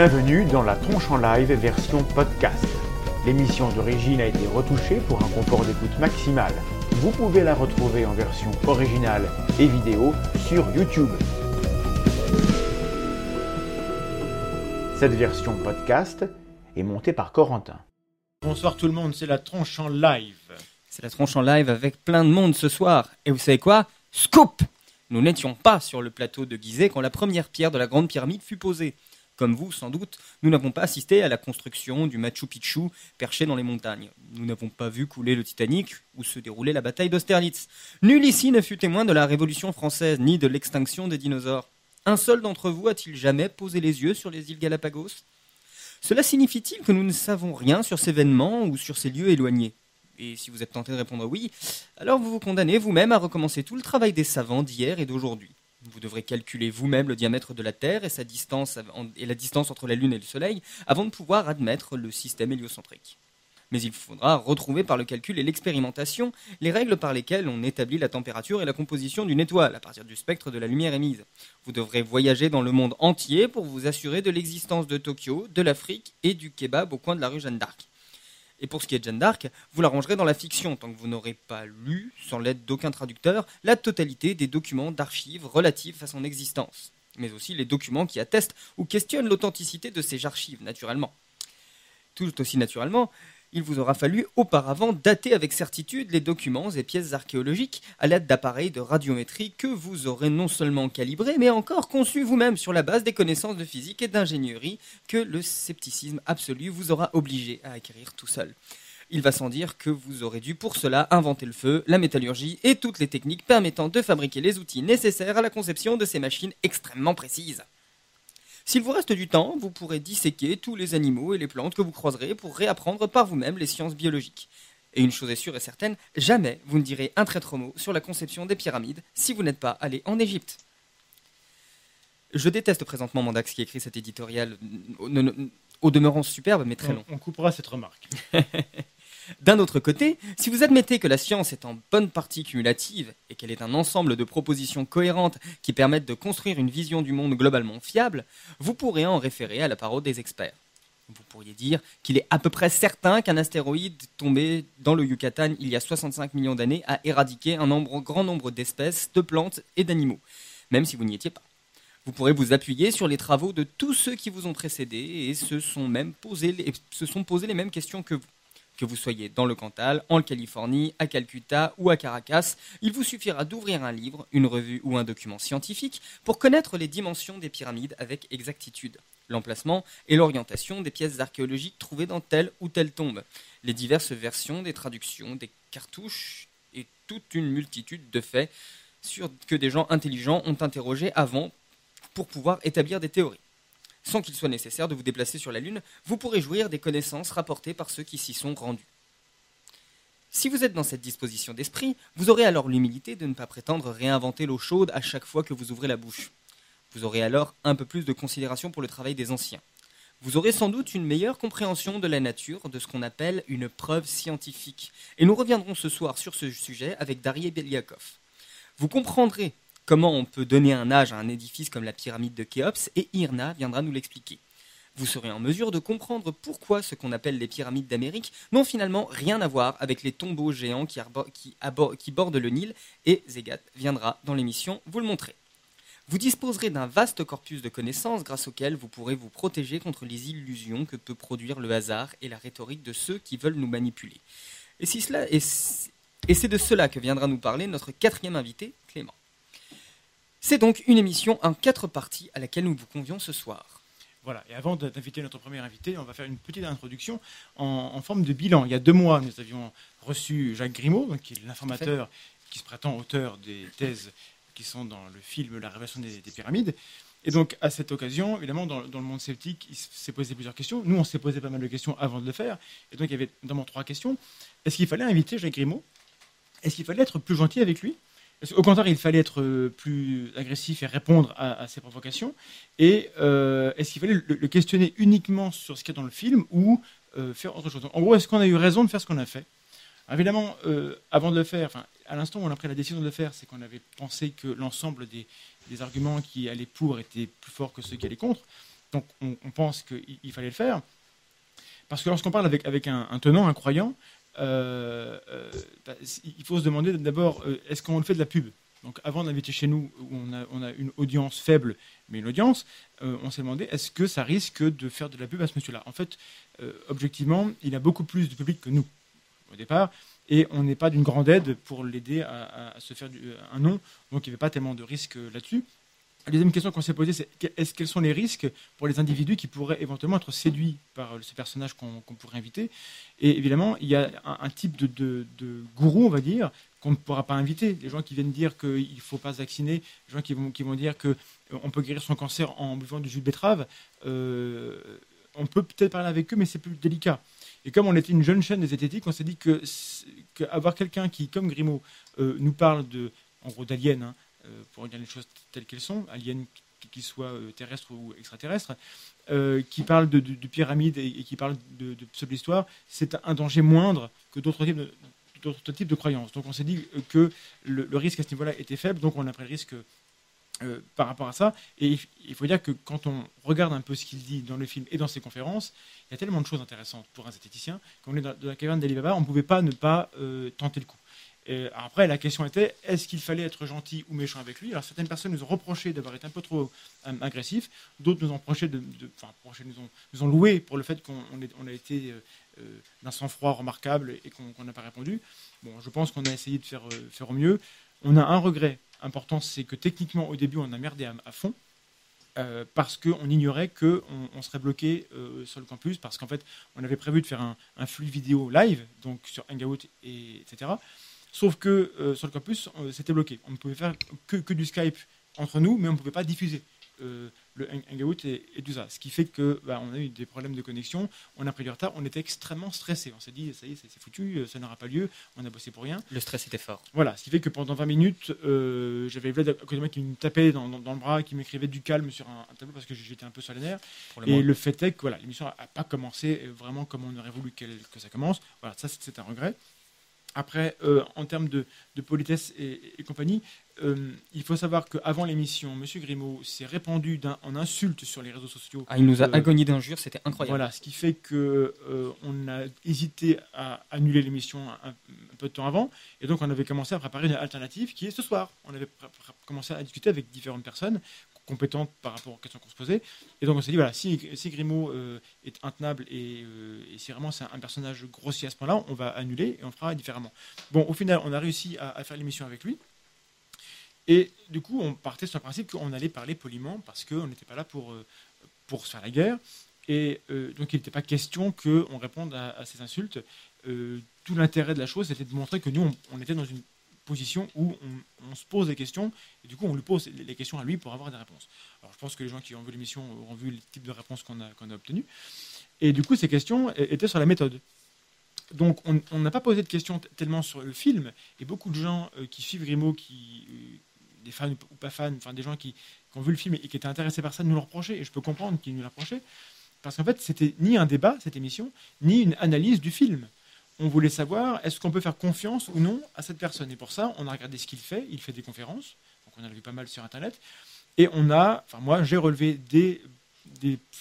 Bienvenue dans la tronche en live version podcast. L'émission d'origine a été retouchée pour un confort d'écoute maximal. Vous pouvez la retrouver en version originale et vidéo sur YouTube. Cette version podcast est montée par Corentin. Bonsoir tout le monde, c'est la tronche en live. C'est la tronche en live avec plein de monde ce soir. Et vous savez quoi? Scoop Nous n'étions pas sur le plateau de Gizeh quand la première pierre de la grande pyramide fut posée. Comme vous, sans doute, nous n'avons pas assisté à la construction du Machu Picchu perché dans les montagnes. Nous n'avons pas vu couler le Titanic ou se dérouler la bataille d'Austerlitz. Nul ici ne fut témoin de la Révolution française ni de l'extinction des dinosaures. Un seul d'entre vous a-t-il jamais posé les yeux sur les îles Galapagos? Cela signifie-t-il que nous ne savons rien sur ces événements ou sur ces lieux éloignés? Et si vous êtes tenté de répondre oui, alors vous vous condamnez vous-même à recommencer tout le travail des savants d'hier et d'aujourd'hui. Vous devrez calculer vous-même le diamètre de la Terre et, sa distance, et la distance entre la Lune et le Soleil avant de pouvoir admettre le système héliocentrique. Mais il faudra retrouver par le calcul et l'expérimentation les règles par lesquelles on établit la température et la composition d'une étoile à partir du spectre de la lumière émise. Vous devrez voyager dans le monde entier pour vous assurer de l'existence de Tokyo, de l'Afrique et du kebab au coin de la rue Jeanne d'Arc. Et pour ce qui est de Jeanne d'Arc, vous l'arrangerez dans la fiction, tant que vous n'aurez pas lu, sans l'aide d'aucun traducteur, la totalité des documents d'archives relatifs à son existence, mais aussi les documents qui attestent ou questionnent l'authenticité de ces archives, naturellement. Tout aussi naturellement, il vous aura fallu auparavant dater avec certitude les documents et pièces archéologiques à l'aide d'appareils de radiométrie que vous aurez non seulement calibrés, mais encore conçus vous-même sur la base des connaissances de physique et d'ingénierie que le scepticisme absolu vous aura obligé à acquérir tout seul. Il va sans dire que vous aurez dû pour cela inventer le feu, la métallurgie et toutes les techniques permettant de fabriquer les outils nécessaires à la conception de ces machines extrêmement précises. S'il vous reste du temps, vous pourrez disséquer tous les animaux et les plantes que vous croiserez pour réapprendre par vous-même les sciences biologiques. Et une chose est sûre et certaine, jamais vous ne direz un traître mot sur la conception des pyramides si vous n'êtes pas allé en Égypte. Je déteste présentement Mandax qui écrit cet éditorial, au demeurant superbe mais très long. On coupera cette remarque. D'un autre côté, si vous admettez que la science est en bonne partie cumulative et qu'elle est un ensemble de propositions cohérentes qui permettent de construire une vision du monde globalement fiable, vous pourrez en référer à la parole des experts. Vous pourriez dire qu'il est à peu près certain qu'un astéroïde tombé dans le Yucatan il y a 65 millions d'années a éradiqué un grand nombre d'espèces, de plantes et d'animaux, même si vous n'y étiez pas. Vous pourrez vous appuyer sur les travaux de tous ceux qui vous ont précédé et se sont même se sont posé les mêmes questions que vous. Que vous soyez dans le Cantal, en Californie, à Calcutta ou à Caracas, il vous suffira d'ouvrir un livre, une revue ou un document scientifique pour connaître les dimensions des pyramides avec exactitude, l'emplacement et l'orientation des pièces archéologiques trouvées dans telle ou telle tombe, les diverses versions des traductions, des cartouches et toute une multitude de faits sur que des gens intelligents ont interrogé avant pour pouvoir établir des théories sans qu'il soit nécessaire de vous déplacer sur la Lune, vous pourrez jouir des connaissances rapportées par ceux qui s'y sont rendus. Si vous êtes dans cette disposition d'esprit, vous aurez alors l'humilité de ne pas prétendre réinventer l'eau chaude à chaque fois que vous ouvrez la bouche. Vous aurez alors un peu plus de considération pour le travail des anciens. Vous aurez sans doute une meilleure compréhension de la nature de ce qu'on appelle une preuve scientifique. Et nous reviendrons ce soir sur ce sujet avec Darie Beliakov. Vous comprendrez comment on peut donner un âge à un édifice comme la pyramide de Khéops, et Irna viendra nous l'expliquer. Vous serez en mesure de comprendre pourquoi ce qu'on appelle les pyramides d'Amérique n'ont finalement rien à voir avec les tombeaux géants qui, bordent le Nil, et Zegat viendra dans l'émission vous le montrer. Vous disposerez d'un vaste corpus de connaissances grâce auquel vous pourrez vous protéger contre les illusions que peut produire le hasard et la rhétorique de ceux qui veulent nous manipuler. Et, c'est de cela que viendra nous parler notre quatrième invité. C'est donc une émission en quatre parties à laquelle nous vous convions ce soir. Voilà, et avant d'inviter notre premier invité, on va faire une petite introduction en, forme de bilan. Il y a deux mois, nous avions reçu Jacques Grimaud, qui est l'informateur qui se prétend auteur des thèses qui sont dans le film La révélation des, pyramides. Et donc, à cette occasion, évidemment, dans, le monde sceptique, il s'est posé plusieurs questions. Nous, on s'est posé pas mal de questions avant de le faire. Et donc, il y avait notamment trois questions. Est-ce qu'il fallait inviter Jacques Grimaud? Est-ce qu'il fallait être plus gentil avec lui? Au contraire, il fallait être euh, plus agressif et répondre à, ces provocations. Et euh, est-ce qu'il fallait le, questionner uniquement sur ce qu'il y a dans le film ou euh, faire autre chose? En gros, est-ce qu'on a eu raison de faire ce qu'on a fait? Évidemment, avant de le faire, à l'instant où on a pris la décision de le faire, c'est qu'on avait pensé que l'ensemble des, arguments qui allaient pour étaient plus forts que ceux qui allaient contre. Donc on, pense qu'il il fallait le faire. Parce que lorsqu'on parle avec, un tenant, un croyant, euh, euh, bah, il faut se demander d'abord, euh, est-ce qu'on le fait de la pub? Donc avant d'inviter chez nous, où on a, une audience faible, mais une audience, on s'est demandé, est-ce que ça risque de faire de la pub à ce monsieur-là? En fait, objectivement, il a beaucoup plus de public que nous, au départ, et on n'est pas d'une grande aide pour l'aider à, se faire un nom, donc il n'y avait pas tellement de risques euh, là-dessus. La deuxième question qu'on s'est posée, c'est quels sont les risques pour les individus qui pourraient éventuellement être séduits par euh, ce personnage qu'on pourrait inviter? Et évidemment, il y a un, type de, gourou, on va dire, qu'on ne pourra pas inviter. Les gens qui viennent dire qu'il ne faut pas se vacciner, les gens qui vont, dire qu'on peut guérir son cancer en buvant du jus de betterave, euh, on peut peut-être parler avec eux, mais c'est plus délicat. Et comme on était une jeune chaîne des zététiques, on s'est dit que, que avoir quelqu'un qui, comme Grimaud, euh, nous parle de, en gros d'aliens, hein, euh, pour dire les choses telles qu'elles sont, aliens qui- qui soient euh, terrestres ou extraterrestres, euh, qui parle de, de- de pyramides et, qui parle de, de pseudo-histoire, c'est un danger moindre que d'autres types de, croyances. Donc on s'est dit euh, que le, risque à ce niveau-là était faible, donc on a pris le risque euh, par rapport à ça. Et il, faut dire que quand on regarde un peu ce qu'il dit dans le film et dans ses conférences, il y a tellement de choses intéressantes pour un zététicien. Quand on est dans, dans la caverne d'Ali Baba, on ne pouvait pas ne pas euh, tenter le coup. Et après, la question était est-ce qu'il fallait être gentil ou méchant avec lui? Alors certaines personnes nous ont reproché d'avoir été un peu trop euh, agressifs, d'autres nous ont reproché de, de- nous ont, nous ont loué pour le fait qu'on on a été euh, euh, d'un sang-froid remarquable et qu'on n'a pas répondu. Bon, je pense qu'on a essayé de faire, euh, faire au mieux. On a un regret important, c'est que techniquement, au début, on a merdé à, fond. parce qu'on ignorait qu'on on serait bloqué sur le campus, parce qu'en fait, on avait prévu de faire un, flux vidéo live, donc sur Hangout, et, etc. Sauf que euh, sur le campus, euh, c'était bloqué. On ne pouvait faire que, que du Skype entre nous, mais on ne pouvait pas diffuser euh, le hang- Hangout et, et tout ça. Ce qui fait que bah, on a eu des problèmes de connexion, on a pris du retard, on était extrêmement stressé. On s'est dit, ça y est, c'est foutu, ça n'aura pas lieu, on a bossé pour rien. Le stress était fort. Voilà, ce qui fait que pendant 20 minutes, euh, j'avais Vlad à côté de moi qui me tapait dans, dans- dans le bras, qui m'écrivait du calme sur un, un tableau parce que j'étais un peu sur les nerfs. Le Et le fait est que voilà, l'émission n'a pas commencé vraiment comme on aurait voulu que ça commence. Voilà, ça c'est un regret. Après, euh, en termes de, de politesse et, et compagnie, euh, il faut savoir qu'avant l'émission, M. Grimaud s'est répandu en insultes sur les réseaux sociaux. Ah, il nous a Euh, d'injures, c'était incroyable. Voilà, ce qui fait que euh, on a hésité à annuler l'émission un, un peu de temps avant, et donc on avait commencé à préparer une alternative qui est ce soir. On avait commencé à discuter avec différentes personnes compétentes par rapport aux questions qu'on se posait, et donc on s'est dit voilà, si, Grimaud euh, est intenable et, euh, et si vraiment c'est un, personnage grossier à ce point-là, on va annuler et on fera différemment. Bon, au final, on a réussi à, faire l'émission avec lui. Et du coup, on partait sur le principe qu'on allait parler poliment parce qu'on n'était pas là pour, euh, pour se faire la guerre. Et donc, il n'était pas question qu'on réponde à, ces insultes. Tout l'intérêt de la chose, c'était de montrer que nous, on était dans une position où on, se pose des questions, et du coup, on lui pose les questions à lui pour avoir des réponses. Alors, je pense que les gens qui ont vu l'émission auront vu le type de réponses qu'on a, qu'on a obtenues. Et du coup, ces questions étaient sur la méthode. Donc, on n'a pas posé de questions tellement sur le film, et beaucoup de gens euh, qui suivent Grimaud, qui, euh, des fans ou pas fans, enfin des gens qui, qui ont vu le film et qui étaient intéressés par ça, nous le reprochaient, et je peux comprendre qu'ils nous le reprochaient, parce qu'en fait, c'était ni un débat, cette émission, ni une analyse du film. On voulait savoir, est-ce qu'on peut faire confiance ou non à cette personne? Et pour ça, on a regardé ce qu'il fait, il fait des conférences, donc on a vu pas mal sur Internet, et on a, enfin moi, j'ai relevé des,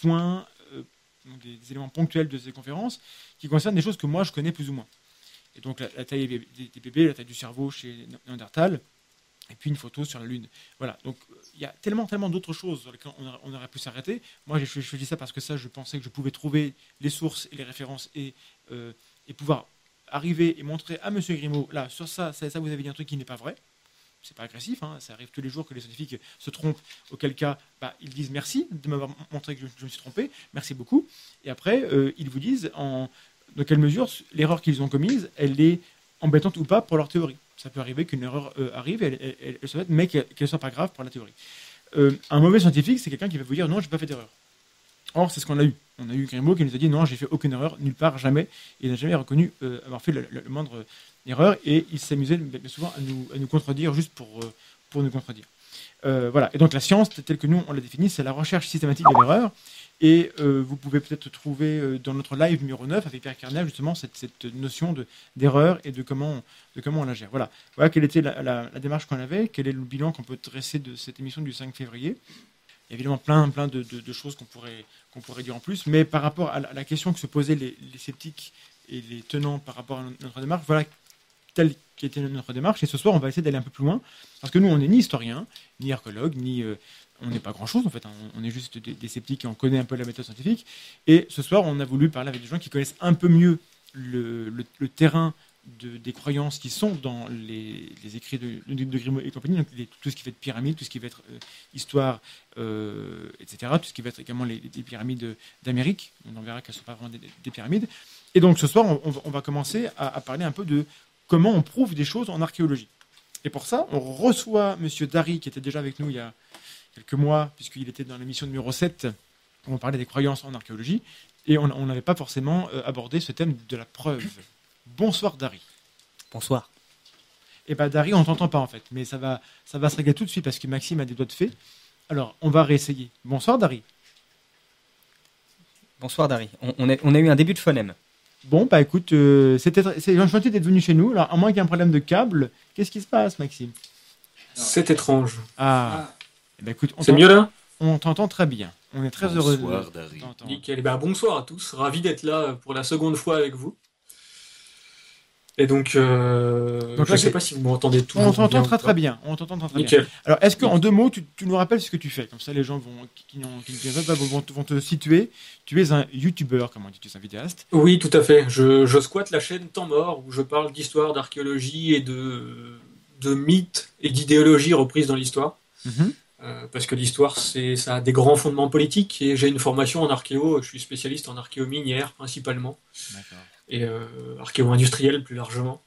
points, euh, des, éléments ponctuels de ces conférences qui concernent des choses que moi je connais plus ou moins. Et donc la, taille des bébés- la taille du cerveau chez Néandertal, et puis une photo sur la Lune. Voilà, donc il y a tellement, tellement d'autres choses sur lesquelles on aurait, pu s'arrêter. Moi, j'ai cho- choisi ça parce que ça, je pensais que je pouvais trouver les sources et les références et, euh, et pouvoir arriver et montrer à Monsieur Grimaud, là, sur ça, ça, vous avez dit un truc qui n'est pas vrai. C'est pas agressif, hein, ça arrive tous les jours que les scientifiques se trompent, auquel cas bah, ils disent merci de m'avoir montré que je, je me suis trompé, merci beaucoup. Et après, euh, ils vous disent en, dans quelle mesure l'erreur qu'ils ont commise, elle est embêtante ou pas pour leur théorie. Ça peut arriver qu'une erreur euh, arrive, elle, mais qu'elle ne soit pas grave pour la théorie. Euh, un mauvais scientifique, c'est quelqu'un qui va vous dire non, j'ai pas fait d'erreur. Or, c'est ce qu'on a eu. On a eu Grimaud qui nous a dit non, j'ai fait aucune erreur, nulle part, jamais. Il n'a jamais reconnu euh, avoir fait le moindre erreur et il s'amusait souvent à nous, contredire juste pour, euh, pour nous contredire. Euh, voilà. Et donc la science, telle que nous on l'a définie, c'est la recherche systématique de l'erreur. Et vous pouvez peut-être trouver dans notre live numéro 9 avec Pierre Carnel justement cette, cette notion de- d'erreur et de comment, de comment on la gère. Voilà. Voilà quelle était la, la- la démarche qu'on avait, quel est le bilan qu'on peut dresser de cette émission du 5 février. Il y a évidemment plein, plein de, choses qu'on pourrait, pourrait dire en plus, mais par rapport à la, question que se posaient les, sceptiques et les tenants par rapport à notre démarche, voilà telle qu'était notre démarche. Et ce soir, on va essayer d'aller un peu plus loin, parce que nous, on n'est ni historien, ni archéologue, ni euh, on n'est pas grand-chose en fait. hein. On est juste des, sceptiques et on connaît un peu la méthode scientifique. Et ce soir, on a voulu parler avec des gens qui connaissent un peu mieux le terrain de- des croyances qui sont dans les, écrits de, de, Grimaud et compagnie, donc tout ce qui va être pyramide, tout ce qui va être euh, histoire, euh, etc., tout ce qui va être également les, pyramides d'Amérique. On en verra qu'elles ne sont pas vraiment des, des pyramides. Et donc ce soir, on, va- commencer à, à parler un peu de comment on prouve des choses en archéologie. Et pour ça, on reçoit Monsieur Dari, qui était déjà avec nous il y a quelques mois, puisqu'il était dans l'émission numéro 7, où on parlait des croyances en archéologie, et on on n'avait pas forcément euh, abordé ce thème de la preuve. Bonsoir Dari. Bonsoir. Et bah Dari, on t'entend pas en fait, mais ça va, ça va se régler tout de suite parce que Maxime a des doigts de fée. Alors, on va réessayer. Bonsoir Dari. Bonsoir Dari. On, on a, on a eu un début de phonème. Bon, bah écoute, euh, c'était c'est gentil d'être venu chez nous. Alors, à moins qu'il y ait un problème de câble, qu'est-ce qui se passe, Maxime? C'est étrange. Ah, Eh ben, écoute, on C'est mieux là? on t'entend très bien. On est très heureux Bonsoir, de Dari. Nickel. Eh ben, bonsoir à tous. Ravi d'être là pour la seconde fois avec vous. Et donc, euh, Donc je là, ne c'est- sais pas si vous m'entendez toujours. On t'entend très très bien. On t'entend très très bien. Alors, est-ce qu'en deux mots, tu, tu nous rappelles ce que tu fais? Comme ça, les gens vont, qui, qui n'ont- qui vont, vont te- vont te situer. Tu es un YouTuber, comme on dit, tu es un vidéaste. Oui, tout à fait. Je, je squatte la chaîne Temps Mort où je parle d'histoire, d'archéologie et de, de mythes et d'idéologies reprises dans l'histoire. Euh, parce que l'histoire, c'est, ça a des grands fondements politiques et j'ai une formation en archéo. Je suis spécialiste en archéo minière principalement et euh, archéo industriel plus largement.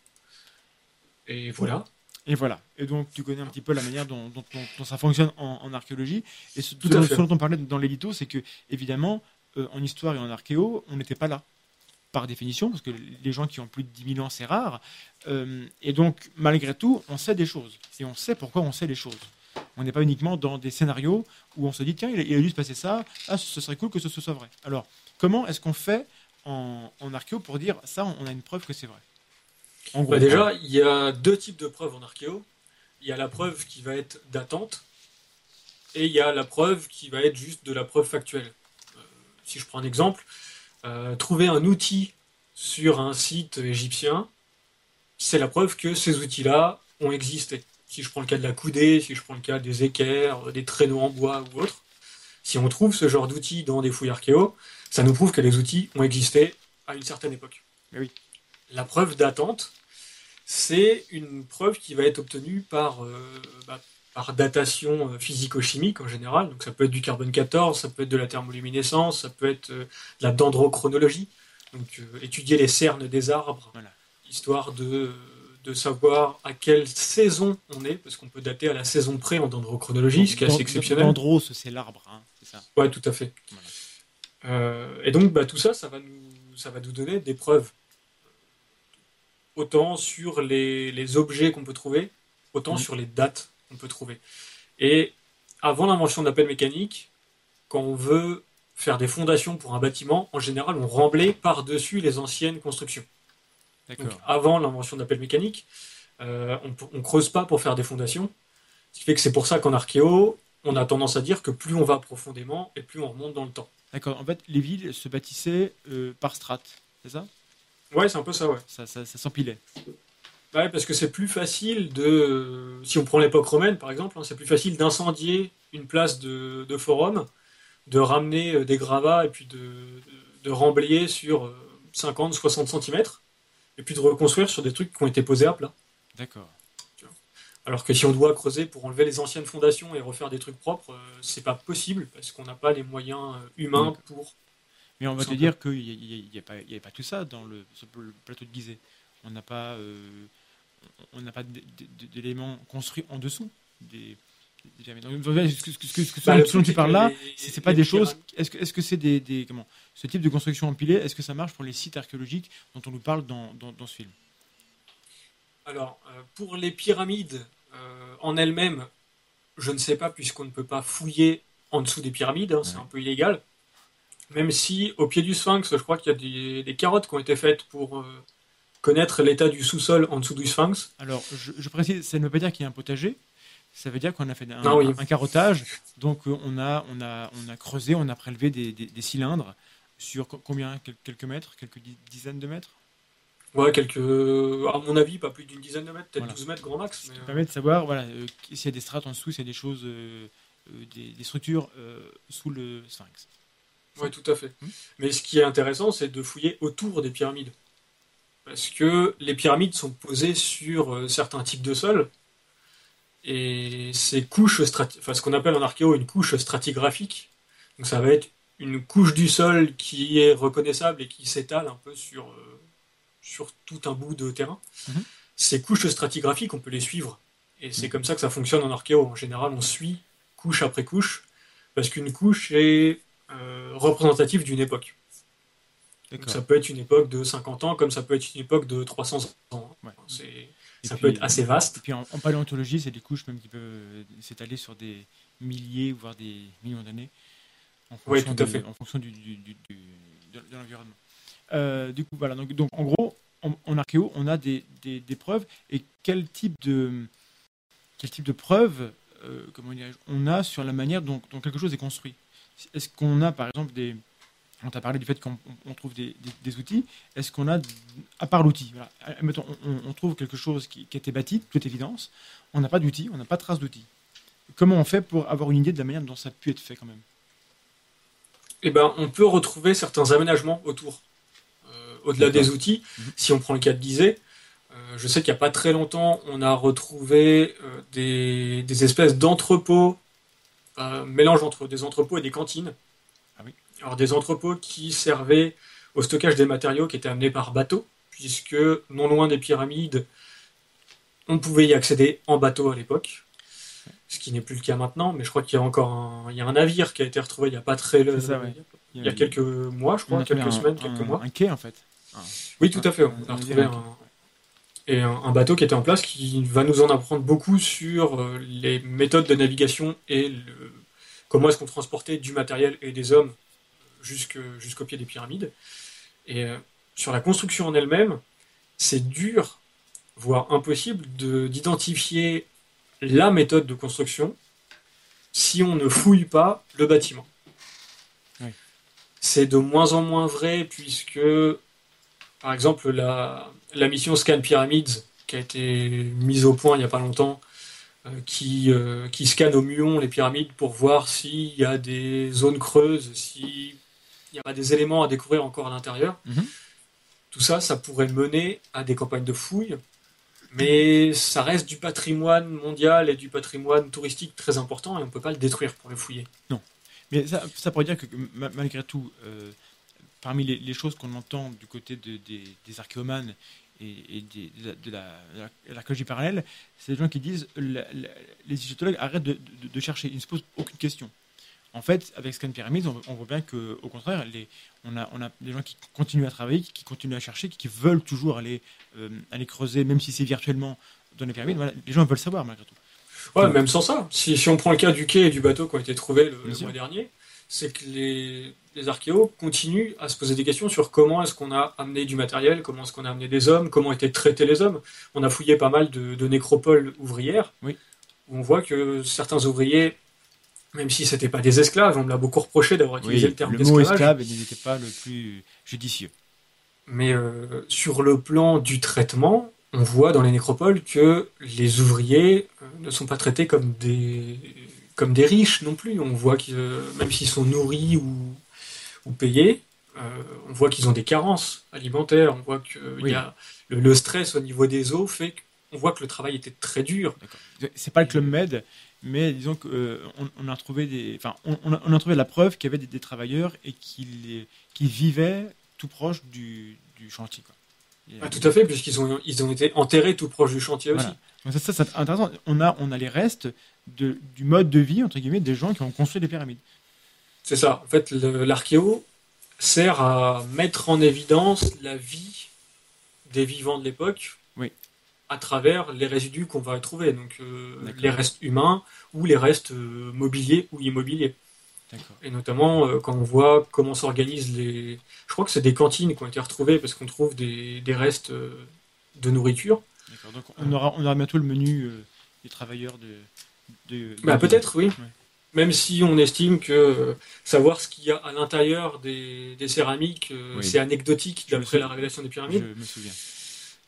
Et voilà. Et voilà. Et donc, tu connais un petit peu la manière dont, dont- dont- dont ça fonctionne en, en archéologie. Et ce, Tout ce à dont- fait. ce dont on parlait dans l'édito, c'est que, évidemment, euh, en histoire et en archéo, on n'était pas là. Par définition, parce que les gens qui ont plus de 10 000 ans, c'est rare. Euh, et donc, malgré tout, on sait des choses. Et on sait pourquoi on sait les choses. On n'est pas uniquement dans des scénarios où on se dit, tiens, il a, il a dû se passer ça, ah, ce serait cool que ce, ce soit vrai. Alors, comment est-ce qu'on fait en, en archéo pour dire, ça, on a une preuve que c'est vrai? En gros, Bah déjà, il y a deux types de preuves en archéo. Il y a la preuve qui va être datante et il y a la preuve qui va être juste de la preuve factuelle. Euh, si je prends un exemple, euh, trouver un outil sur un site égyptien, c'est la preuve que ces outils-là ont existé. Si je prends le cas de la coudée, si je prends le cas des équerres, des traîneaux en bois ou autres, si on trouve ce genre d'outils dans des fouilles archéo, ça nous prouve que les outils ont existé à une certaine époque. Mais oui. La preuve datante, c'est une preuve qui va être obtenue par, euh, bah, par datation euh, physico-chimique en général. Donc ça peut être du carbone 14, ça peut être de la thermoluminescence, ça peut être euh, de la dendrochronologie. Donc euh, étudier les cernes des arbres, Voilà. histoire de, de savoir à quelle saison on est, parce qu'on peut dater à la saison près en dendrochronologie, ce qui est assez exceptionnel. Dendros, c'est l'arbre, hein, c'est ça. Ouais, tout à fait. Voilà. Euh, et donc, bah, tout ça, ça va nous, ça va nous donner des preuves. Autant sur les, les objets qu'on peut trouver, autant Mhm. sur les dates qu'on peut trouver. Et avant l'invention de l'appel mécanique, quand on veut faire des fondations pour un bâtiment, en général, on remblait par-dessus les anciennes constructions. Donc, avant l'invention de l'appel mécanique, euh, on ne creuse pas pour faire des fondations. Ce qui fait que c'est pour ça qu'en archéo, on a tendance à dire que plus on va profondément et plus on remonte dans le temps. D'accord. En fait, les villes se bâtissaient euh, par strates, c'est ça? Ouais, c'est un peu ça, ouais. Ça, ça, ça s'empilait. Ouais, parce que c'est plus facile de. Si on prend l'époque romaine, par exemple, hein, c'est plus facile d'incendier une place de, de forum, de ramener euh, des gravats et puis de, de, de remblayer sur euh, 50, 60 cm, et puis de reconstruire sur des trucs qui ont été posés à plat. D'accord. Alors que si on doit creuser pour enlever les anciennes fondations et refaire des trucs propres, euh, c'est pas possible parce qu'on n'a pas les moyens euh, humains pour. Mais on va te dire qu'il n'y a, il y a pas- a tout ça dans le, plateau de Gizeh. On n'a pas, euh, on n'a pas d'éléments construits en dessous des. Donc, ce ce ce ce Bah, dont tu parles là, c'est pas des choses. Est-ce que est-ce que c'est des, des- comment ce type de construction empilée Est-ce que ça marche pour les sites archéologiques dont on nous parle dans, dans, dans ce film? Alors, euh, pour les pyramides euh, en elles-mêmes, je ne sais pas, puisqu'on ne peut pas fouiller en dessous des pyramides, hein, c'est un peu illégal. Même si, au pied du sphinx, je crois qu'il y a des, des carottes qui ont été faites pour euh, connaître l'état du sous-sol en dessous du sphinx. Alors, je, je précise, ça ne veut pas dire qu'il y a un potager, ça veut dire qu'on a fait un, Ah oui. un carottage. Donc euh, on a, on, a, on a creusé, on a prélevé des, des- des cylindres sur co- combien? Quel- Quelques mètres? Quelques di- dizaines de mètres? Ouais, quelques. À mon avis, pas plus d'une dizaine de mètres, peut-être Voilà. 12 mètres grand max. Mais, qui euh, permet de savoir voilà, euh, s'il y a des strates en dessous, s'il y a des choses, euh, des, des structures euh, sous le sphinx. Oui, tout à fait. Hmm. Mais ce qui est intéressant, c'est de fouiller autour des pyramides. Parce que les pyramides sont posées sur certains types de sols. Et ces couches, enfin, ce qu'on appelle en archéo une couche stratigraphique, donc ça va être une couche du sol qui est reconnaissable et qui s'étale un peu sur, euh, sur tout un bout de terrain. Mhm. Ces couches stratigraphiques, on peut les suivre. Et c'est Mhm. comme ça que ça fonctionne en archéo. En général, on suit couche après couche, parce qu'une couche est euh, représentative d'une époque. Donc ça peut être une époque de 50 ans, comme ça peut être une époque de 300 ans. Ouais. C'est- Et ça puis- peut être assez vaste. Et puis en, en paléontologie, c'est des couches même qui peuvent euh, s'étaler sur des milliers, voire des millions d'années. En Oui, fonction tout à de- fait. En fonction du, du- du- du- de, de l'environnement. Euh, du coup, voilà. Donc, donc en gros, en, en archéo, on a des, des- des preuves. Et quel type de, quel type de preuves euh, comment on a sur la manière dont, dont quelque chose est construit? Est-ce qu'on a, par exemple, des. On t'a parlé du fait qu'on on- on trouve des, des- des outils. Est-ce qu'on a, à part l'outil, voilà, admettons, on, trouve quelque chose qui, qui a été bâti, de toute évidence, on n'a pas d'outil, on n'a pas de trace d'outil. Comment on fait pour avoir une idée de la manière dont ça a pu être fait quand même? Eh ben, on peut retrouver certains aménagements autour. Euh, Au-delà des outils, Mhm. si on prend le cas de Gizeh, euh, je sais qu'il n'y a pas très longtemps, on a retrouvé euh, des, des espèces d'entrepôts, un mélange entre des entrepôts et des cantines. Ah. Alors des entrepôts qui servaient au stockage des matériaux qui étaient amenés par bateau, puisque non loin des pyramides, on pouvait y accéder en bateau à l'époque. Ce qui n'est plus le cas maintenant, mais je crois qu'il y a encore un, il y a un navire qui a été retrouvé il n'y a pas très ouais. il y a quelques mois, je crois, quelques un- semaines, un- quelques mois. Un quai en fait. Oui, tout à fait. On a retrouvé un, et un, bateau qui était en place qui va nous en apprendre beaucoup sur euh, les méthodes de navigation et le- comment est-ce qu'on transportait du matériel et des hommes jusqu'au pied des pyramides. Et euh, sur la construction en elle-même, c'est dur, voire impossible, de- d'identifier la méthode de construction si on ne fouille pas le bâtiment. Oui. C'est de moins en moins vrai puisque, par exemple, la, la mission Scan Pyramids, qui a été mise au point il n'y a pas longtemps, euh, qui, euh, qui scanne au muon les pyramides pour voir s'il y a des zones creuses, s'il n'y a pas des éléments à découvrir encore à l'intérieur. Mhm. Tout ça, ça pourrait mener à des campagnes de fouilles, mais ça reste du patrimoine mondial et du patrimoine touristique très important et on ne peut pas le détruire pour le fouiller. Mais ça, ça pourrait dire que ma- malgré tout, euh, parmi les, les choses qu'on entend du côté de- des, des archéomanes et, et des- de la- de la- la- l'archéologie parallèle, c'est des gens qui disent la- les égyptologues arrêtent de, de- de chercher, ils ne se posent aucune question. En fait, avec Scan Pyramids, on, on voit bien que, au contraire, les, on, a, on a des gens qui continuent à travailler, qui, qui continuent à chercher, qui, qui veulent toujours aller, euh, aller creuser, même si c'est virtuellement dans les pyramides. Voilà, les gens veulent savoir malgré tout. Ouais, même sans ça. Si, si on prend le cas du quai et du bateau qui ont été trouvés le, mois dernier, c'est que les, les archéos continuent à se poser des questions sur comment est-ce qu'on a amené du matériel, comment est-ce qu'on a amené des hommes, comment étaient traités les hommes. On a fouillé pas mal de, de nécropoles ouvrières, Oui. où on voit que certains ouvriers, même si c'était pas des esclaves, on me l'a beaucoup reproché d'avoir utilisé le terme le mot d'esclavage, esclave n'était pas le plus judicieux. mais euh, sur le plan du traitement, on voit dans les nécropoles que les ouvriers euh, ne sont pas traités comme des, comme des riches non plus. On voit que euh, même s'ils sont nourris ou, ou payés, euh, on voit qu'ils ont des carences alimentaires. On voit que il Oui. y a le, le stress au niveau des os fait qu'on voit que le travail était très dur. C'est pas le Club Med, mais disons qu'on on a trouvé des, enfin, on, on a, trouvé la preuve qu'il y avait des, des travailleurs et qu'ils qui vivaient tout proche du, du chantier. Quoi. Et, Ah, tout à fait, puisqu'ils ont, ils ont été enterrés tout proche du chantier Voilà. aussi. Donc ça, ça, c'est intéressant. On a, on a les restes de, du mode de vie entre guillemets des gens qui ont construit les pyramides. C'est ça. En fait, l'archéo sert à mettre en évidence la vie des vivants de l'époque. À travers les résidus qu'on va trouver. Donc, euh, les restes humains ou les restes euh, mobiliers ou immobiliers. Et notamment euh, quand on voit comment s'organisent les. Je crois que c'est des cantines qui ont été retrouvées parce qu'on trouve des, des restes euh, de nourriture. D'accord. Donc on aura, on aura bientôt le menu euh, des travailleurs de, de. Bah, peut-être, oui. Ouais. Même si on estime que savoir ce qu'il y a à l'intérieur des, des céramiques, euh, Oui. c'est anecdotique Je d'après la révélation des Je pyramides. me souviens.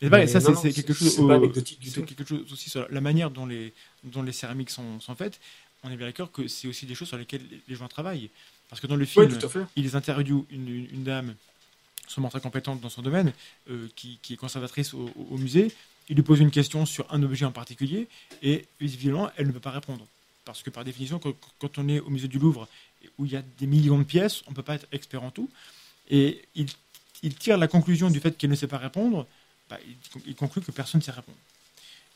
Et pareil, Mais ça, c'est quelque chose. c'est pas au- anecdotique du c'est tout. quelque chose aussi sur la manière dont les, dont les céramiques sont, sont faites. On est bien d'accord que c'est aussi des choses sur lesquelles les gens travaillent. Parce que dans le film, fait. ils interviewent une, une- une dame, sûrement très compétente dans son domaine, euh, qui, qui est conservatrice au, musée. Il lui pose une question sur un objet en particulier et visiblement, elle ne peut pas répondre. Parce que par définition, quand, quand on est au musée du Louvre, où il y a des millions de pièces, on ne peut pas être expert en tout. Et il, il tire la conclusion du fait qu'elle ne sait pas répondre, bah, il, conclut que personne ne sait répondre.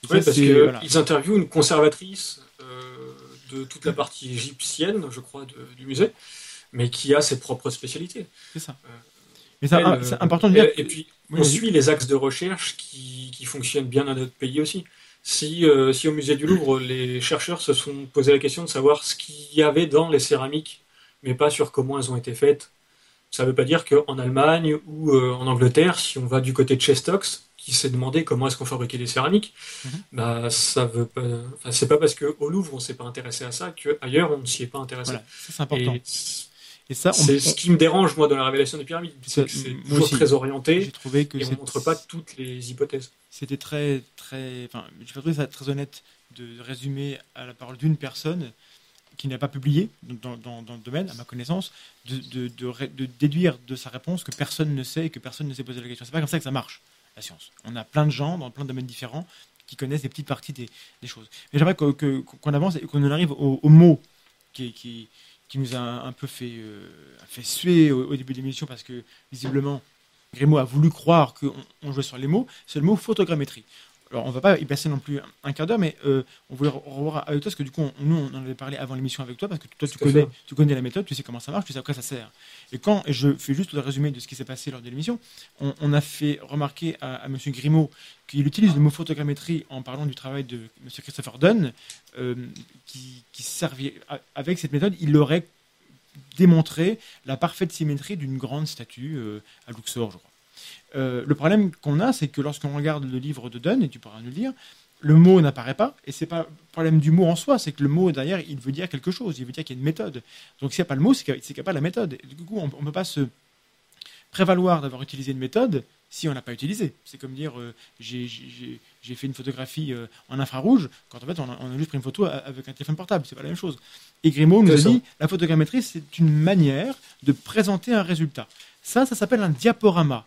Et Oui, ça, parce c'est- qu'ils voilà. interviewent une conservatrice euh, de toute la partie égyptienne, je crois, de- du musée, mais qui a ses propres spécialités. C'est ça. Euh, Mais c'est Elle, un- euh, c'est important de dire. Et, et puis, Oui, on suit les axes de recherche qui, qui fonctionnent bien dans notre pays aussi. Si, si au musée du Louvre, les chercheurs se sont posé la question de savoir ce qu'il y avait dans les céramiques, mais pas sur comment elles ont été faites, ça ne veut pas dire qu'en Allemagne ou euh, en Angleterre, si on va du côté de Chestox, qui s'est demandé comment est-ce qu'on fabriquait les céramiques, Mhm. bah ça veut pas. Enfin, c'est pas parce qu'au Louvre on s'est pas intéressé à ça qu'ailleurs on ne s'y est pas intéressé. Voilà, c'est important. Et Et, ça, on, c'est ce qui me dérange moi dans la révélation des pyramides, c'est que toujours aussi. très j'ai orienté trouvé que et on montre pas toutes les hypothèses. c'était très, très. Enfin, j'ai trouvé ça très honnête de résumer à la parole d'une personne qui n'a pas publié dans, le domaine, à ma connaissance, de, déduire de sa réponse que personne ne sait et que personne ne s'est posé la question. C'est pas comme ça que ça marche, la science. On a plein de gens dans plein de domaines différents qui connaissent des petites parties des, choses. Mais j'aimerais qu'on avance et qu'on en arrive au, mot qui, nous a un peu fait, euh, fait suer au, au début de l'émission parce que visiblement Grimaud a voulu croire qu'on on jouait sur les mots, c'est le mot photogrammétrie. Alors, on va pas y passer non plus un, quart d'heure, mais euh, on voulait re- revoir avec toi, parce que du coup, on- nous, on en avait parlé avant l'émission avec toi, parce que toi, tu connais, fait. tu connais la méthode, tu sais comment ça marche, tu sais à quoi ça sert. Et quand, et je fais juste le résumé de ce qui s'est passé lors de l'émission, on, on a fait remarquer à, à M. Grimaud qu'il utilise le mot photogrammétrie en parlant du travail de M. Christopher Dunn, euh, qui, qui servait, avec cette méthode, il aurait démontré la parfaite symétrie d'une grande statue euh, à Luxor, je crois. Euh, le problème qu'on a, c'est que lorsqu'on regarde le livre de Dunn, et tu pourras nous le dire, le mot n'apparaît pas, et c'est pas le problème du mot en soi, c'est que le mot derrière, il veut dire quelque chose, il veut dire qu'il y a une méthode. Donc s'il n'y a pas le mot, c'est qu'il n'y a, pas la méthode. Et du coup, on ne peut pas se prévaloir d'avoir utilisé une méthode si on n'a pas utilisé. C'est comme dire, euh, j'ai- fait une photographie euh, en infrarouge, quand en fait on a, on a juste pris une photo avec un téléphone portable, c'est pas la même chose. Et Grimaud nous a dit, la photogrammétrie, c'est une manière de présenter un résultat. Ça, ça s'appelle un diaporama.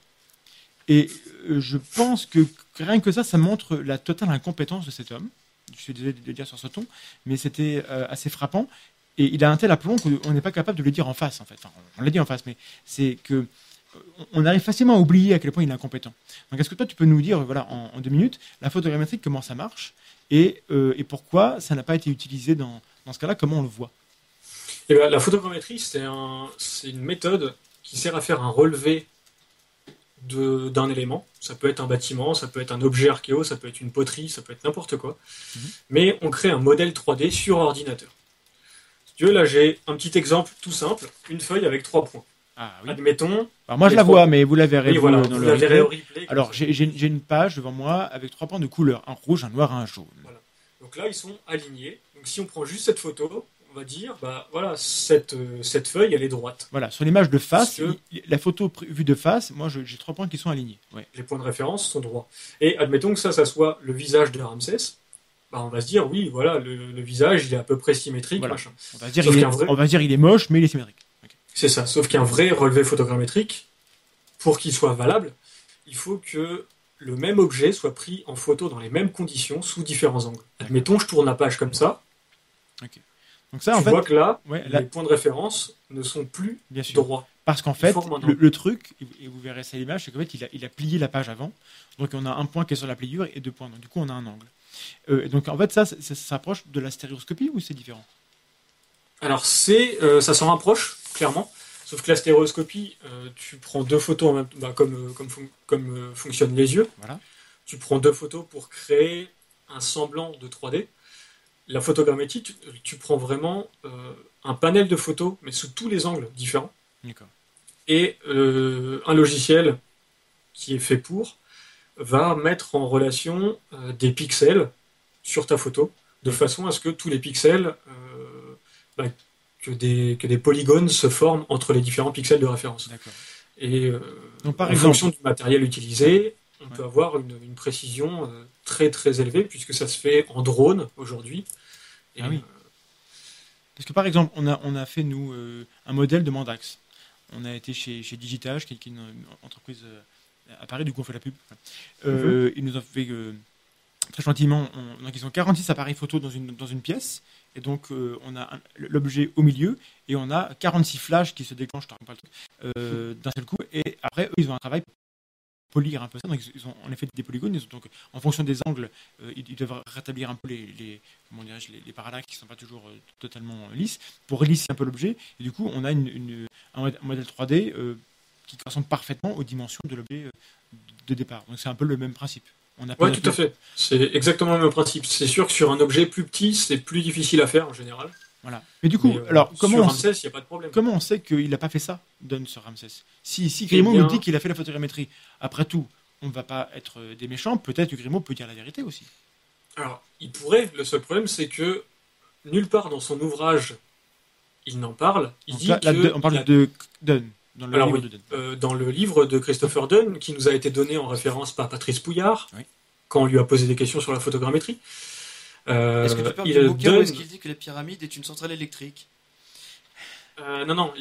Et euh, je pense que rien que ça, ça montre la totale incompétence de cet homme. Je suis désolé de le dire sur ce ton, mais c'était euh, assez frappant. Et il a un tel aplomb qu'on n'est pas capable de le dire en face, en fait. On l'a dit en face, mais c'est que euh, on arrive facilement à oublier à quel point il est incompétent. Donc, est-ce que toi, tu peux nous dire, voilà, en, deux minutes, la photogrammétrie, comment ça marche et, pourquoi ça n'a pas été utilisé dans, ce cas-là, comment on le voit? Et ben, la photogrammétrie, c'est un, c'est une méthode qui sert à faire un relevé d'un élément. Ça peut être un bâtiment, ça peut être un objet archéo, ça peut être une poterie, ça peut être n'importe quoi. Mhm. Mais on crée un modèle 3D sur ordinateur. Si tu veux, là j'ai un petit exemple tout simple, une feuille avec trois points. Ah oui. Admettons, Alors, moi, je la vois, mais vous la verrez oui, vous, voilà, dans vous le la verrez replay. Alors, j'ai une page devant moi avec trois points de couleur un rouge, un noir, un jaune. Donc là, ils sont alignés. Donc si on prend juste cette photo, on va dire, bah voilà, cette, euh, cette feuille, elle est droite. Voilà, sur l'image de face, que- la photo vue de face, moi j'ai trois points qui sont alignés. Ouais. les points de référence sont droits. Et admettons que ça, ça soit le visage de Ramsès, bah on va se dire, oui, voilà, le, le visage, il est à peu près symétrique, Voilà. machin. On, va dire, est, vrai- on va dire il est moche, mais il est symétrique. C'est ça. Sauf qu'un vrai relevé photogrammétrique, pour qu'il soit valable, il faut que le même objet soit pris en photo dans les mêmes conditions, sous différents angles. Admettons, je tourne la page comme ça, Donc ça, tu en fait, vois que là, ouais, là, les points de référence ne sont plus bien sûr. droits. Parce qu'en fait, le, le truc, et vous- verrez ça à l'image, c'est qu'en fait, il a, il a plié la page avant. Donc on a un point qui est sur la pliure et deux points. Donc du coup, on a un angle. Euh, donc en fait, ça, ça, ça s'approche de la stéréoscopie ou c'est différent? Alors c'est, euh, ça s'en rapproche clairement, sauf que la stéréoscopie, euh, tu prends deux photos en même bah, comme comme, fon- comme fonctionnent les yeux. Voilà. Tu prends deux photos pour créer un semblant de 3D. La photogrammétrie, tu, tu prends vraiment euh, un panel de photos, mais sous tous les angles différents, D'accord. et euh, un logiciel qui est fait pour va mettre en relation euh, des pixels sur ta photo de façon à ce que tous les pixels, euh, bah, que, des, que des polygones se forment entre les différents pixels de référence. D'accord. Et euh, Donc, par en exemple, fonction du matériel utilisé, on Ouais. peut avoir une, une précision euh, très très élevée, puisque ça se fait en drone aujourd'hui. Et, Ah oui. euh, Parce que par exemple, on a, on a fait, nous, euh, un modèle de Mandax. On a été chez, chez Digitage, qui est une, entreprise euh, à Paris, du coup on fait la pub. Euh, Ils nous ont fait euh, très gentiment, on- donc ils ont 46 appareils photo dans une, dans une pièce. Et donc euh, on a l'objet au milieu et on a 46 flashs qui se déclenchent d'un seul coup. Et après, eux, ils ont un travail polir un peu ça. Donc ils- ont en effet des polygones. Ils ont donc, en fonction des angles, euh, ils, ils doivent rétablir un peu les, les, comment dirais-je, les, les parallaxes qui ne sont pas toujours euh, totalement lisses pour lisser un peu l'objet. Et du coup, on a une, une- un mod- un modèle 3D euh, qui correspond parfaitement aux dimensions de l'objet euh, de départ. Donc c'est un peu le même principe. Notre- tout à fait. C'est exactement le même principe. C'est sûr que sur un objet plus petit, c'est plus difficile à faire en général. Voilà. Mais du coup, Mais, euh, alors comment sur on, Ramsès, il n'y a pas de problème. comment on sait qu'il n'a pas fait ça, Don, sur Ramsès? Si, si Grimaud Eh bien- nous dit qu'il a fait la photogrammétrie, après tout, on ne va pas être euh, des méchants, peut-être que Grimaud peut dire la vérité aussi. Alors, il pourrait. Le seul problème, c'est que nulle part dans son ouvrage, il n'en parle. Il Donc dit là, que on parle de Dunn, dans le Alors livre oui, de Dunn. euh, dans le livre de Christopher Dunn, qui nous a été donné en référence par Patrice Pouillard, Oui. quand on lui a posé des questions sur la photogrammétrie. Euh, Est-ce que tu parles il du bouquin où donne- est-ce qu'il dit que la pyramide est une centrale électrique Euh, non, non,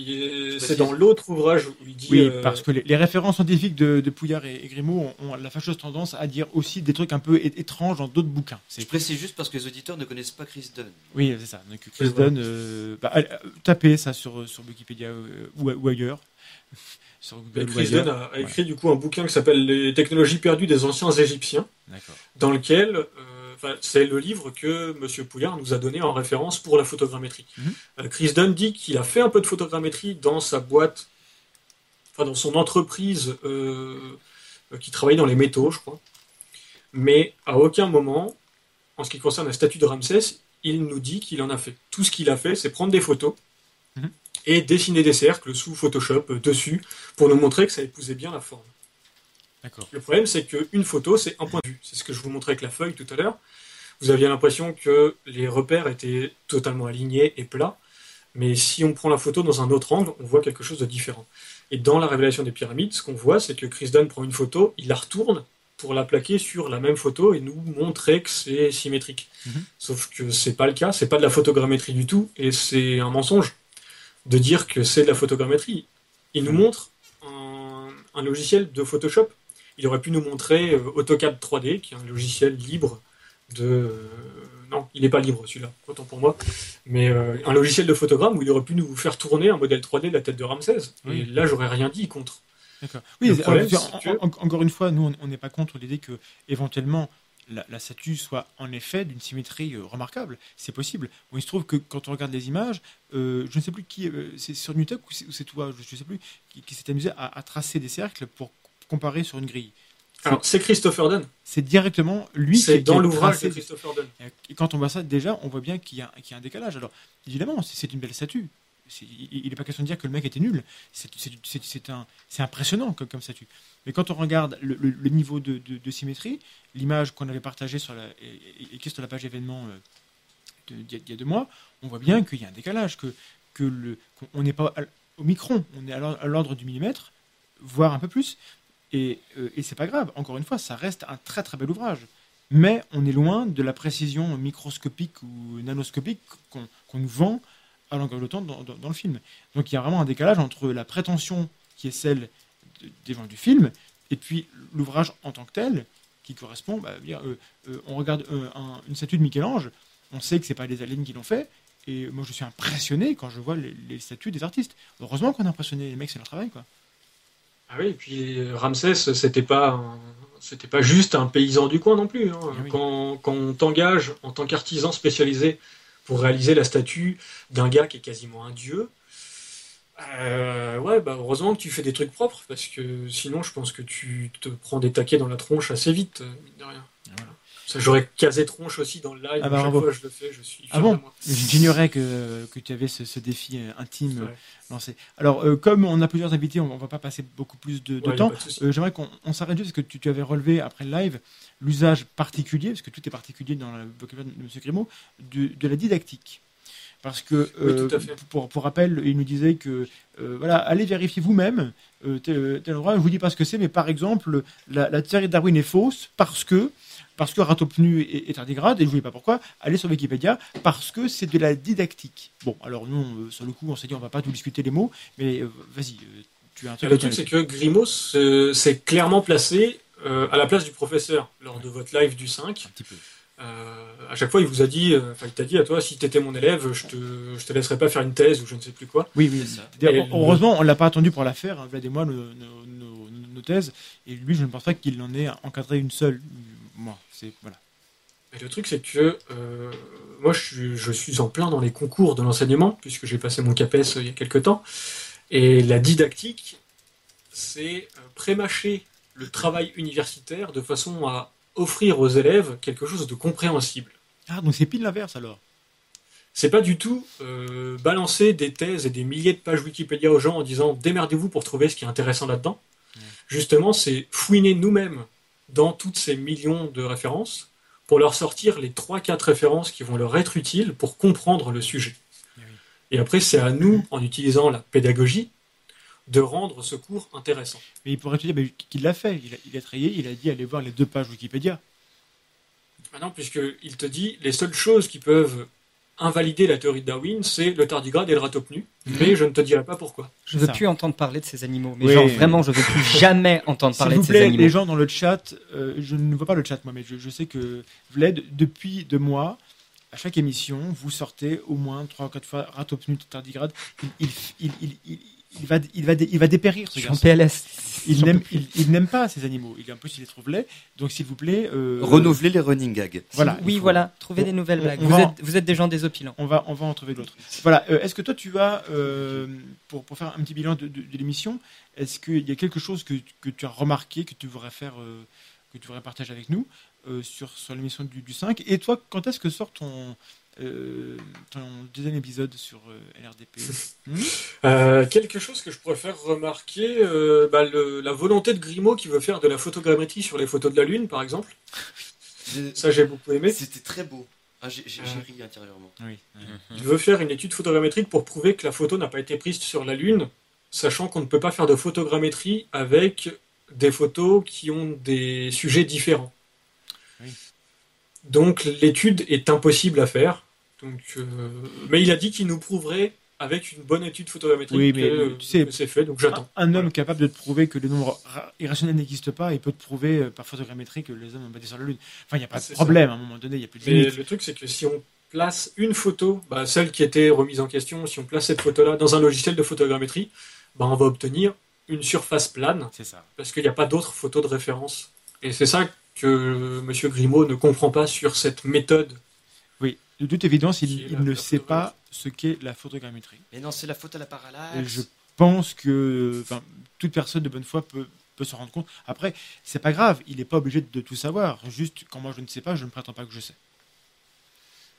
c'est dans l'autre ouvrage où il dit. Oui, euh, parce que les, les références scientifiques de, de Pouillard et, et Grimaud ont, ont la fâcheuse tendance à dire aussi des trucs un peu étranges dans d'autres bouquins. Je précise juste parce que les auditeurs ne connaissent pas Chris Dunn. Oui, c'est ça. Donc, Chris. Dunn, euh, bah, allez, tapez ça sur, sur Wikipédia euh, ou, ou ailleurs. sur Google Chris. Dunn a, a écrit du coup un bouquin qui s'appelle Les technologies perdues des anciens Égyptiens, D'accord. dans lequel euh, enfin, c'est le livre que M. Pouillard nous a donné en référence pour la photogrammétrie. Mhm. Euh, Chris Dunn dit qu'il a fait un peu de photogrammétrie dans sa boîte, enfin dans son entreprise euh, euh, qui travaille dans les métaux, je crois. Mais à aucun moment, en ce qui concerne la statue de Ramsès, il nous dit qu'il en a fait. Tout ce qu'il a fait, c'est prendre des photos Mhm. et dessiner des cercles sous Photoshop euh, dessus pour nous montrer que ça épousait bien la forme. Le problème, c'est qu'une photo, c'est un point de vue. C'est ce que je vous montrais avec la feuille tout à l'heure. Vous aviez l'impression que les repères étaient totalement alignés et plats. Mais si on prend la photo dans un autre angle, on voit quelque chose de différent. Et dans la révélation des pyramides, ce qu'on voit, c'est que Chris Dunn prend une photo, il la retourne pour la plaquer sur la même photo et nous montrer que c'est symétrique. Mhm. Sauf que c'est pas le cas, c'est pas de la photogrammétrie du tout, et c'est un mensonge de dire que c'est de la photogrammétrie. Il nous Mhm. montre un, un logiciel de Photoshop. Il aurait pu nous montrer euh, AutoCAD 3D, qui est un logiciel libre de. euh, non, il n'est pas libre celui-là, autant pour moi. Mais euh, un logiciel de photogramme où il aurait pu nous faire tourner un modèle 3D de la tête de Ramsès. Oui. Et là, j'aurais rien dit contre. D'accord. Oui, problème, alors, en- en- encore une fois, nous, on- n'est pas contre l'idée que éventuellement la, la statue soit en effet d'une symétrie euh, remarquable. C'est possible. Bon, il se trouve que quand on regarde les images, euh, je ne sais plus qui, euh, c'est sur Newtek ou c'est ou c'est toi, je ne sais plus, qui, qui s'est amusé à, à tracer des cercles pour comparer sur une grille. Alors, c'est Christopher Dunn. C'est directement lui qui, C'est dans a l'ouvrage de Christopher Dunn. Et quand on voit ça, déjà, on voit bien qu'il y, a- qu'il y a un décalage. Alors, évidemment, c'est une belle statue. Il n'est pas question de dire que le mec était nul. C'est- impressionnant comme, comme statue. Mais quand on regarde le, le- le niveau de, de- de symétrie, l'image qu'on avait partagée sur la, et, et- et qui est sur la page événement euh, d'il y, a- d'il y a deux mois, on voit bien qu'il y a un décalage, que, que le, qu'on n'est pas au micron, on est à l'ordre du millimètre, voire un peu plus. Et, euh, et c'est pas grave. Encore une fois, ça reste un très très bel ouvrage mais on est loin de la précision microscopique ou nanoscopique qu'on nous vend à longueur de temps dans, le film. Donc il y a vraiment un décalage entre la prétention qui est celle de- des gens du film et puis l'ouvrage en tant que tel qui correspond. bah, euh, euh, on regarde euh, un- une statue de Michel-Ange, on sait que c'est pas les aliens qui l'ont fait. Et moi, je suis impressionné quand je vois les, les statues des artistes. Heureusement qu'on est impressionné, les mecs, c'est leur travail, quoi. Ah oui, et puis euh, Ramsès, c'était pas un- c'était pas juste un paysan du coin non plus. hein. Ah oui. Quand, quand on t'engage en tant qu'artisan spécialisé pour réaliser la statue d'un gars qui est quasiment un dieu, euh, ouais, bah heureusement que tu fais des trucs propres parce que sinon, je pense que tu te prends des taquets dans la tronche assez vite, euh, mine de rien. Ça, j'aurais casé tronche aussi dans le live. Ah bah, chaque fois, je le fais, je suis Ah bon. J'ignorais que, que tu avais ce, ce défi euh, intime euh, Ouais. lancé. Alors, euh, comme on a plusieurs invités, on ne va pas passer beaucoup plus de, Ouais, temps. de. Euh, J'aimerais qu'on on s'arrête juste parce que tu, tu avais relevé après le live l'usage particulier, parce que tout est particulier dans le vocabulaire de M. Grimaud, de, de la didactique. Parce que, euh, pour, pour rappel, il nous disait que, euh, voilà, allez vérifier vous-même euh, tel, tel endroit. Je vous dis pas ce que c'est, mais par exemple, la, la théorie de Darwin est fausse parce que, parce que Ratopnu est, est tardigrade, et je ne vous dis pas pourquoi, allez sur Wikipédia, parce que c'est de la didactique. Bon, alors nous, euh, sur le coup, on s'est dit, on va pas tout discuter les mots, mais euh, vas-y, euh, tu as un truc. le truc, c'est que Grimaud se- s'est clairement placé euh, à la place du professeur lors de votre live du 5. Un petit peu. Euh, à chaque fois, il vous a dit, euh, enfin, il t'a dit à toi, si t'étais mon élève, je te, je te laisserais pas faire une thèse ou je ne sais plus quoi. Oui, oui. C'est ça. D'ailleurs, Et heureusement, on l'a pas attendu pour la faire, hein, Vlad et moi, nos, nos- nos- nos thèses, et lui, je ne pense pas qu'il en ait encadré une seule. Moi, c'est voilà. Et le truc, c'est que euh, moi, je suis, je suis en plein dans les concours de l'enseignement, puisque j'ai passé mon CAPES il y a quelques temps. Et la didactique, c'est euh, prémâcher le travail universitaire de façon à offrir aux élèves quelque chose de compréhensible. Ah, donc c'est pile l'inverse alors. C'est pas du tout euh, balancer des thèses et des milliers de pages Wikipédia aux gens en disant démerdez-vous pour trouver ce qui est intéressant là-dedans. Justement, c'est fouiner nous-mêmes dans toutes ces millions de références pour leur sortir les 3-4 références qui vont leur être utiles pour comprendre le sujet. Eh. Et après, c'est à nous, en utilisant la pédagogie, de rendre ce cours intéressant. Mais il pourrait te dire qu'il l'a fait? Il a, il a il a dit allez voir les deux pages Wikipédia. Maintenant, puisqu'il te dit les seules choses qui peuvent invalider la théorie de Darwin, c'est le tardigrade et le ratopnu, mais je ne te dirai pas pourquoi. Je veux Ça. plus entendre parler de ces animaux. Mais Oui. genre vraiment, je veux plus jamais entendre S'il parler vous de ces plaît, animaux. les gens dans le chat, euh, je ne vois pas le chat moi, mais je, je sais que Vlad, depuis deux mois, à chaque émission, vous sortez au moins trois ou quatre fois Ratopnu tardigrade. Il, il, il, il, va, il, va, il va dépérir ce Je suis en garçon. PLS. Il n'aime, il, il n'aime pas ces animaux. Il en plus, il les trouve laids. Donc, s'il vous plaît, euh, Renouveler les running gags. Voilà, oui, faut- voilà. Trouvez on- des nouvelles blagues. Vous êtes, vous êtes des gens désopilants. on va, on va en trouver d'autres. Voilà. euh, est-ce que toi, tu as, euh, pour, pour faire un petit bilan de, de- de l'émission, est-ce qu'il y a quelque chose que, que tu as remarqué, que tu voudrais faire, euh, que tu voudrais partager avec nous euh, sur, sur l'émission du, du 5 Et toi, quand est-ce que sort ton, euh, ton deuxième épisode sur euh, LRDP Euh, quelque chose que je pourrais faire remarquer, euh, bah, le- la volonté de Grimaud qui veut faire de la photogrammétrie sur les photos de la Lune, par exemple. Ça, j'ai beaucoup aimé. C'était très beau. Ah, j'ai Ah. ri intérieurement. Oui. Il veut faire une étude photogrammétrique pour prouver que la photo n'a pas été prise sur la Lune, sachant qu'on ne peut pas faire de photogrammétrie avec des photos qui ont des sujets différents. Oui. Donc l'étude est impossible à faire. Donc, euh, mais il a dit qu'il nous prouverait avec une bonne étude photogrammétrique Oui, mais, que, tu sais, c'est fait. Donc j'attends. Un, un homme capable de te prouver que les nombres ra- irrationnels n'existent pas, il peut te prouver euh, par photogrammétrie que les hommes ont bâti sur la Lune. Enfin, il n'y a pas de problème. À un moment donné, il n'y a plus de Mais limite. le truc, c'est que si on place une photo, bah, celle qui était remise en question, si on place cette photo-là dans un logiciel de photogrammétrie, bah, on va obtenir une surface plane C'est ça. parce qu'il n'y a pas d'autres photos de référence. Et c'est ça que M. Grimaud ne comprend pas sur cette méthode. Oui, de toute évidence, il, est il la- ne la sait pas ce qu'est la photogrammétrie. Mais non, c'est la faute à la Et parallaxe. je pense que toute personne de bonne foi peut, peut se rendre compte. Après, c'est pas grave, il n'est pas obligé de tout savoir. Juste, quand moi je ne sais pas, je ne prétends pas que je sais. Et je sais bien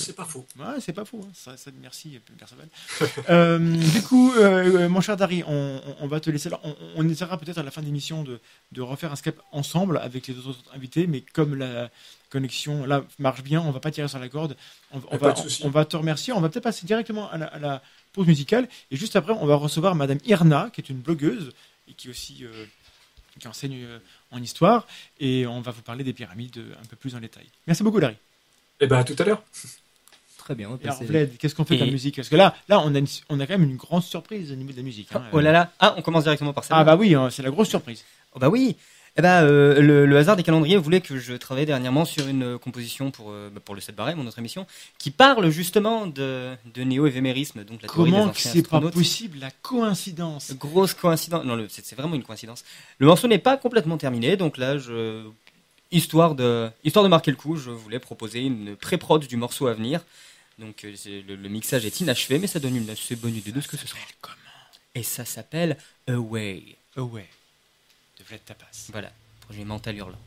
C'est pas faux. Ouais, c'est pas faux. hein. Ça, ça- merci, Perceval. euh, du coup, euh, mon cher Dari, on, va te laisser là. On, on essaiera peut-être à la fin de l'émission de, de refaire un Skype ensemble avec les autres invités, mais comme la connexion là marche bien, on va pas tirer sur la corde. On, on va, on va te remercier. On va peut-être passer directement à la, à la pause musicale. Et juste après, on va recevoir Madame Irna, qui est une blogueuse et qui aussi euh, qui enseigne euh, en histoire. Et on va vous parler des pyramides euh, un peu plus en détail. Merci beaucoup, Larry. Et ben à tout à l'heure. Très bien. on alors, Vlad, qu'est-ce qu'on fait de la Et- musique Parce que là, là on, a une- on a quand même une grande surprise au niveau de la musique. hein. Oh là là. Ah, on commence directement par ça. Ah bah oui, hein, c'est la grosse surprise. Oh bah oui. Eh ben, euh, le, le hasard des calendriers voulait que je travaille dernièrement sur une euh, composition pour, euh, bah, pour le 7 barré, mon autre émission, qui parle justement de, de néo-évémérisme, donc la théorie des Comment que anciens c'est pas astronautes. possible la coïncidence? Grosse coïncidence. Non, le- c'est c'est vraiment une coïncidence. Le morceau n'est pas complètement terminé, donc là, je, histoire de, histoire de marquer le coup, je voulais proposer une pré-prod du morceau à venir. Donc euh, le, le mixage est inachevé, mais ça donne une assez bonne idée de ce que ce sera. Comment Et ça s'appelle Away. Away de Vlad Tapas. Voilà, projet mental hurlant.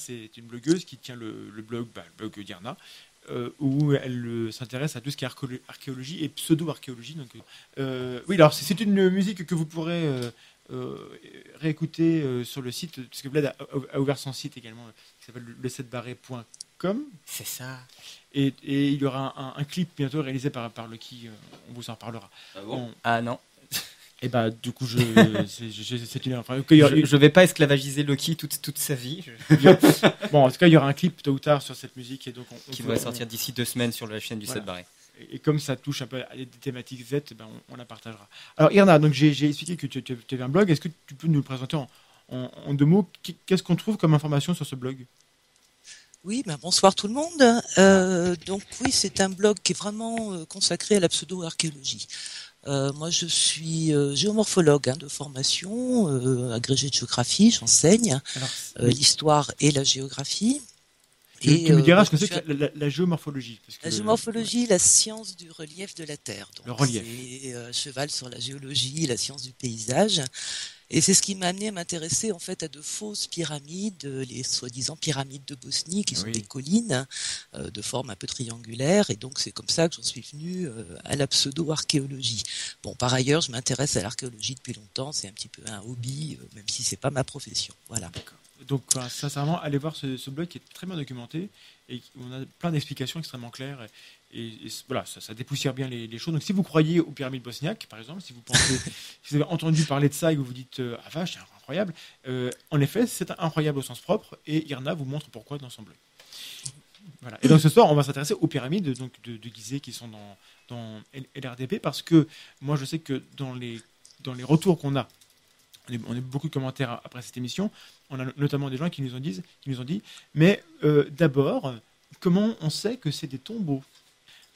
C'est une blogueuse qui tient le, le blog, bah, le blog d'Irna, euh, où elle euh, s'intéresse à tout ce qui est archéolo- archéologie et pseudo-archéologie. Donc, euh, oui, alors c'est- une musique que vous pourrez euh, euh, réécouter euh, sur le site, parce que Vlad a, ouvert son site également, euh, qui s'appelle le 7barré.com. C'est ça. Et, et il y aura un, un clip bientôt réalisé par, par Lucky, euh, on vous en reparlera. Ah bon? On- Ah non. Et bah, du coup, je, c'est une. enfin, Je, je vais pas esclavagiser Loki toute, toute sa vie. Bon, en tout cas, il y aura un clip tôt ou tard sur cette musique et donc on, on qui va sortir d'ici deux semaines sur la chaîne du Voilà. 7 barré. Et comme ça touche un peu à des thématiques Z, ben on, on la partagera. Alors Irna, donc j'ai j'ai expliqué que tu, tu- tu avais un blog. Est-ce que tu peux nous le présenter en, en- en deux mots? Qu'est- Qu'est-ce qu'on trouve comme information sur ce blog? Oui, ben bonsoir tout le monde. Euh, donc oui, c'est un blog qui est vraiment euh, consacré à la pseudo-archéologie. Euh, moi, je suis euh, géomorphologue hein, de formation, euh, agrégé de géographie, j'enseigne euh, l'histoire et la géographie. tu, tu me diras ce que c'est que la, la- la géomorphologie. parce que La géomorphologie, la science du relief de la Terre. Donc, Le relief. C'est cheval sur la géologie, la science du paysage. Et c'est ce qui m'a amené à m'intéresser en fait à de fausses pyramides, les soi-disant pyramides de Bosnie, qui sont Oui. des collines euh, de forme un peu triangulaire. Et donc c'est comme ça que j'en suis venu euh, à la pseudo-archéologie. Bon, par ailleurs, je m'intéresse à l'archéologie depuis longtemps. C'est un petit peu un hobby, euh, même si c'est pas ma profession. Voilà. Donc, enfin, sincèrement, allez voir ce, ce blog qui est très bien documenté et où on a plein d'explications extrêmement claires. Et, voilà, ça, dépoussière bien les, choses. Donc, si vous croyez aux pyramides bosniaques, par exemple, si vous avez entendu parler de ça et que vous vous dites euh, Ah vache, c'est incroyable, euh, en effet, c'est incroyable au sens propre. Et Irna vous montre pourquoi dans son blog. Voilà. Et donc ce soir, on va s'intéresser aux pyramides donc, de, de qui sont dans, dans LRDP parce que moi, je sais que dans les, dans les retours qu'on a, on a, beaucoup de commentaires après cette émission. On a notamment des gens qui nous ont dit, qui nous ont dit mais euh, d'abord, comment on sait que c'est des tombeaux?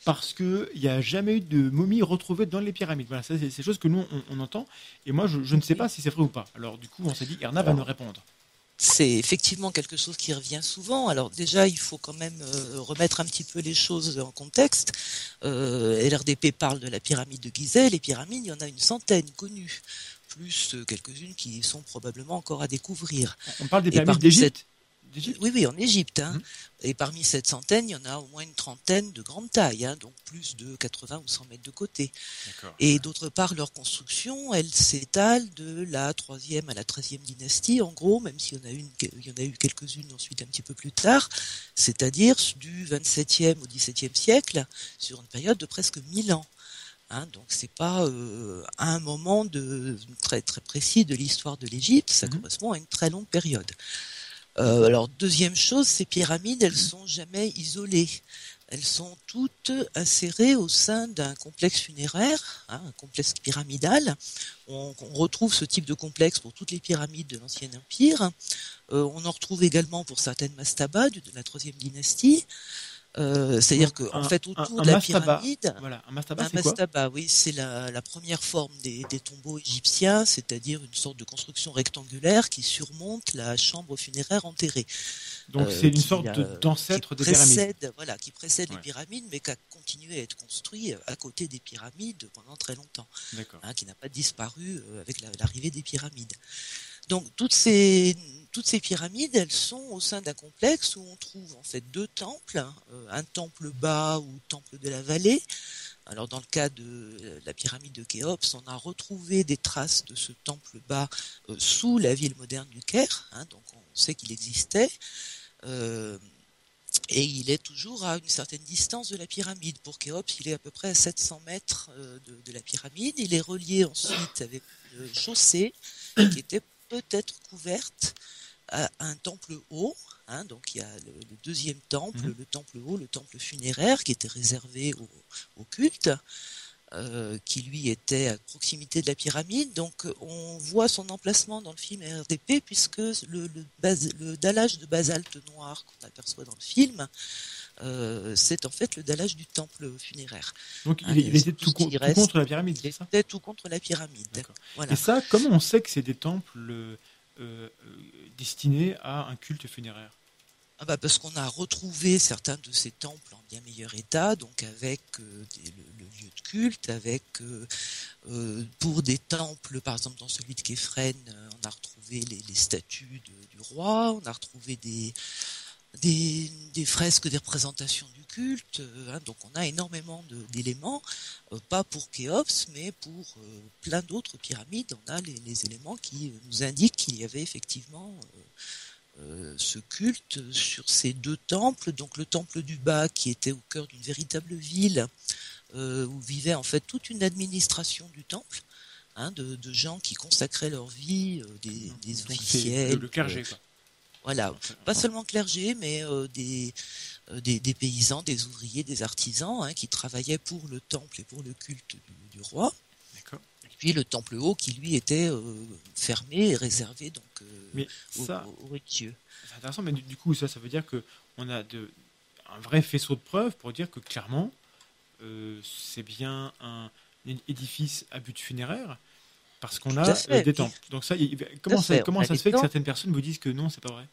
Parce qu'il n'y a jamais eu de momies retrouvées dans les pyramides. Voilà, ça, c'est des choses que nous, on, on entend. Et moi, je, je ne sais pas si c'est vrai ou pas. Alors, du coup, on s'est dit, Erna va nous répondre. C'est effectivement quelque chose qui revient souvent. Alors déjà, il faut quand même euh, remettre un petit peu les choses en contexte. Euh, LRDP parle de la pyramide de Gizeh. Les pyramides, il y en a une centaine connues, plus euh, quelques-unes qui sont probablement encore à découvrir. On parle des pyramides d'Égypte Oui, oui, en Égypte. hein. Mhm. Et parmi cette centaine, il y en a au moins une trentaine de grande taille, hein, donc plus de 80 ou 100 mètres de côté. Et d'autre part, leur construction, elle s'étale de la troisième à la treizième dynastie, en gros, même s'il y en a une, il y en a eu quelques-unes ensuite un petit peu plus tard, c'est-à-dire du 27e au 17e siècle, sur une période de presque 1000 ans. Hein, donc c'est pas euh, à un moment de très très précis de l'histoire de l'Égypte, ça Mhm. correspond à une très longue période. Euh, alors deuxième chose, ces pyramides, elles sont jamais isolées. Elles sont toutes insérées au sein d'un complexe funéraire, hein, un complexe pyramidal. On, retrouve ce type de complexe pour toutes les pyramides de l'Ancien Empire. Euh, on en retrouve également pour certaines mastabas de la troisième dynastie. Euh, C'est-à-dire qu'en un- fait, autour un- un de la mastaba, pyramide, Voilà, un mastaba, un quoi mastaba, oui, c'est la, la première forme des, des tombeaux égyptiens, c'est-à-dire une sorte de construction rectangulaire qui surmonte la chambre funéraire enterrée. Donc, euh, c'est une sorte d'ancêtre des pyramides. précède, Voilà, qui précède Ouais. les pyramides, mais qui a continué à être construit euh, à côté des pyramides pendant très longtemps, hein, qui n'a pas disparu avec la- l'arrivée des pyramides. Donc toutes ces pyramides, elles sont au sein d'un complexe où on trouve en fait deux temples, hein, euh, un temple bas ou temple de la vallée. Alors dans le cas de euh, la pyramide de Khéops, on a retrouvé des traces de ce temple bas euh, sous la ville moderne du Caire, hein, donc on sait qu'il existait. Et il est toujours à une certaine distance de la pyramide. Pour Khéops, il est à peu près à 700 mètres de, de la pyramide. Il est relié ensuite avec une chaussée qui était peut-être couverte à un temple haut. hein. donc il y a le, le deuxième temple, Mhm. le temple haut, le temple funéraire qui était réservé au, au culte. euh, qui lui était à proximité de la pyramide. Donc euh, on voit son emplacement dans le film RDP puisque le, le, bas- le dallage de basalte noir qu'on aperçoit dans le film, euh, c'est en fait le dallage du temple funéraire. Donc, Ah, il, il était tout con- contre la pyramide, Il c'est ça était tout contre la pyramide. Voilà. Et ça, comment on sait que c'est des temples euh, euh, destinés à un culte funéraire? Ah bah parce qu'on a retrouvé certains de ces temples en bien meilleur état, donc avec euh, des- le, le lieu de culte, avec euh, pour des temples, par exemple dans celui de Képhren, on a retrouvé les, les statues de- du roi, on a retrouvé des, des, des fresques, des représentations du culte, euh, hein, donc on a énormément d'éléments, euh, pas pour Khéops, mais pour euh, plein d'autres pyramides, on a les, les éléments qui nous indiquent qu'il y avait effectivement euh, ce culte sur ces deux temples, donc le temple du bas qui était au cœur d'une véritable ville où vivait en fait toute une administration du temple, hein, de, de gens qui consacraient leur vie, euh, des, des officiels, le, le clergé, quoi. Voilà, pas seulement clergé, mais euh, des, euh, des, des paysans, des ouvriers, des artisans hein, qui travaillaient pour le temple et pour le culte du, du roi. D'accord. Et puis le temple haut qui lui était euh, fermé et réservé donc Mais aux, ça, aux- aux religieux. c'est intéressant, mais du, du coup, ça, ça veut dire que on a de, un vrai faisceau de preuves pour dire que clairement, c'est bien un, édifice à but funéraire, parce qu'on a des oui. temples. Donc ça, comment, ça, comment ça se fait que certaines personnes vous disent que non, c'est pas vrai?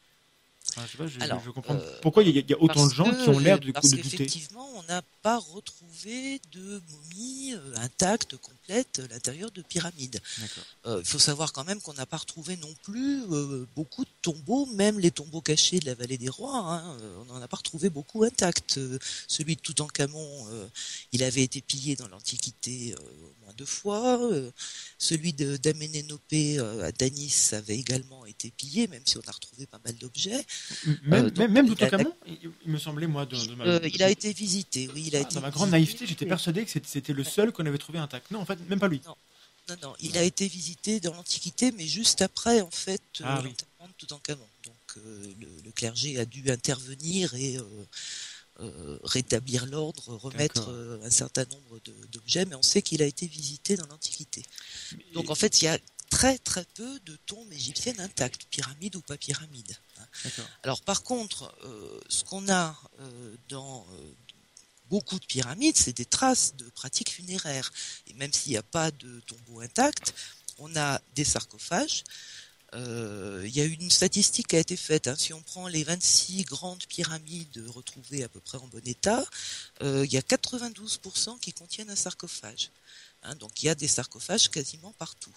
Enfin, je sais pas, je, Alors, je comprends euh, pourquoi il y, a- il y a autant de gens que- qui ont l'air de, parce de douter. qu'effectivement, on n'a pas retrouvé de momie euh, intacte, complète, à l'intérieur de pyramides. Euh, Il faut savoir quand même qu'on n'a pas retrouvé non plus euh, beaucoup de tombeaux, même les tombeaux cachés de la vallée des rois. hein, on n'en a pas retrouvé beaucoup intacts. Celui de Toutankhamon, il avait été pillé dans l'Antiquité au moins deux fois. Celui de d'Amenénopé euh, à Danis avait également été pillé, même si on a retrouvé pas mal d'objets. Même, Euh, donc, même, il a- Toutankhamon, il, me semblait, moi, de, de ma, Euh, il a été visité, oui, il a Ah, été dans ma grande visité. naïveté, j'étais persuadé que c'était- le seul qu'on avait trouvé intact. Non, en fait, même pas lui. Non, non, il a été visité dans l'Antiquité, mais juste après, en fait, euh, Ah oui. l'enterrement de Toutankhamon. Donc, euh, le, le clergé a dû intervenir et euh, euh, rétablir l'ordre, remettre euh, un certain nombre d'objets, mais on sait qu'il a été visité dans l'Antiquité. Donc, en fait, il y a très très peu de tombes égyptiennes intactes, pyramides ou pas pyramides. Alors par contre, euh, ce qu'on a euh, dans euh, beaucoup de pyramides, c'est des traces de pratiques funéraires. Et même s'il n'y a pas de tombeau intact, on a des sarcophages. Il y a une statistique qui a été faite. hein. Si on prend les 26 grandes pyramides retrouvées à peu près en bon état, il y a 92% qui contiennent un sarcophage. Hein, donc il y a des sarcophages quasiment partout.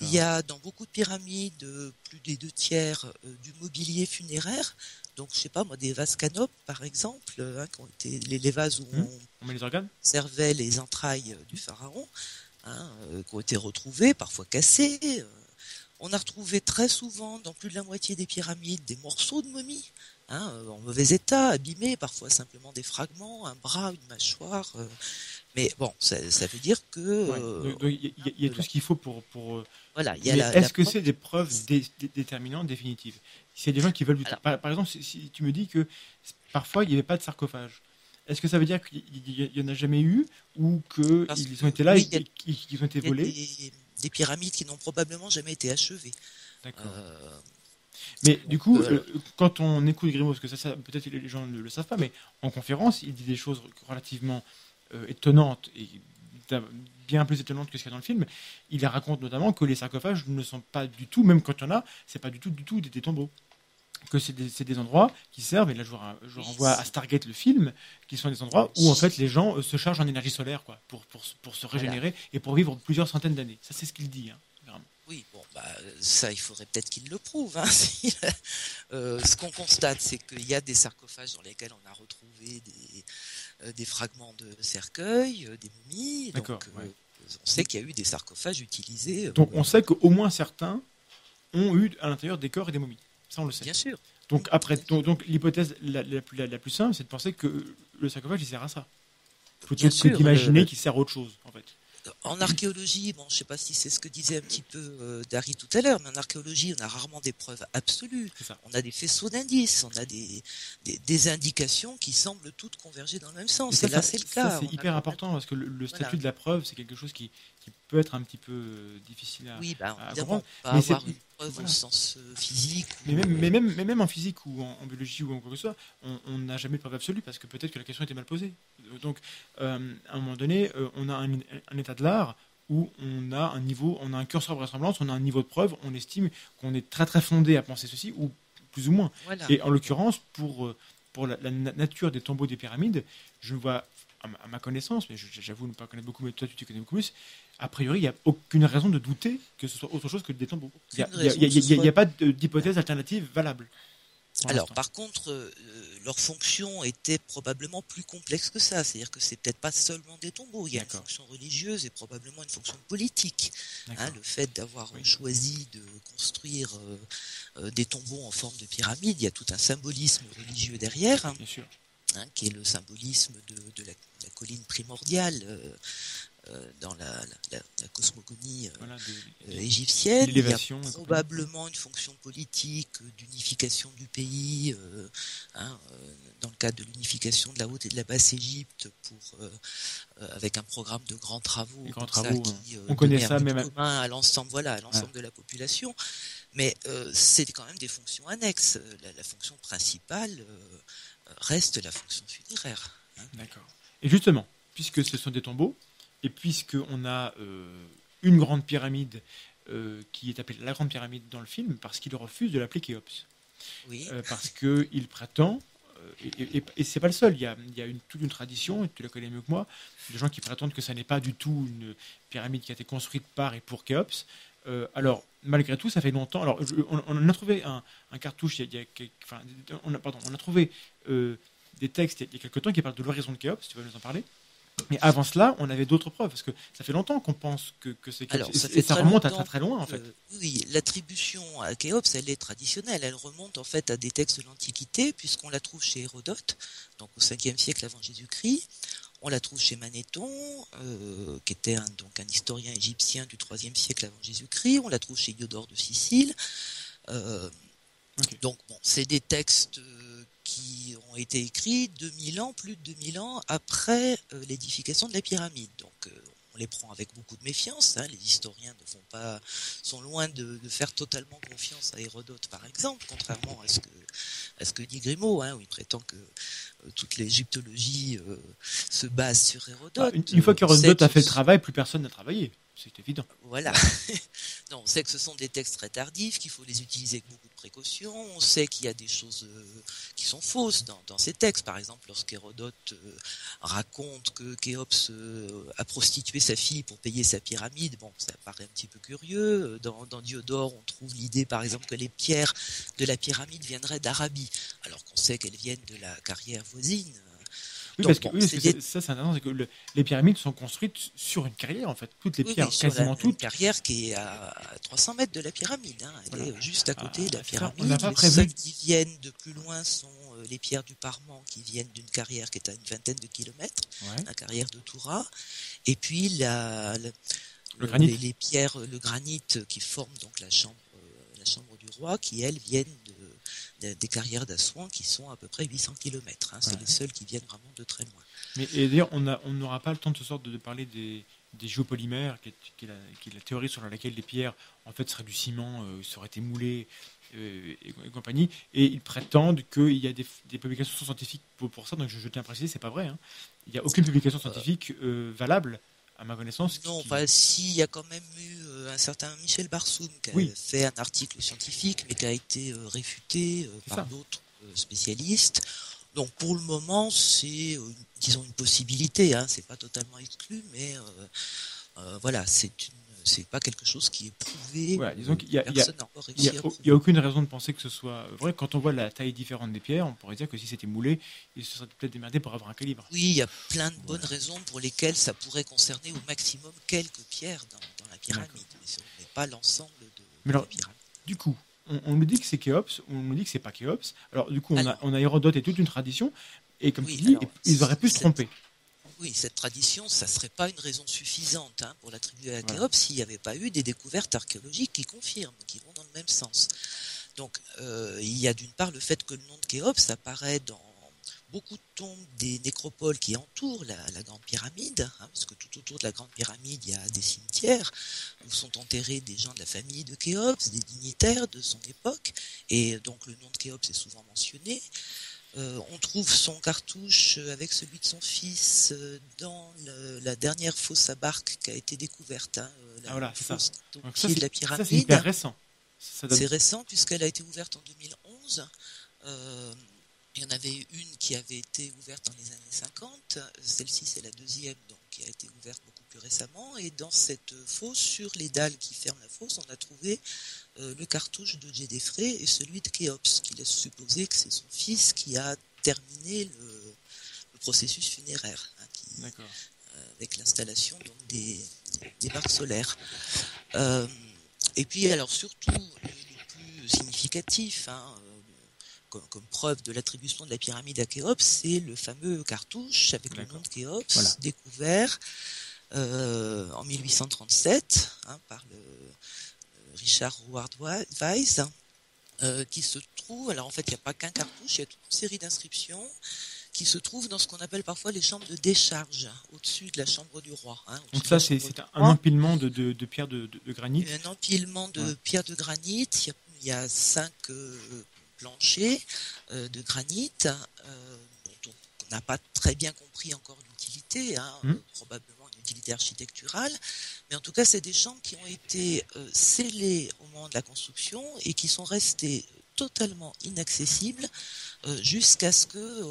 Il y a dans beaucoup de pyramides euh, plus des deux tiers euh, du mobilier funéraire. Donc je sais pas moi des vases canopes par exemple, euh, hein, qui ont été les, les vases où Mhm. on On met les organes? servait les entrailles du pharaon, hein, euh, qui ont été retrouvées, parfois cassées. euh. On a retrouvé très souvent dans plus de la moitié des pyramides des morceaux de momies. Hein, en mauvais état, abîmés, parfois simplement des fragments, un bras, une mâchoire. Mais bon, ça, ça veut dire que Ouais. euh, Donc, Il y, a- il y a tout ce qu'il faut pour. pour euh, voilà, il y a mais la, Est-ce que c'est des preuves dé- dé- déterminantes, définitives? A des gens qui veulent. Alors- Par, par exemple, si, si tu me dis que parfois il n'y avait pas de sarcophage, est-ce que ça veut dire qu'il n'y en a jamais eu ou qu'ils que- ont été là oui, et qu'ils ont été Il y a volés? des, des pyramides qui n'ont probablement jamais été achevées. D'accord. Euh, Mais du coup, euh, quand on écoute Grimaud, parce que ça, ça peut-être les gens ne le savent pas, mais en conférence, il dit des choses relativement euh, étonnantes et bien plus étonnantes que ce qu'il y a dans le film. Il raconte notamment que les sarcophages ne sont pas du tout, même quand il y en a, c'est pas du tout, du tout des, des tombeaux. Que c'est des, des endroits qui servent, et là je, renvoie à Stargate le film, qui sont des endroits où en fait les gens euh, se chargent en énergie solaire quoi, pour, pour, pour se régénérer et pour vivre plusieurs centaines d'années. Ça c'est ce qu'il dit. Hein, vraiment. oui, bon, bah, ça, il faudrait peut-être qu'il le prouve. hein, si- euh, ce qu'on constate, c'est qu'il y a des sarcophages dans lesquels on a retrouvé des, des fragments de cercueils, euh, des momies. Donc, D'accord, euh, ouais. on sait qu'il y a eu des sarcophages utilisés. euh, Donc on sait qu'au moins certains ont eu à l'intérieur des corps et des momies. Ça on le sait. Bien sûr. Donc après, donc, donc, l'hypothèse la, la plus, la, la plus simple, c'est de penser que le sarcophage il sert à ça, plutôt Bien que d'imaginer le- qu'il sert à autre chose en fait. En archéologie, bon, je sais pas si c'est ce que disait un petit peu euh, Dari tout à l'heure, mais en archéologie, on a rarement des preuves absolues. On a des faisceaux d'indices, on a des, des, des indications qui semblent toutes converger dans le même Et sens. ça, Et là, c'est le cas. c'est hyper important parce que le, le statut Voilà. de la preuve, c'est quelque chose qui, qui peut être un petit peu euh, difficile à. Oui, bah, à comprendre. pas Mais avoir une preuve voilà. au sens euh, physique. Mais ou, même, euh, mais, même, mais même en physique ou en, en biologie ou en quoi que ce soit, on n'a jamais de preuve absolue parce que peut-être que la question était mal posée. Donc, euh, à un moment donné, euh, on a un, un état de l'art où on a un niveau, on a un curseur de vraisemblance, on a un niveau de preuve, on estime qu'on est très très fondé à penser ceci ou plus ou moins. voilà. Et en l'occurrence, pour, pour la, la na- nature des tombeaux des pyramides, je ne vois, à ma, connaissance, mais j'avoue ne pas connaître beaucoup, mais toi tu t'y connais beaucoup plus, a priori, il n'y a aucune raison de douter que ce soit autre chose que des tombeaux. Il n'y a, pas d'hypothèse alternative valable. Alors, par contre, euh, leur fonction était probablement plus complexe que ça. C'est-à-dire que c'est peut-être pas seulement des tombeaux. Il y a une fonction religieuse et probablement une fonction politique. Hein, le fait d'avoir Oui. choisi de construire euh, euh, des tombeaux en forme de pyramide, il y a tout un symbolisme religieux derrière, hein, Bien sûr. Hein, qui est le symbolisme de, de la, la colline primordiale euh, euh, dans la, la- la- la cosmogonie euh, Voilà, de- de- égyptienne. Il y a probablement une fonction politique d'unification du pays, hein, dans le cadre de l'unification de la haute et de la basse Égypte, pour avec un programme de grands travaux, grands ça, travaux, qui, On connaît ça même à- commun à l'ensemble, voilà, à l'ensemble de la population. Mais euh, c'est quand même des fonctions annexes. La, la fonction principale euh, reste la fonction funéraire. hein. D'accord. Et justement, puisque ce sont des tombeaux, et puisqu'on a euh, une grande pyramide euh, qui est appelée la grande pyramide dans le film, parce qu'il refuse de l'appeler Khéops. Oui. euh, parce qu'il prétend, et, et, et c'est pas le seul, il y a, il y a une, toute une tradition, et tu la connais mieux que moi, de gens qui prétendent que ça n'est pas du tout une pyramide qui a été construite par et pour Khéops. Euh, alors, malgré tout, ça fait longtemps. Alors, je- on, on a trouvé un, un cartouche, il y a, il y a quelques- enfin, on a, pardon, on a trouvé euh, des textes il y a- quelques temps qui parlent de l'horizon de Khéops, tu vas nous en parler mais avant cela, on avait d'autres preuves, parce que ça fait longtemps qu'on pense que, que c'est Khéops. Ça et ça remonte à très très loin, en fait. Euh, oui, l'attribution à Khéops, elle est traditionnelle. Elle remonte en fait à des textes de l'Antiquité, puisqu'on la trouve chez Hérodote, donc au 5e siècle avant Jésus-Christ. On la trouve chez Manéthon, euh, qui était un, donc un historien égyptien du 3e siècle avant Jésus-Christ. On la trouve chez Iodore de Sicile. Euh. Donc, bon, c'est des textes euh, qui ont été écrits 2000 ans, plus de 2000 ans après l'édification de la pyramide. Donc, les prend avec beaucoup de méfiance. hein. Les historiens ne font pas, sont loin de, de faire totalement confiance à Hérodote, par exemple, contrairement à ce que, à ce que dit Grimaud, hein, où il prétend que euh, toute l'égyptologie euh, se base sur Hérodote. Ah, une, une fois qu'Hérodote a fait le travail, plus personne n'a travaillé. C'est évident. voilà. non, on sait que ce sont des textes très tardifs, qu'il faut les utiliser avec beaucoup de précaution. On sait qu'il y a des choses euh, qui sont fausses dans, dans ces textes. Par exemple, lorsqu'Hérodote euh, raconte que Khéops euh, a prostitué sa fille pour payer sa pyramide, bon, ça paraît un petit peu curieux. Dans, dans Diodore, on trouve l'idée, par exemple, que les pierres de la pyramide viendraient d'Arabie, alors qu'on sait qu'elles viennent de la carrière voisine. Oui, Donc, parce que, bon, oui, parce c'est que des- c'est- ça, c'est intéressant, c'est que le- les pyramides sont construites sur une carrière, en fait. Toutes les Oui, pierres, sur la- quasiment une toutes. carrière qui est à 300 mètres de la pyramide. hein. Elle Voilà. est juste à côté Ah, de la pyramide. on n'a pas les prévu- seules qui viennent de plus loin sont euh, les pierres du Parement qui viennent d'une carrière qui est à une vingtaine de kilomètres, Ouais. la carrière de Toura. Et puis la, la- Le granit. Les, les pierres, le granit qui forment donc la chambre, euh, la chambre du roi, qui elles viennent des carrières d'Assouan qui sont à peu près 800 kilomètres. hein. C'est Ouais. les seules qui viennent vraiment de très loin. Mais et d'ailleurs, on n'aura pas le temps de soir de, de parler des, des géopolymères, qui est, qui, est la, qui est la théorie sur laquelle les pierres, en fait, seraient du ciment, euh, seraient été moulées euh, et, et compagnie. Et ils prétendent qu'il y a des, des publications scientifiques pour, pour ça. Donc je, je tiens à préciser, c'est pas vrai. hein. Il n'y a aucune publication scientifique euh, valable, à ma connaissance. Non, qui- si, il y a quand même eu euh, un certain Michel Barsoum qui a Oui. fait un article scientifique, mais qui a été euh, réfuté euh, par d'autres spécialistes. Donc, pour le moment, c'est, disons, une possibilité. Hein, c'est pas totalement exclu, mais voilà, c'est une, c'est pas quelque chose qui est prouvé. Voilà, disons qu'il a- a- n'y à a, aucune raison de penser que ce soit vrai. Quand on voit la taille différente des pierres, on pourrait dire que si c'était moulé, il se serait peut-être démerdé pour avoir un calibre. Oui, il y a plein de bonnes raisons pour lesquelles ça pourrait concerner au maximum quelques pierres dans, dans la pyramide, mais ce n'est pas l'ensemble de, Mais de alors, la pyramide. Du coup, on, on nous dit que c'est Khéops, on nous dit que c'est pas Khéops. Alors du coup, on a, Alors. on a Hérodote et toute une tradition. Et comme Oui, tu dis, alors, ils auraient pu se tromper. Oui, cette tradition, ça serait pas une raison suffisante hein, pour l'attribuer à Voilà. Khéops s'il n'y avait pas eu des découvertes archéologiques qui confirment, qui vont dans le même sens. Donc, euh, il y a d'une part le fait que le nom de Khéops apparaît dans beaucoup de tombes des nécropoles qui entourent la, la Grande Pyramide, hein, parce que tout autour de la Grande Pyramide, il y a des cimetières où sont enterrés des gens de la famille de Khéops, des dignitaires de son époque, et donc le nom de Khéops est souvent mentionné. Euh, on trouve son cartouche euh, avec celui de son fils euh, dans le- la dernière fosse à barque qui a été découverte, hein, la Ah, voilà, ça. fosse au Donc ça, pied de la ça, c'est pyramide. hyper récent. Donne- C'est récent puisqu'elle a été ouverte en 2011. Euh, il y en avait une qui avait été ouverte dans les années 50. Celle-ci, c'est la deuxième, donc qui a été ouverte beaucoup plus récemment. Et dans cette fosse, sur les dalles qui ferment la fosse, on a trouvé euh, le cartouche de Gédéfré et celui de Khéops, qui laisse supposer que c'est son fils qui a terminé le, le processus funéraire, hein, qui, euh, avec l'installation donc, des, des barques solaires. Euh, et puis, alors surtout, le, le plus significatif, hein, comme, comme preuve de l'attribution de la pyramide à Khéops, c'est le fameux cartouche avec le nom de Khéops, Voilà. découvert en 1837 hein, par le Richard Howard Weiss, euh, qui se trouve, alors en fait il n'y a pas qu'un cartouche, il y a toute une série d'inscriptions qui se trouvent dans ce qu'on appelle parfois les chambres de décharge, au-dessus de la chambre du roi. hein, Donc ça, c'est un, empilement de, de, de pierres de, granit. Un empilement de Ouais. pierres de granit. Il y a, il y a cinq euh, planchers euh, de granit dont on n'a pas très bien compris encore l'utilité, hein, euh, probablement architecturale. Mais en tout cas, c'est des chambres qui ont été euh, scellées au moment de la construction et qui sont restées totalement inaccessibles jusqu'à ce que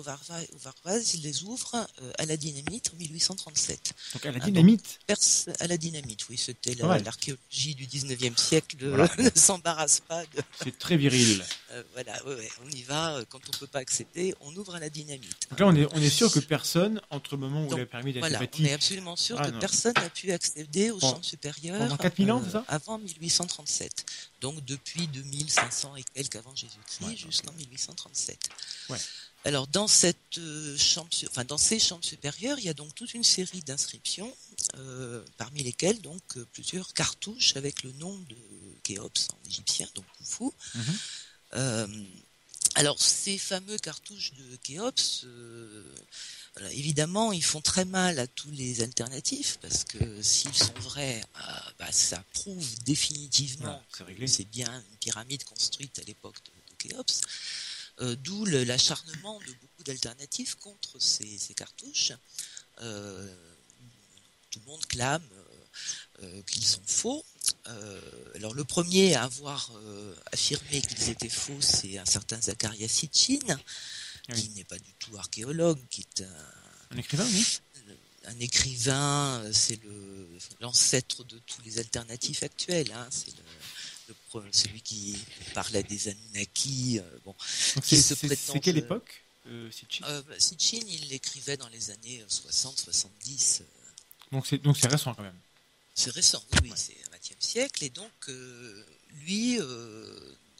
Weiss les ouvre euh, à la dynamite en 1837. Donc à la Ah, dynamite. Pers- à la dynamite, oui, c'était la- l'archéologie du 19e siècle, euh, Voilà. ne s'embarrasse pas de, C'est très viril. euh, voilà, ouais, ouais, on y va, euh, quand on peut pas accéder, on ouvre à la dynamite. Donc là, on est, on est sûr que personne, entre le moment où Donc, il a permis d'être Voilà, on est absolument sûr Ah, que non. personne n'a pu accéder aux Pendant- chambres supérieures pendant 4000 ans, euh, ça avant 1837. Donc depuis 2500 et quelques avant Jésus-Christ jusqu'en 1837. Ouais. Alors dans cette euh, chambre, enfin dans ces chambres supérieures, il y a donc toute une série d'inscriptions, euh, parmi lesquelles donc euh, plusieurs cartouches avec le nom de Khéops en égyptien, donc Khufu. Mhm. Euh, alors ces fameux cartouches de Khéops, euh, voilà, évidemment, ils font très mal à tous les alternatifs parce que s'ils sont vrais, bah, ça prouve définitivement réglé. que c'est bien une pyramide construite à l'époque de, de Khéops. Euh, D'où l'acharnement de beaucoup d'alternatifs contre ces, ces cartouches. Euh, tout le monde clame euh, qu'ils sont faux. Alors le premier à avoir affirmé qu'ils étaient faux, c'est un certain Zacharias Sitchin, Oui. qui n'est pas du tout archéologue, qui est un, Un écrivain, oui. un écrivain, c'est le l'ancêtre de tous les alternatifs actuels. Hein, c'est celui qui parlait des Anunnaki. euh, bon, Qui c'est se c'est- prétend c'est quelle que- époque euh, Sitchin euh, Sitchin, il l'écrivait dans les années 60-70. Donc c'est donc c'est récent quand même. C'est récent, oui, c'est un 20e siècle. Et donc, euh, lui euh,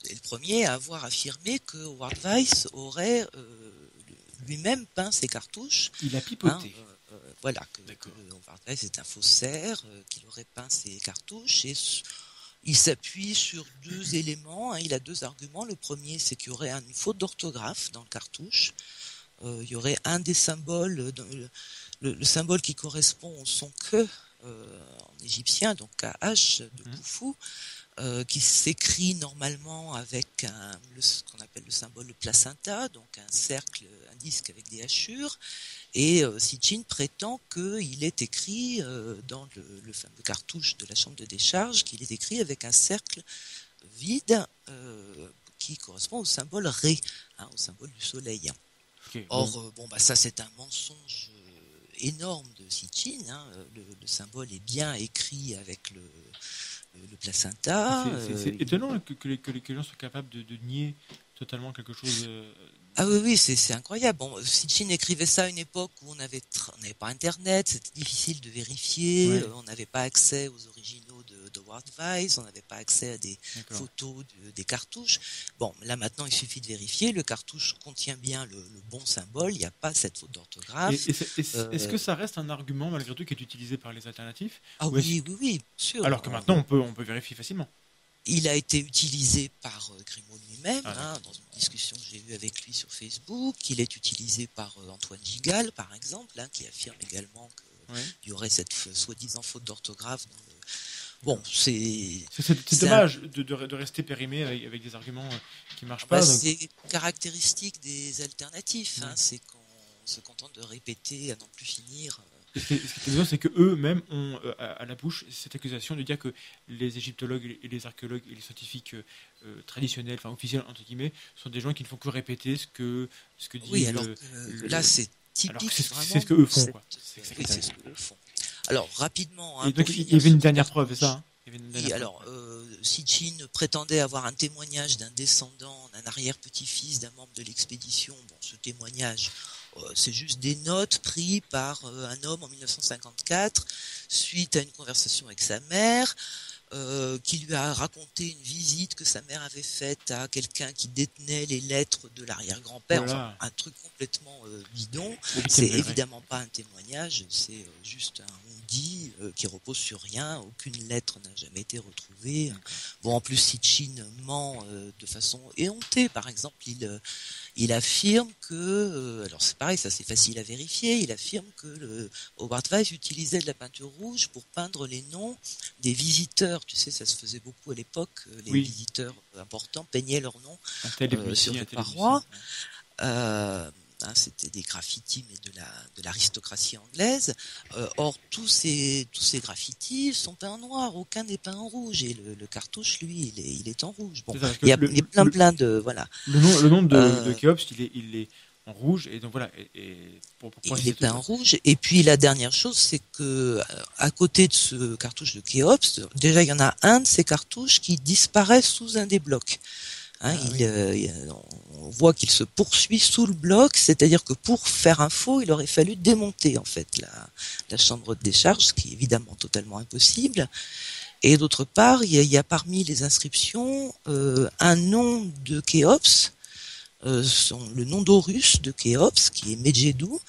est le premier à avoir affirmé que Howard Weiss aurait euh, lui-même peint ses cartouches. Il a hein, pipoté. euh, voilà, que, que Howard Weiss est un faussaire, qu'il aurait peint ses cartouches. Et il s'appuie sur deux éléments. hein, il a deux arguments. Le premier, c'est qu'il y aurait une faute d'orthographe dans le cartouche. Euh, il y aurait un des symboles, euh, le, le- le symbole qui correspond au son que euh, en égyptien, donc KH de Mhm. Khufu, euh, qui s'écrit normalement avec un, le- ce qu'on appelle le symbole de placenta, donc un cercle, un disque avec des hachures. Et euh, Sitchin prétend qu'il est écrit euh, dans le, le fameux cartouche de la chambre de décharge, qu'il est écrit avec un cercle vide euh, qui correspond au symbole Ré, hein, au symbole du soleil. Or, bon. euh, bon, bah, ça, c'est un mensonge énorme de Sitchin. hein. Le, le symbole est bien écrit avec le, placenta. C'est- étonnant que, les, que les- que les gens soient capables de, de nier totalement quelque chose. Ah oui, oui, c'est incroyable. Bon, Sitchin écrivait ça à une époque où on n'avait pas Internet, c'était difficile de vérifier, Ouais. euh, on n'avait pas accès aux originaux de, de Weiss, on n'avait pas accès à des photos de- des cartouches. Bon, là maintenant, il suffit de vérifier. Le cartouche contient bien le, le bon symbole, il n'y a pas cette faute d'orthographe. C'est- euh, Est-ce que ça reste un argument malgré tout qui est utilisé par les alternatifs? Ah ou est-ce- oui, oui, oui, bien sûr. Alors que On- maintenant on peut, on peut vérifier facilement. Il a été utilisé par euh, Grimaud lui-même, Ah, hein, dans une discussion que j'ai eue avec lui sur Facebook. Il est utilisé par euh, Antoine Gigal, par exemple, hein, qui affirme également qu'il y aurait cette soi-disant faute d'orthographe. dans le- Bon, c'est dommage de, de- de rester périmé avec, avec des arguments euh, qui marchent bah, pas. donc- c'est caractéristique des alternatifs. hein, c'est qu'on se contente de répéter à n'en plus finir. Ce qui est, amusant, c'est que eux-mêmes ont euh, à, à la bouche cette accusation de dire que les égyptologues et les archéologues et les scientifiques euh, euh, traditionnels, enfin officiels entre guillemets, sont des gens qui ne font que répéter ce que ce que disent. Oui, alors le- là, c'est typique. c'est ce- que eux font, cette- quoi. C'est- c'est Oui, ça. c'est ce que eux font. Alors, rapidement. hein, Et donc pour il y avait une dernière preuve, c'est ça hein? Oui, alors, euh, Sitchin prétendait avoir un témoignage d'un descendant, d'un arrière-petit-fils d'un membre de l'expédition. Bon, ce témoignage, c'est juste des notes prises par euh, un homme en 1954 suite à une conversation avec sa mère. euh, qui lui a raconté une visite que sa mère avait faite à quelqu'un qui détenait les lettres de l'arrière-grand-père, Voilà. enfin un truc complètement euh, bidon. C'est évidemment pas un témoignage, c'est euh, juste un on-dit euh, qui repose sur rien. Aucune lettre n'a jamais été retrouvée. Bon, en plus, Sitchin ment euh, de façon éhontée. Par exemple, il, euh, il affirme que, alors c'est pareil, ça c'est facile à vérifier, il affirme que le, Howard Weiss utilisait de la peinture rouge pour peindre les noms des visiteurs. Tu sais, ça se faisait beaucoup à l'époque. Les Oui. visiteurs importants peignaient leurs noms sur les parois. Hein, c'était des graffitis mais de la de l'aristocratie anglaise. Euh, or tous ces tous ces graffitis sont peints en noir, aucun n'est peint en rouge et le, le cartouche lui il est il est en rouge. Bon, il y a, le- il y a plein le- plein de voilà. Le nom, le nom de, Euh, de Kéops, il est, il est en rouge, et donc voilà. Et, et pour, pour Il est peint en rouge. Et puis la dernière chose, c'est que euh, à côté de ce cartouche de Kéops, déjà il y en a un de ces cartouches qui disparaît sous un des blocs. Hein, Ah, il, oui. euh, on voit qu'il se poursuit sous le bloc, c'est-à-dire que pour faire un faux, il aurait fallu démonter en fait la, la chambre de décharge, ce qui est évidemment totalement impossible. Et d'autre part, il y, a, il y a parmi les inscriptions euh, un nom de Kéops, euh, son, le nom d'Horus de Kéops, qui est Medjedou,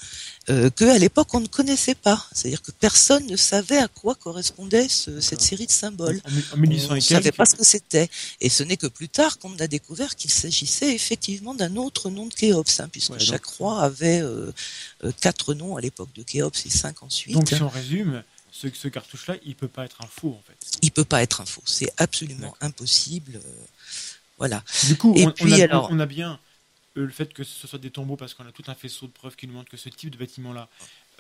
euh, que à l'époque on ne connaissait pas. C'est-à-dire que personne ne savait à quoi correspondait ce- cette série de symboles. En, en 1800 On ne savait pas ce que c'était. Et ce n'est que plus tard qu'on a découvert qu'il s'agissait effectivement d'un autre nom de Kéops, hein, puisque Ouais, donc- chaque roi avait euh, euh, quatre noms à l'époque de Kéops et cinq ensuite. donc si on résume, ce, ce cartouche-là, il peut pas être un faux, en fait. Il peut pas être un faux. C'est absolument impossible. euh, voilà. Du coup, Et on, on puis, a, alors- on a bien le fait que ce soit des tombeaux, parce qu'on a tout un faisceau de preuves qui nous montrent que ce type de bâtiment-là,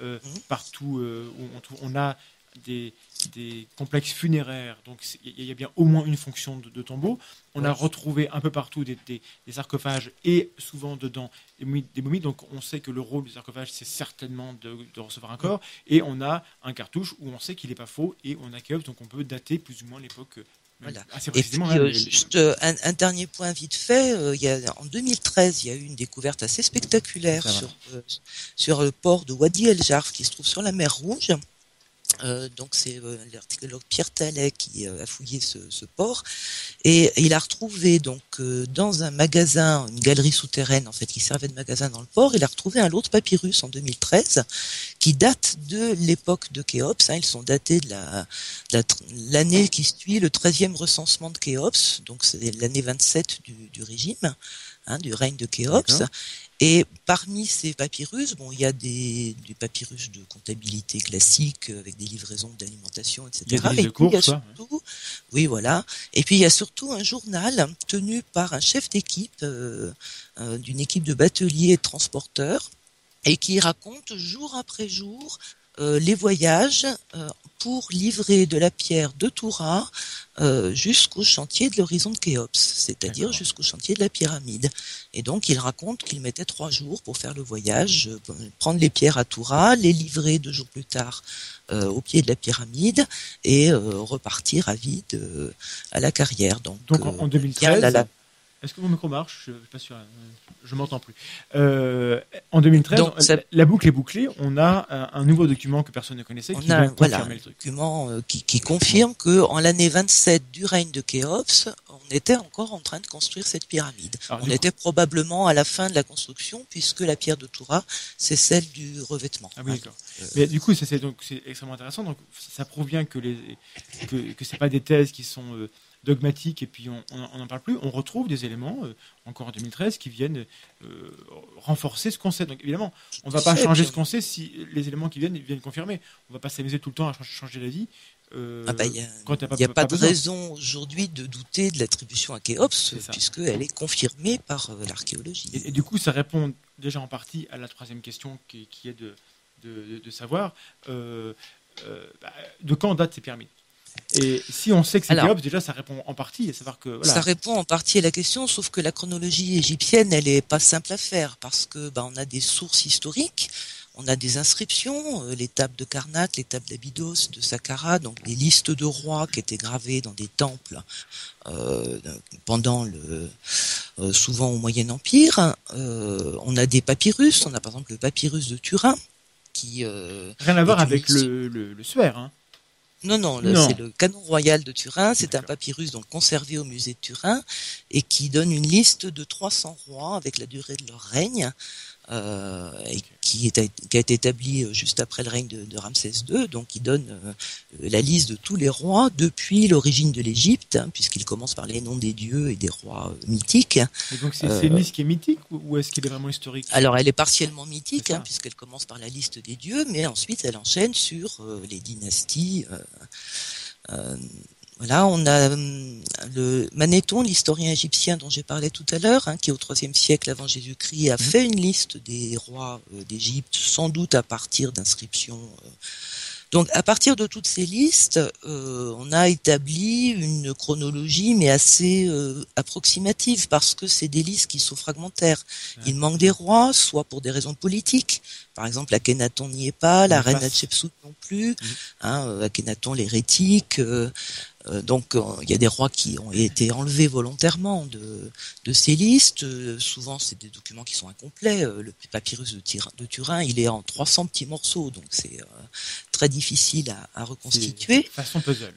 euh, Mhm. partout euh, où on, trouve- on a des, des complexes funéraires, donc il y, a bien au moins une fonction de, de tombeau. On a retrouvé un peu partout des, des- des sarcophages et souvent dedans des momies, des momies, donc on sait que le rôle du sarcophage, c'est certainement de, de recevoir un corps, et on a un cartouche où on sait qu'il n'est pas faux, et on a Kéops, donc on peut dater plus ou moins l'époque. Voilà. Assez Et puis, euh, juste euh, un, un dernier point vite fait, euh, il y a, en 2013, il y a eu une découverte assez spectaculaire sur, sur le port de Wadi El Jarf qui se trouve sur la mer Rouge. Euh, donc c'est euh, l'archéologue Pierre Tallet qui euh, a fouillé ce, ce port et il a retrouvé donc euh, dans un magasin, une galerie souterraine en fait qui servait de magasin dans le port, il a retrouvé un lot de papyrus en 2013 qui date de l'époque de Khéops. hein, ils sont datés de la la l'année qui suit le 13e recensement de Khéops, donc c'est l'année 27 du, du régime, hein, du règne de Khéops. Et parmi ces papyrus, bon, il y a des, des papyrus de comptabilité classique avec des livraisons d'alimentation, etc. Il y a des Et de puis, il y a courses, quoi. surtout, oui, voilà. Et puis il y a surtout un journal tenu par un chef d'équipe euh, euh, d'une équipe de bateliers et de transporteurs et qui raconte jour après jour les voyages euh, pour livrer de la pierre de Toura euh, jusqu'au chantier de l'horizon de Khéops, c'est-à-dire jusqu'au chantier de la pyramide. Et donc il raconte qu'il mettait trois jours pour faire le voyage, euh, prendre les pierres à Toura, les livrer deux jours plus tard euh, au pied de la pyramide et euh, repartir à vide euh, à la carrière. Donc, Donc en, euh, en bien 2013, la- la- est-ce que mon micro marche? Je ne suis pas sûr, euh, je m'entends plus. Euh, en 2013, Donc, ça- la, boucle est bouclée. On a un, un nouveau document que personne ne connaissait On qui a voilà, un le truc. document euh, qui, qui confirme que en l'année 27 du règne de Khéops, on était encore en train de construire cette pyramide. Alors, on était probablement à la fin de la construction puisque la pierre de Toura, c'est celle du revêtement. Ah oui, d'accord. euh, Mais du coup, c'est donc c'est extrêmement intéressant. Donc, ça prouve bien que les que, que c'est pas des thèses qui sont euh, dogmatiques et puis on n'en parle plus. On retrouve des éléments euh, encore en 2013 qui viennent euh, renforcer ce qu'on sait. Donc évidemment, on va pas changer ce qu'on sait si les éléments qui viennent viennent confirmer. On va pas s'amuser tout le temps à changer, vie. Euh, Ah bah, il n'y a, quand pas- il y a pas pas, de besoin. raison aujourd'hui de douter de l'attribution à Khéops, puisqu'elle est confirmée par euh, l'archéologie. Et, et du coup, ça répond déjà en partie à la troisième question qui, qui est de, de, de- de savoir bah, de quand datent ces pyramides. Et si on sait que c'est Khéops, déjà ça répond en partie à savoir que voilà, Ça répond en partie à la question, sauf que la chronologie égyptienne, elle est pas simple à faire parce que bah, on a des sources historiques, on a des inscriptions, euh, les tables de Karnak, les tables d'Abydos, de Saqqara, donc des listes de rois qui étaient gravées dans des temples euh, pendant le euh, souvent au Moyen Empire. On a des papyrus, on a par exemple le papyrus de Turin qui rien à voir avec le, le suaire. Hein. Non, non, c'est le canon royal de Turin. C'est un papyrus donc conservé au musée de Turin et qui donne une liste de 300 rois avec la durée de leur règne. Euh, et qui, est, qui a été établi euh, juste après le règne de, de Ramsès II, donc il donne euh, la liste de tous les rois depuis l'origine de l'Égypte, hein, puisqu'il commence par les noms des dieux et des rois euh, mythiques. Et donc c'est une liste qui est mythique ou, est-ce qu'il est vraiment historique? Alors elle est partiellement mythique, hein, puisqu'elle commence par la liste des dieux, mais ensuite elle enchaîne sur les dynasties. Euh, euh, Voilà, on a hum, le Manéthon, l'historien égyptien dont j'ai parlé tout à l'heure, hein, qui au IIIe siècle avant Jésus-Christ a Mhm. fait une liste des rois euh, d'Égypte, sans doute à partir d'inscriptions. euh. Donc, à partir de toutes ces listes, euh, on a établi une chronologie, mais assez euh, approximative, parce que c'est des listes qui sont fragmentaires. Il manque des rois, soit pour des raisons politiques. Par exemple, Akhenaton n'y est pas, la reine Hatshepsut non plus. Hein, euh, Akhenaton l'hérétique. euh, donc, il y a des rois qui ont été enlevés volontairement de, de ces listes. Souvent, c'est des documents qui sont incomplets. Le papyrus de, Turin, il est en 300 petits morceaux, donc c'est très difficile à, à reconstituer. Façon puzzle.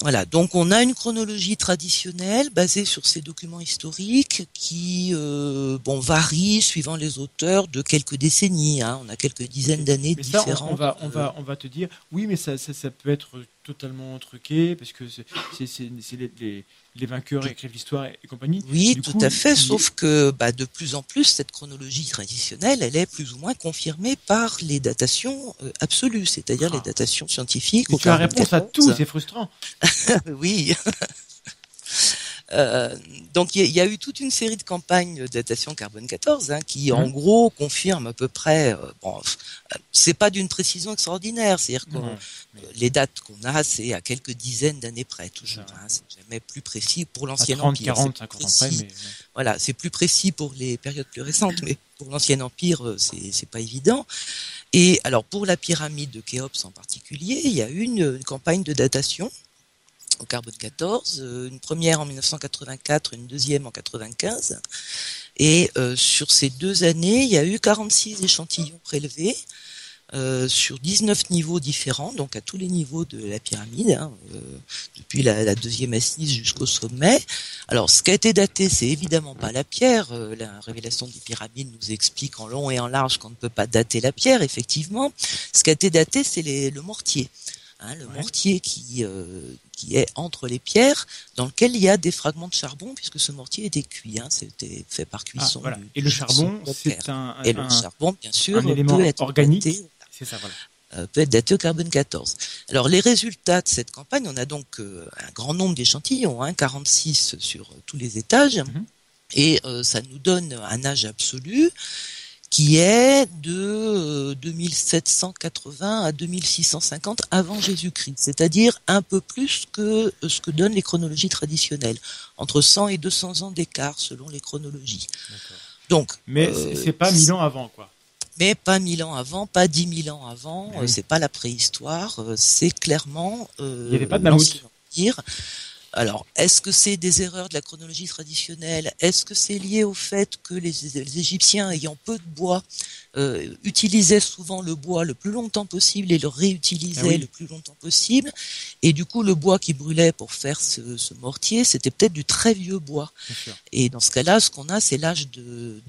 Voilà, donc on a une chronologie traditionnelle basée sur ces documents historiques qui euh, bon varient suivant les auteurs de quelques décennies. Hein. On a quelques dizaines d'années Mais ça, on, différentes. on va, on, va, on va te dire, oui, mais ça, ça, ça peut être totalement truqué, parce que c'est les, les, les vainqueurs écrivent l'histoire et, et compagnie. Oui, Du tout coup, à fait. il- Sauf que bah, de plus en plus, cette chronologie traditionnelle, elle est plus ou moins confirmée par les datations euh, absolues, c'est-à-dire Ah. les datations scientifiques. Tu as réponse à 44. tout, c'est frustrant. oui. Euh, donc il y, a- il y a eu toute une série de campagnes de datation carbone 14 hein, qui en Mhm. gros confirment à peu près. euh, bon, euh, c'est pas d'une précision extraordinaire, c'est-à-dire que Non. les dates qu'on a, c'est à quelques dizaines d'années près toujours. Hein, c'est jamais plus précis pour l'ancien 30, empire. 40, c'est 50 plus ans près, précis. mais Voilà, c'est plus précis pour les périodes plus récentes, mais pour l'ancien empire, euh, c'est c'est pas évident. Et alors pour la pyramide de Khéops en particulier, il y a eu une, une campagne de datation au carbone 14, euh, une première en 1984, une deuxième en 95. Et euh, sur ces deux années, il y a eu 46 échantillons prélevés euh, sur 19 niveaux différents, donc à tous les niveaux de la pyramide, hein, euh, depuis la, la deuxième assise jusqu'au sommet. Alors, ce qui a été daté, c'est évidemment pas la pierre. La révélation des pyramides nous explique en long et en large qu'on ne peut pas dater la pierre, effectivement. Ce qui a été daté, c'est le mortier. Hein, le Ouais. mortier qui, euh, qui est entre les pierres, dans lequel il y a des fragments de charbon, puisque ce mortier était cuit. Hein, C'était fait par Ah, cuisson. voilà. du- Et le charbon, de c'est terre. un, un- Et le un- charbon, bien sûr, un élément peut être organique. daté c'est ça, voilà. euh, peut être daté au carbone 14. Alors les résultats de cette campagne, on a donc euh, un grand nombre d'échantillons, hein, 46 sur euh, tous les étages, Mhm. et euh, ça nous donne un âge absolu qui est de euh, 2780 à 2650 avant Jésus-Christ, c'est-à-dire un peu plus que euh, ce que donnent les chronologies traditionnelles, entre 100 et 200 ans d'écart selon les chronologies. Donc, Mais Euh, c'est- pas mille ans avant, quoi. mais pas mille ans avant, pas dix mille ans avant. Oui. euh, C'est pas la préhistoire. euh, C'est clairement. euh, Il n'y avait pas de mammouth. Alors, est-ce que c'est des erreurs de la chronologie traditionnelle? Est-ce que c'est lié au fait que les, les Égyptiens, ayant peu de bois, euh, utilisaient souvent le bois le plus longtemps possible et le réutilisaient Ah oui. le plus longtemps possible? Et du coup, le bois qui brûlait pour faire ce, ce mortier, c'était peut-être du très vieux bois. Et dans ce cas-là, ce qu'on a, c'est l'âge de,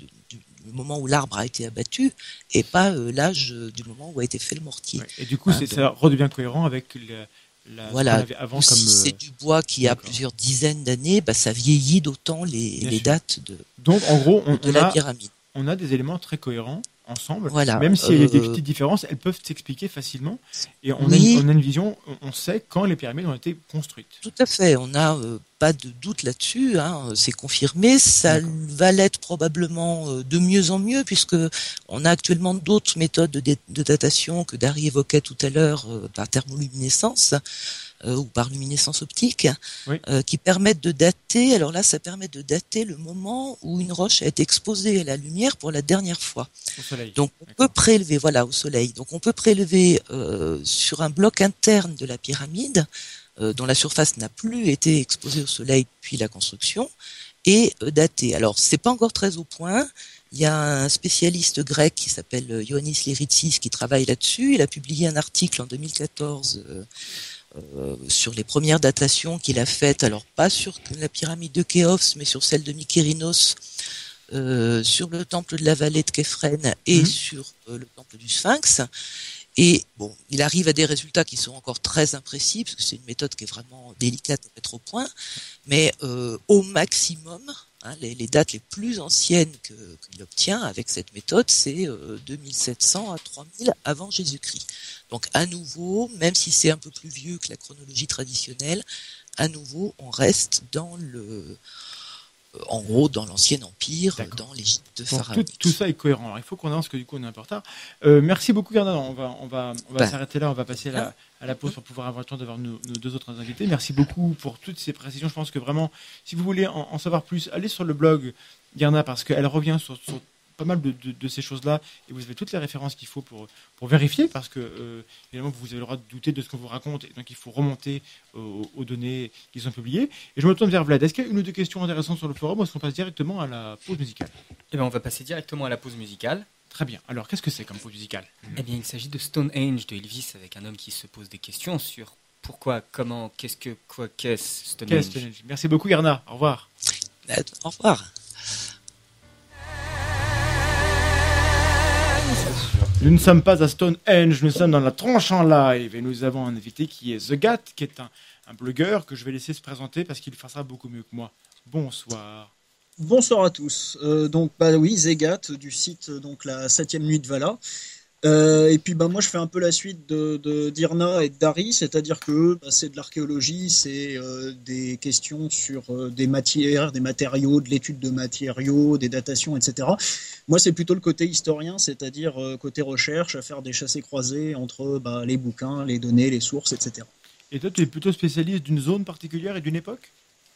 moment où l'arbre a été abattu et pas euh, l'âge euh, du moment où a été fait le mortier. Ouais. Et du coup, Ah, donc- ça redevient cohérent avec la, la, Voilà. si comme. c'est euh, du bois qui a plusieurs dizaines d'années, bah, ça vieillit d'autant les, dates de, Donc, en gros, on, de on la a, pyramide. on a des éléments très cohérents ensemble. Voilà. Même s'il y a des Euh, petites différences, elles peuvent s'expliquer facilement. Et on, Oui. a une, on a une vision, on, sait quand les pyramides ont été construites. Tout à fait, on n'a euh, pas de doute là-dessus, hein, c'est confirmé. Ça va l'être probablement euh, de mieux en mieux, puisque on a actuellement d'autres méthodes de, datation que Dari évoquait tout à l'heure euh, par thermoluminescence ou par luminescence optique, Oui. euh, qui permettent de dater. Alors là, ça permet de dater le moment où une roche a été exposée à la lumière pour la dernière fois. Au soleil. Donc on peut prélever, voilà, au soleil. Donc on peut prélever euh, sur un bloc interne de la pyramide, euh, dont la surface n'a plus été exposée au soleil depuis la construction, et euh, dater. Alors c'est pas encore très au point. Il y a un spécialiste grec qui s'appelle euh, Ioannis Liritsis qui travaille là-dessus. Il a publié un article en 2014 euh, sur les premières datations qu'il a faites. Alors pas sur la pyramide de Khéops, mais sur celle de Mykérinos euh, sur le temple de la vallée de Képhren et Mhm. sur euh, le temple du Sphinx. Et bon, il arrive à des résultats qui sont encore très imprécis, parce que c'est une méthode qui est vraiment délicate à mettre au point, mais au maximum, hein, les, dates les plus anciennes qu'il obtient avec cette méthode, c'est euh, 2700 à 3000 avant Jésus-Christ. Donc à nouveau, même si c'est un peu plus vieux que la chronologie traditionnelle, à nouveau, on reste dans le, en gros, dans l'ancien empire, dans l'Égypte pharaonique. tout, tout ça est cohérent. Alors, il faut qu'on avance, parce que du coup, on est un peu en retard. Euh, merci beaucoup, Bernard. On va, on va, on va Ben. s'arrêter là. On va passer à la, à la pause pour pouvoir avoir le temps d'avoir nos, nos deux autres invités. Merci beaucoup pour toutes ces précisions. Je pense que vraiment, si vous voulez en, en savoir plus, allez sur le blog Garna parce qu'elle revient sur, sur pas mal de, de- de ces choses-là et vous avez toutes les références qu'il faut pour, pour vérifier parce que, euh, évidemment, vous avez le droit de douter de ce qu'on vous raconte et donc il faut remonter aux, aux données qui sont publiées. Et je me tourne vers Vlad. Est-ce qu'il y a une ou deux questions intéressantes sur le forum ou est-ce qu'on passe directement à la pause musicale? Eh bien, on va passer directement à la pause musicale. Très bien. Alors, qu'est-ce que c'est comme pause musicale? Eh bien, il s'agit de Stonehenge de Elvis avec un homme qui se pose des questions sur pourquoi, comment, qu'est-ce que, quoi, qu'est-ce Stonehenge? Que- Merci beaucoup, Yarna. Au revoir. Au revoir. Nous ne sommes pas à Stonehenge, nous sommes dans la tranche en live et nous avons un invité qui est The Gat, qui est un, blogueur que je vais laisser se présenter parce qu'il fera beaucoup mieux que moi. Bonsoir. Bonsoir à tous. Euh, donc bah oui, Zegat du site euh, donc la septième nuit de Vala. Euh, et puis bah moi je fais un peu la suite de, d'Irna et Dari, c'est-à-dire que bah, c'est de l'archéologie, c'est euh, des questions sur euh, des matières, des matériaux, de l'étude de matériaux, des datations, etc. Moi c'est plutôt le côté historien, c'est-à-dire côté recherche, à faire des chassés croisés entre bah, les bouquins, les données, les sources, etc. Et toi, tu es plutôt spécialiste d'une zone particulière et d'une époque?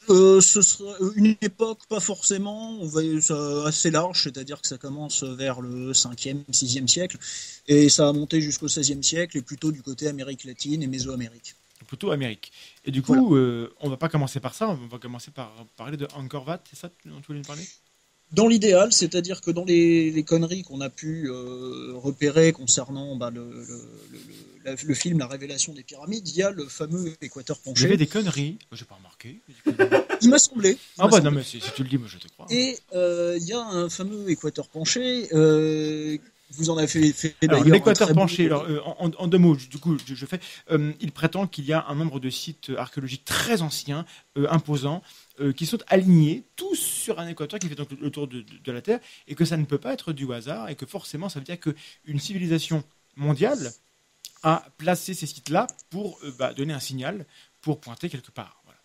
Euh, ce sera euh, une époque, pas forcément, on va, ça, assez large, c'est-à-dire que ça commence vers le 5e, 6e siècle, et ça a monté jusqu'au 16e siècle, et plutôt du côté Amérique latine et Mésoamérique. Plutôt Amérique. Et du coup, euh, on va pas commencer par ça, on va commencer par parler de Angkor Wat, c'est ça dont tu voulais nous parler? Dans l'idéal, c'est-à-dire que dans les, les conneries qu'on a pu euh, repérer concernant bah, le, le, le, la- le film La révélation des pyramides, il y a le fameux équateur J'avais penché. des conneries, j'ai pas remarqué. Il m'a semblé. il ah bah semblé. non, mais si, si tu le dis, moi je te crois. Et euh, il y a un fameux équateur penché. Euh, vous en avez fait, fait l'équateur penché, alors, euh, en, en deux mots, du coup, je, je fais. euh, il prétend qu'il y a un nombre de sites archéologiques très anciens, euh, imposants, euh, qui sont alignés tous sur un équateur qui fait donc le, tour de, de- de la Terre, et que ça ne peut pas être du hasard, et que forcément, ça veut dire qu'une civilisation mondiale a placé ces sites-là pour euh, bah, donner un signal, pour pointer quelque part. Voilà.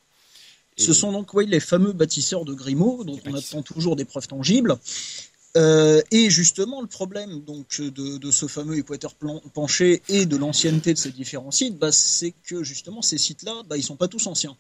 Et- Ce sont donc oui, les fameux bâtisseurs de Grimaud, dont Les on bâtisseurs. attend toujours des preuves tangibles. Euh, et justement, le problème donc de, de ce fameux équateur penché et de l'ancienneté de ces différents sites, bah, c'est que justement ces sites-là, bah, ils sont pas tous anciens.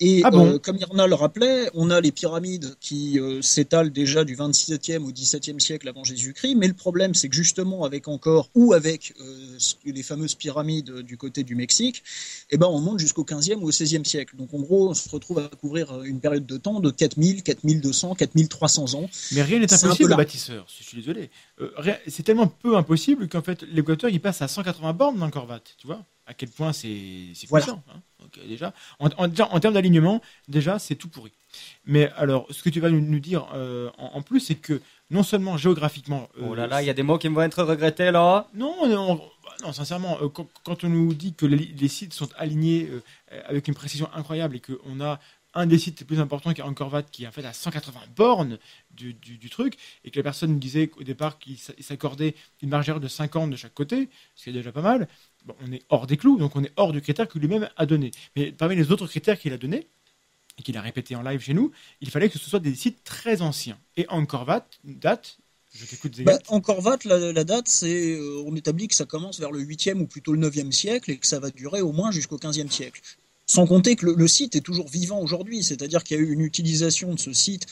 Et Ah bon euh, comme Irna le rappelait, on a les pyramides qui euh, s'étalent déjà du 27e au 17e siècle avant Jésus-Christ, mais le problème c'est que justement avec encore ou avec euh, les fameuses pyramides du côté du Mexique, eh ben on monte jusqu'au 15e ou au 16e siècle. Donc en gros, on se retrouve à couvrir une période de temps de 4000, 4200, 4300 ans. Mais rien n'est impossible, là. bâtisseur. Je suis désolé. C'est tellement peu impossible qu'en fait, l'équateur, il passe à 180 bornes dans Corvat. Tu vois À quel point c'est c'est Voilà. puissant. hein. Déjà, en, en- déjà, en termes d'alignement, déjà, c'est tout pourri. Mais alors, ce que tu vas nous, nous dire euh, en, en plus, c'est que non seulement géographiquement. euh, Oh là là, il y a des mots qui vont être regrettés là. non, non, non, sincèrement, euh, quand, quand on nous dit que les, les sites sont alignés avec une précision incroyable et qu'on a un des sites les plus importants qui est Angkor Wat qui est en fait à 180 bornes du, du- du truc et que la personne disait au départ qu'il s'accordait une marge d'erreur de 50 de chaque côté, ce qui est déjà pas mal, on est hors des clous, donc on est hors du critère que lui-même a donné. Mais parmi les autres critères qu'il a donnés, et qu'il a répété en live chez nous, il fallait que ce soit des sites très anciens. Et Wat date, je t'écoute Bah, encore Vat, la, date, c'est euh, on établit que ça commence vers le 8e ou plutôt le 9e siècle et que ça va durer au moins jusqu'au 15e siècle. Sans compter que le site est toujours vivant aujourd'hui, c'est-à-dire qu'il y a eu une utilisation de ce site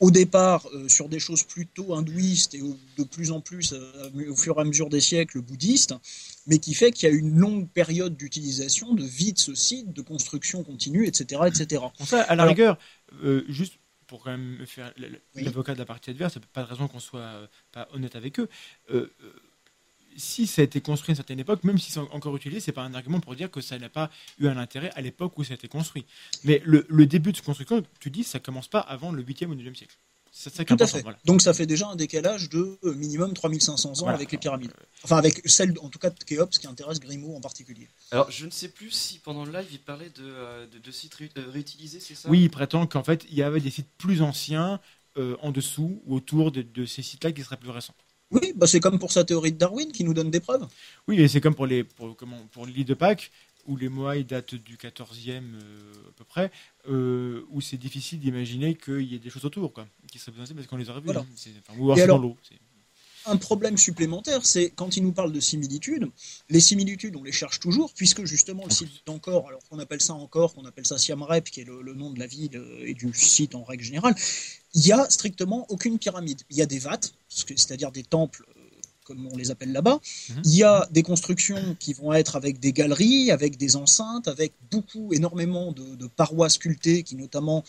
au départ euh, sur des choses plutôt hindouistes et au- de plus en plus euh, au fur et à mesure des siècles bouddhistes, mais qui fait qu'il y a une longue période d'utilisation, de vie de ce site, de construction continue, etc., etc. Bon, ça, à la Alors- rigueur, euh, juste pour quand même me faire Oui. l'avocat de la partie adverse, il n'y a pas de raison qu'on soit pas honnête avec eux. Si ça a été construit à une certaine époque, même si c'est en- encore utilisé, c'est pas un argument pour dire que ça n'a pas eu un intérêt à l'époque où ça a été construit. Mais le, le début de cette construction, tu dis, ça commence pas avant le 8e ou 9e siècle. C'est ça qui est Tout à fait. Voilà. Donc ça fait déjà un décalage de euh, minimum 3500 ans Voilà. avec les pyramides. Enfin avec celle en tout cas de Khéops qui intéresse Grimaud en particulier. Alors, je ne sais plus si pendant le live, il parlait de, euh, de, de sites ré- euh, réutilisés, c'est ça? Oui, il prétend qu'en fait, il y avait des sites plus anciens euh, en dessous ou autour de, de ces sites-là qui seraient plus récents. Oui, bah c'est comme pour sa théorie de Darwin qui nous donne des preuves. Oui, et c'est comme pour les pour, comment, pour l'île de Pâques. où les Moai datent du 14e euh, à peu près, euh, où c'est difficile d'imaginer qu'il y ait des choses autour, quoi, qui seraient besoin parce qu'on les aurait vues. Voilà. enfin, ou alors dans l'eau. Un problème supplémentaire, c'est quand il nous parle de similitudes, les similitudes, on les cherche toujours, puisque justement le site d'Encore, alors qu'on appelle ça Encore, qu'on appelle ça Siam Rep, qui est le, le nom de la ville euh, et du site en règle générale, il y a strictement aucune pyramide. Il y a des vates, que- c'est-à-dire des temples, euh, comme on les appelle là-bas. Mhm. Il y a des constructions qui vont être avec des galeries, avec des enceintes, avec beaucoup, énormément de, de parois sculptées qui notamment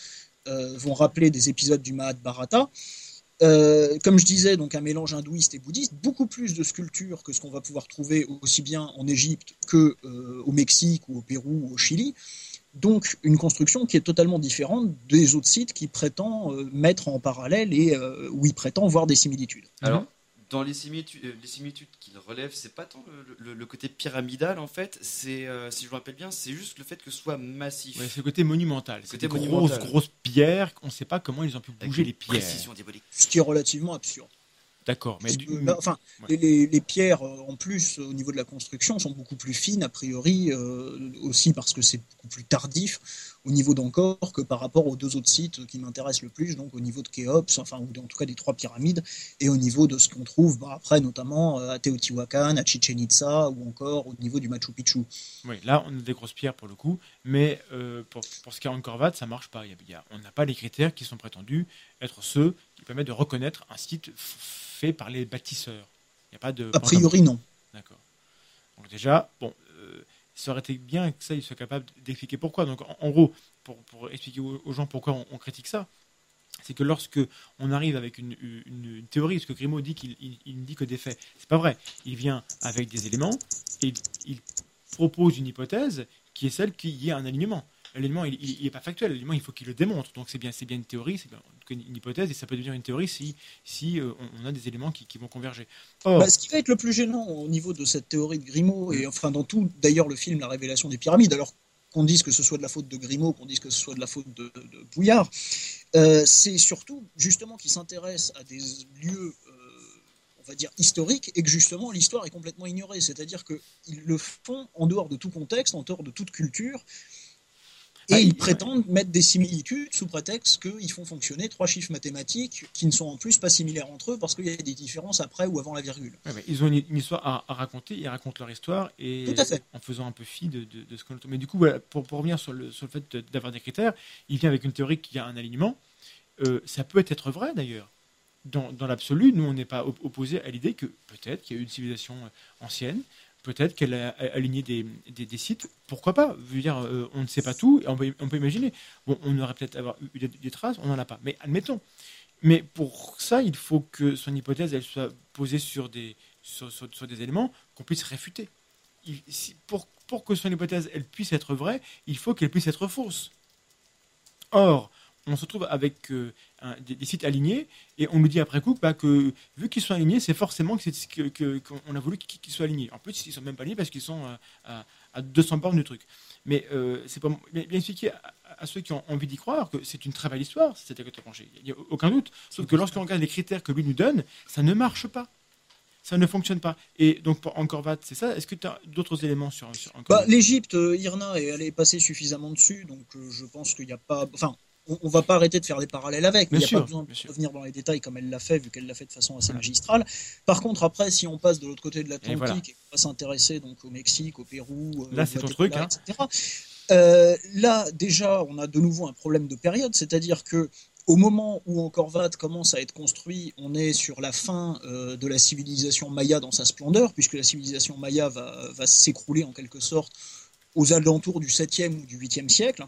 euh, vont rappeler des épisodes du Mahabharata. Euh, comme je disais, donc un mélange hindouiste et bouddhiste, beaucoup plus de sculptures que ce qu'on va pouvoir trouver aussi bien en Égypte que euh, au Mexique ou au Pérou ou au Chili. Donc une construction qui est totalement différente des autres sites qui prétend euh, mettre en parallèle et euh, où il prétend voir des similitudes. Alors, dans les similitudes, euh, les similitudes qu'il relève, c'est pas tant le, le- le côté pyramidal en fait, c'est, euh, si je me rappelle bien, c'est juste le fait que ce soit massif. Ouais, c'est le côté monumental. C'est Côté des grosses, grosses pierres. On ne sait pas comment ils ont pu bouger les pierres. Précision diabolique. Ce qui est relativement absurde. D'accord. Mais Parce du- que, bah, enfin, ouais. les, pierres, euh, en plus, au niveau de la construction, sont beaucoup plus fines, a priori, euh, aussi parce que c'est beaucoup plus tardif au niveau d'Encore que par rapport aux deux autres sites qui m'intéressent le plus, donc au niveau de Khéops, enfin, ou en tout cas des trois pyramides, et au niveau de ce qu'on trouve bah, après, notamment euh, à Teotihuacan, à Chichen Itza, ou encore au niveau du Machu Picchu. Oui, là, on a des grosses pierres pour le coup, mais euh, pour, pour ce qui est en Corvade, ça marche pas. Il y a- y on n'a pas les critères qui sont prétendus être ceux qui permettent de reconnaître un site fait par les bâtisseurs. Il n'y a pas de. A priori, non. D'accord. Donc déjà, bon, ça aurait été bien que ça, il soit capable d'expliquer pourquoi. Donc en, gros, pour, expliquer aux, gens pourquoi on, critique ça, c'est que lorsque on arrive avec une, théorie, ce que Grimaud dit qu'il il, il ne dit que des faits, c'est pas vrai. Il vient avec des éléments et il, propose une hypothèse qui est celle qu'il y ait un alignement. L'alignement, il n'est pas factuel. L'alignement, il faut qu'il le démontre. Donc c'est bien, c'est bien une théorie, une, hypothèse, et ça peut devenir une théorie si, si euh, on, on a des éléments qui, qui vont converger. Or, Bah, ce qui va être le plus gênant au niveau de cette théorie de Grimaud, et enfin dans tout d'ailleurs le film La révélation des pyramides, alors qu'on dise que ce soit de la faute de Grimaud, qu'on dise que ce soit de la faute de, de Bouillard, euh, c'est surtout justement qu'il s'intéresse à des lieux, euh, on va dire, historiques, et que justement l'histoire est complètement ignorée. C'est-à-dire qu'ils le font en dehors de tout contexte, en dehors de toute culture. Et Ah, ils il- prétendent mettre des similitudes sous prétexte qu'ils font fonctionner trois chiffres mathématiques qui ne sont en plus pas similaires entre eux parce qu'il y a des différences après ou avant la virgule. Ouais, mais ils ont une, une histoire à, à raconter, ils racontent leur histoire et Tout à fait. en faisant un peu fi de, de- de ce qu'on Mais du coup, voilà, pour, pour revenir sur le, sur le fait d'avoir des critères, il vient avec une théorie qui a un alignement. Euh, ça peut être vrai d'ailleurs. Dans, dans l'absolu, nous, on n'est pas op- opposé à l'idée que peut-être qu'il y a eu une civilisation euh, ancienne, peut-être qu'elle a aligné des, sites. Pourquoi pas? Je euh, on ne sait pas tout et on peut, imaginer. Bon, on aurait peut-être eu des, traces, on n'en a pas. Mais admettons. Mais pour ça, il faut que son hypothèse elle soit posée sur des, sur, des éléments qu'on puisse réfuter. Pour, pour que son hypothèse elle puisse être vraie, il faut qu'elle puisse être fausse. Or, on se retrouve avec euh, des, sites alignés et on nous dit après coup bah, que vu qu'ils sont alignés, c'est forcément c'est- que- qu'on a voulu qu'ils soient alignés. En plus, ils sont même pas alignés parce qu'ils sont euh, à, à 200 bornes du truc. Mais euh, c'est bien, expliqué à, ceux qui ont envie d'y croire que c'est une très belle histoire, cette école branchée. Il n'y a aucun doute. Sauf que lorsqu'on regarde les critères que lui nous donne, ça ne marche pas. Ça ne fonctionne pas. Et donc, pour Angkor c'est ça. Est-ce que tu as d'autres éléments sur, sur Bah, L'Égypte, euh, Irna, elle est passée suffisamment dessus, donc je pense qu'il n'y a pas. Enfin, on, on va pas arrêter de faire des parallèles avec, mais il n'y a sûr, pas besoin de revenir dans les détails comme elle l'a fait, vu qu'elle l'a fait de façon assez magistrale. Par contre, après, si on passe de l'autre côté de l'Atlantique voilà. et qu'on va s'intéresser donc au Mexique, au Pérou, euh, Là, au c'est ton Guatemala, truc, etc. euh, là, déjà, on a de nouveau un problème de période, c'est-à-dire que au moment où Angkor Wat commence à être construit, on est sur la fin euh, de la civilisation maya dans sa splendeur, puisque la civilisation maya va, va s'écrouler en quelque sorte aux alentours du 7e ou du 8e siècle.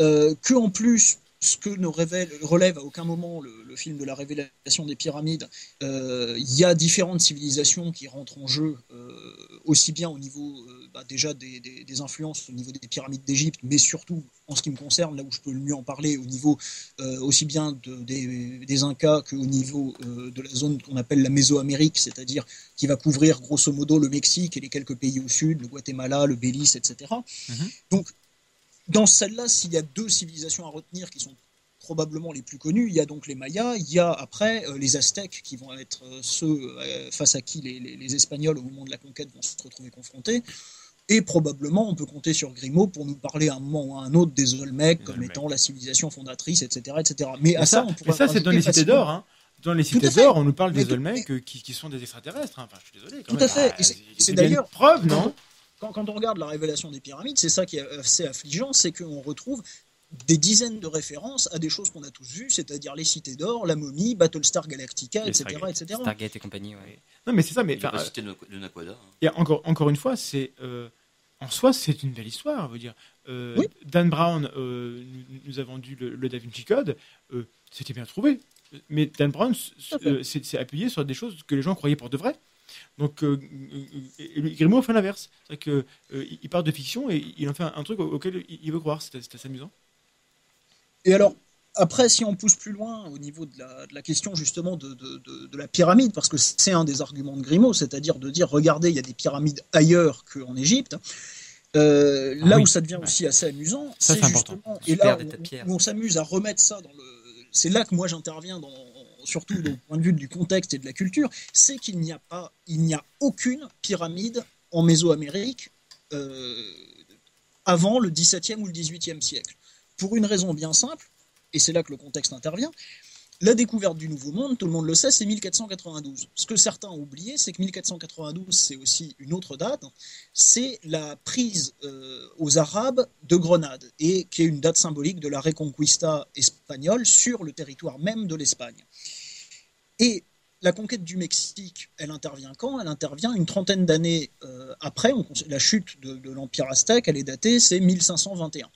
Euh, que en plus, ce que ne révèle, relève à aucun moment le, le film de la révélation des pyramides, euh, il y a différentes civilisations qui rentrent en jeu, euh, aussi bien au niveau euh, bah, déjà des, des- des influences au niveau des pyramides d'Égypte, mais surtout en ce qui me concerne, là où je peux le mieux en parler, au niveau aussi bien de- des, des Incas qu'au niveau de la zone qu'on appelle la Mésoamérique, c'est-à-dire qui va couvrir grosso modo le Mexique et les quelques pays au sud, le Guatemala, le Belize, etc. Mhm. Donc, dans celle-là, s'il y a deux civilisations à retenir qui sont probablement les plus connues, il y a donc les Mayas, il y a après euh, les Aztèques qui vont être euh, ceux euh, face à qui les, les- les Espagnols au moment de la conquête vont se retrouver confrontés. Et probablement, on peut compter sur Grimaud pour nous parler à un moment ou à un autre des Olmecs comme étant la civilisation fondatrice, etc. etc. Mais à Mais ça, ça, on mais pourrait ça, c'est dans les cités d'or. Hein. Dans les cités d'or, on nous parle Mais des Olmecs qui, qui sont des extraterrestres. hein. Enfin, je suis désolé. Quand Tout même. à fait. Et c'est- d'ailleurs- preuve, non? Quand, quand on regarde la révélation des pyramides, c'est ça qui est assez affligeant, c'est qu'on retrouve des dizaines de références à des choses qu'on a tous vues, c'est-à-dire les cités d'or, la momie, Battlestar Galactica, Les etc., Stargate. etc. Stargate et compagnie, ouais. Non, mais c'est ça. Mais a enfin, le Naquada. hein. Et encore, encore une fois, c'est euh, en soi, c'est une belle histoire. je veux dire, Euh, Oui. Dan Brown euh, nous, nous a vendu le, le Da Vinci Code. euh, C'était bien trouvé. Mais Dan Brown euh, s'est appuyé sur des choses que les gens croyaient pour de vrai. Donc, euh, euh, lui, Grimaud fait l'inverse. C'est que euh, il- part de fiction et il en fait un, un truc au- auquel il veut croire. C'était c'était assez amusant. Et alors, après, si on pousse plus loin au niveau de la, de la question justement de, de- de- de la pyramide, parce que c'est un des arguments de Grimaud, c'est-à-dire de dire, regardez, il y a des pyramides ailleurs qu'en Égypte. Euh, Ah là oui. où ça devient Ouais. aussi assez amusant, c'est c'est important. justement, et là où on s'amuse à remettre ça dans le, c'est là que moi j'interviens dans, surtout du point de vue du contexte et de la culture, c'est qu'il n'y a pas, il n'y a aucune pyramide en Mésoamérique euh, avant le XVIIe ou le XVIIIe siècle. Pour une raison bien simple, et c'est là que le contexte intervient, la découverte du Nouveau Monde, tout le monde le sait, c'est 1492. Ce que certains ont oublié, c'est que 1492, c'est aussi une autre date, c'est la prise euh, aux Arabes de Grenade, et qui est une date symbolique de la Reconquista espagnole sur le territoire même de l'Espagne. Et la conquête du Mexique, elle intervient quand? Elle intervient une trentaine d'années euh, après. La chute de, de l'Empire aztèque, elle est datée, c'est 1521.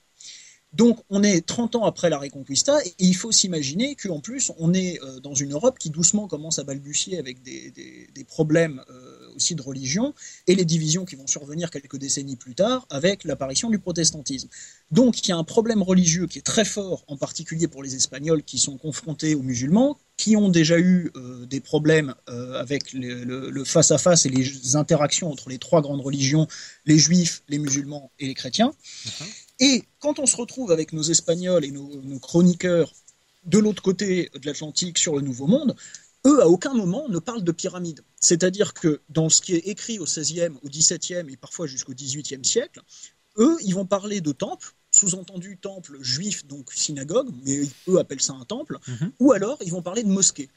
Donc on est 30 ans après la Reconquista, et il faut s'imaginer qu'en plus on est euh, dans une Europe qui doucement commence à balbutier avec des, des- problèmes euh, aussi de religion, et les divisions qui vont survenir quelques décennies plus tard avec l'apparition du protestantisme. Donc il y a un problème religieux qui est très fort, en particulier pour les Espagnols qui sont confrontés aux musulmans, qui ont déjà eu euh, des problèmes avec le face-à-face et les interactions entre les trois grandes religions, les juifs, les musulmans et les chrétiens. Et quand on se retrouve avec nos Espagnols et nos, nos chroniqueurs de l'autre côté de l'Atlantique sur le Nouveau Monde, eux, à aucun moment, ne parlent de pyramide. C'est-à-dire que dans ce qui est écrit au XVIe, au XVIIe et parfois jusqu'au XVIIIe siècle, eux, ils vont parler de temple, sous-entendu temple juif, donc synagogue, mais eux appellent ça un temple, Mhm. ou alors ils vont parler de mosquée.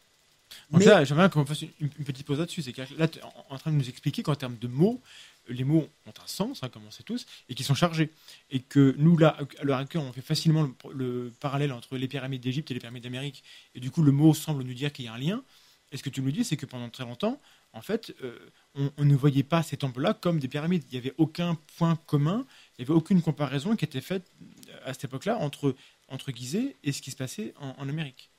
Donc Mais- là, j'aimerais qu'on fasse une, une petite pause là-dessus. C'est que là, tu es en, en train de nous expliquer qu'en termes de mots, les mots ont un sens, hein, comme on sait tous, et qui sont chargés. Et que nous, là, à l'heure actuelle, on fait facilement le, le parallèle entre les pyramides d'Égypte et les pyramides d'Amérique. Et du coup, le mot semble nous dire qu'il y a un lien. Et ce que tu nous dis, c'est que pendant très longtemps, en fait, euh, on, ne voyait pas ces temples-là comme des pyramides. Il n'y avait aucun point commun, il n'y avait aucune comparaison qui était faite euh, à cette époque-là entre, entre Gizeh et ce qui se passait en Amérique.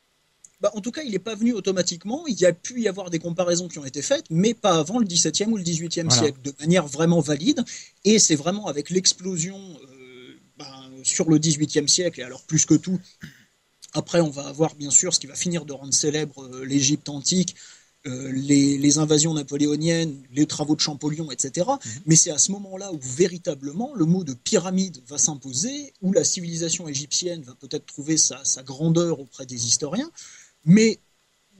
Bah, en tout cas, il n'est pas venu automatiquement. Il y a pu y avoir des comparaisons qui ont été faites, mais pas avant le XVIIe ou le XVIIIe Voilà. siècle, de manière vraiment valide. Et c'est vraiment avec l'explosion euh, ben, sur le XVIIIe siècle, et alors plus que tout, après on va avoir bien sûr ce qui va finir de rendre célèbre euh, l'Égypte antique, euh, les, les invasions napoléoniennes, les travaux de Champollion, etc. Mais c'est à ce moment-là où véritablement le mot de pyramide va s'imposer, où la civilisation égyptienne va peut-être trouver sa, sa grandeur auprès des historiens. Mais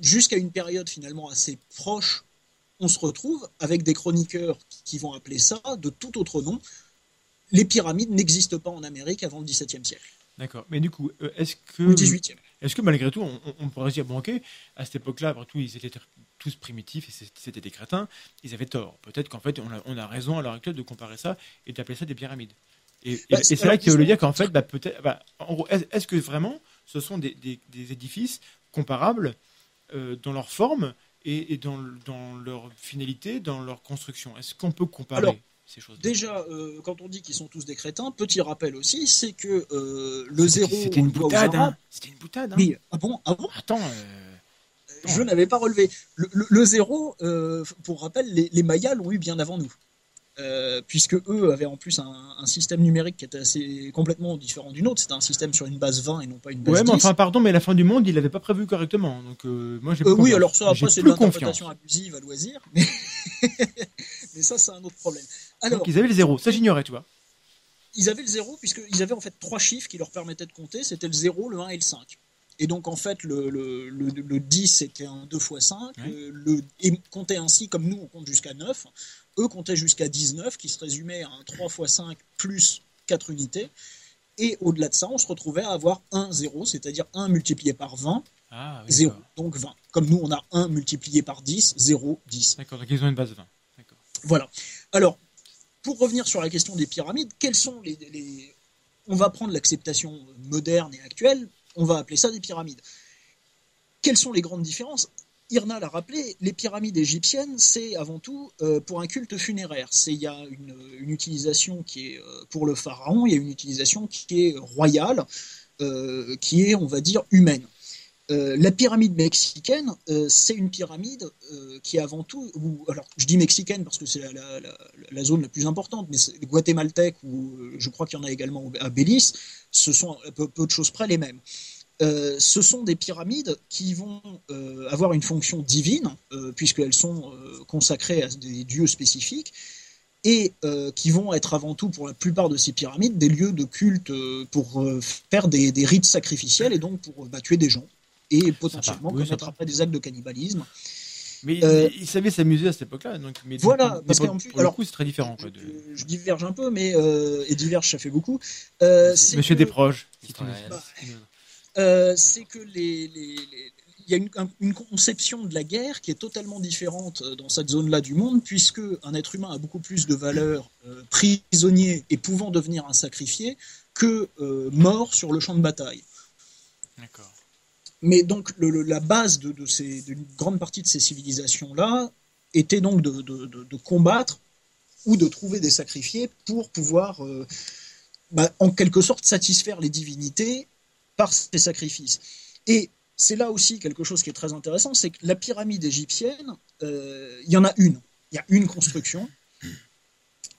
jusqu'à une période finalement assez proche, on se retrouve avec des chroniqueurs qui vont appeler ça de tout autre nom. Les pyramides n'existent pas en Amérique avant le XVIIe siècle, D'accord. Mais du coup, euh, est-ce que. ou le XVIIIe. Est-ce que malgré tout, on, pourrait se dire, bon, ok, à cette époque-là, après tout, ils étaient tous primitifs et c'était des crétins, ils avaient tort. Peut-être qu'en fait, on a, on a raison à l'heure actuelle de comparer ça et d'appeler ça des pyramides. Et, Bah, et c'est- là qu'il veut dire qu'en fait, bah, peut-être, bah, en gros, est- est-ce que vraiment ce sont des, des- des édifices comparables euh, dans leur forme et, et dans, le- dans leur finalité, dans leur construction Est-ce qu'on peut comparer Alors, ces choses Déjà, euh, quand on dit qu'ils sont tous des crétins, petit rappel aussi, c'est que euh, le zéro. C'était une hein. C'était une boutade. hein. Oui, ah bon, ah bon? Attends. euh, Je n'avais pas relevé. Le, le- le zéro, euh, pour rappel, les, les Mayas l'ont eu bien avant nous. Euh, puisque eux avaient en plus un, un système numérique qui était assez complètement différent du nôtre. C'était un système sur une base 20 et non pas une base Ouais, mais 10. enfin, pardon, mais la fin du monde, il l'avait pas prévu correctement. Donc, euh, moi, j'ai Euh, oui, alors ça, après, c'est de l'interprétation abusive à loisir. Mais, mais ça, c'est un autre problème. Alors, Donc, ils avaient le zéro. Ça, j'ignorais, tu vois. ils avaient le zéro, puisqu'ils avaient en fait trois chiffres qui leur permettaient de compter. C'était le 0, le 1 et le 5. Et donc, en fait, le, le, le, le 10 était un 2 x 5. Ouais. Le, le- et comptait ainsi, comme nous, on compte jusqu'à 9. Eux comptaient jusqu'à 19, qui se résumait à un 3 x 5 plus 4 unités. Et au-delà de ça, on se retrouvait à avoir 1, 0, c'est-à-dire 1 multiplié par 20, Ah, oui, 0, d'accord. donc 20. Comme nous, on a 1 multiplié par 10, 0, 10. D'accord, donc ils ont une base de 20. D'accord. Voilà. Alors, pour revenir sur la question des pyramides, quels sont les, les- On va prendre l'acceptation moderne et actuelle, on va appeler ça des pyramides. Quelles sont les grandes différences? Irna l'a rappelé, les pyramides égyptiennes, c'est avant tout euh, pour un culte funéraire. Il y a une, utilisation qui est euh, pour le pharaon, il y a une utilisation qui est royale, euh, qui est, on va dire, humaine. La pyramide mexicaine, c'est une pyramide qui est avant tout, ou, alors je dis mexicaine parce que c'est la, zone la plus importante, mais c'est guatémaltèque ou je crois qu'il y en a également à Belize, ce sont à peu de choses près les mêmes. Euh, ce sont des pyramides qui vont euh, avoir une fonction divine, euh, puisqu'elles sont euh, consacrées à des dieux spécifiques, et qui vont être avant tout, pour la plupart de ces pyramides, des lieux de culte pour faire des, des rites sacrificiels et donc pour bah, tuer des gens et potentiellement Oui, commettre après des actes de cannibalisme. Mais Euh, ils savaient s'amuser à cette époque-là. Donc, mais Voilà, parce qu'en plus- alors, c'est très différent. Quoi, Je, de... je diverge un peu, mais euh, et diverge, ça fait beaucoup. Euh, Monsieur que- Bah, euh, c'est que les, les- les- il y a une, un- une conception de la guerre qui est totalement différente euh, dans cette zone-là du monde, puisque un être humain a beaucoup plus de valeur euh, prisonnier et pouvant devenir un sacrifié que euh, mort sur le champ de bataille. D'accord. Mais donc le- le- la base de, de ces- d'une grande partie de ces civilisations-là était donc de, de- de- de combattre ou de trouver des sacrifiés pour pouvoir, euh, bah, en quelque sorte, satisfaire les divinités par ces sacrifices. Et c'est là aussi quelque chose qui est très intéressant, c'est que la pyramide égyptienne, euh, il y en a une. Il y a une construction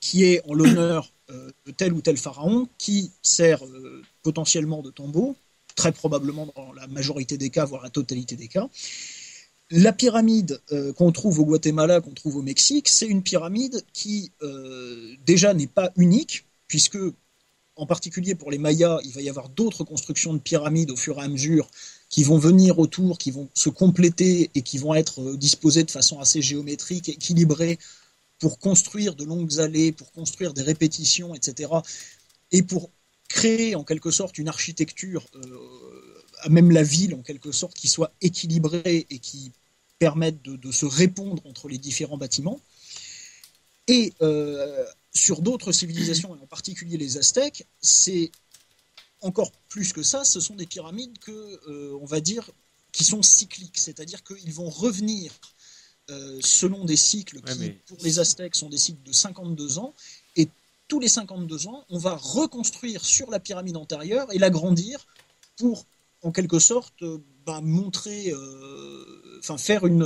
qui est en l'honneur euh, de tel ou tel pharaon, qui sert euh, potentiellement de tombeau, très probablement dans la majorité des cas, voire la totalité des cas. La pyramide qu'on trouve au Guatemala, qu'on trouve au Mexique, c'est une pyramide qui déjà n'est pas unique, puisque en particulier pour les Mayas, il va y avoir d'autres constructions de pyramides au fur et à mesure qui vont venir autour, qui vont se compléter et qui vont être euh, disposées de façon assez géométrique, équilibrée, pour construire de longues allées, pour construire des répétitions, etc. Et pour créer en quelque sorte une architecture, euh, même la ville en quelque sorte, qui soit équilibrée et qui permette de, de se répondre entre les différents bâtiments. Et euh, sur d'autres civilisations, et en particulier les Aztèques, c'est encore plus que ça, ce sont des pyramides que, euh, on va dire, qui sont cycliques, c'est-à-dire qu'ils vont revenir euh, selon des cycles Ouais, qui, mais- pour les Aztèques, sont des cycles de 52 ans, et tous les 52 ans, on va reconstruire sur la pyramide antérieure et l'agrandir pour, en quelque sorte, euh, bah, montrer, euh, enfin faire une,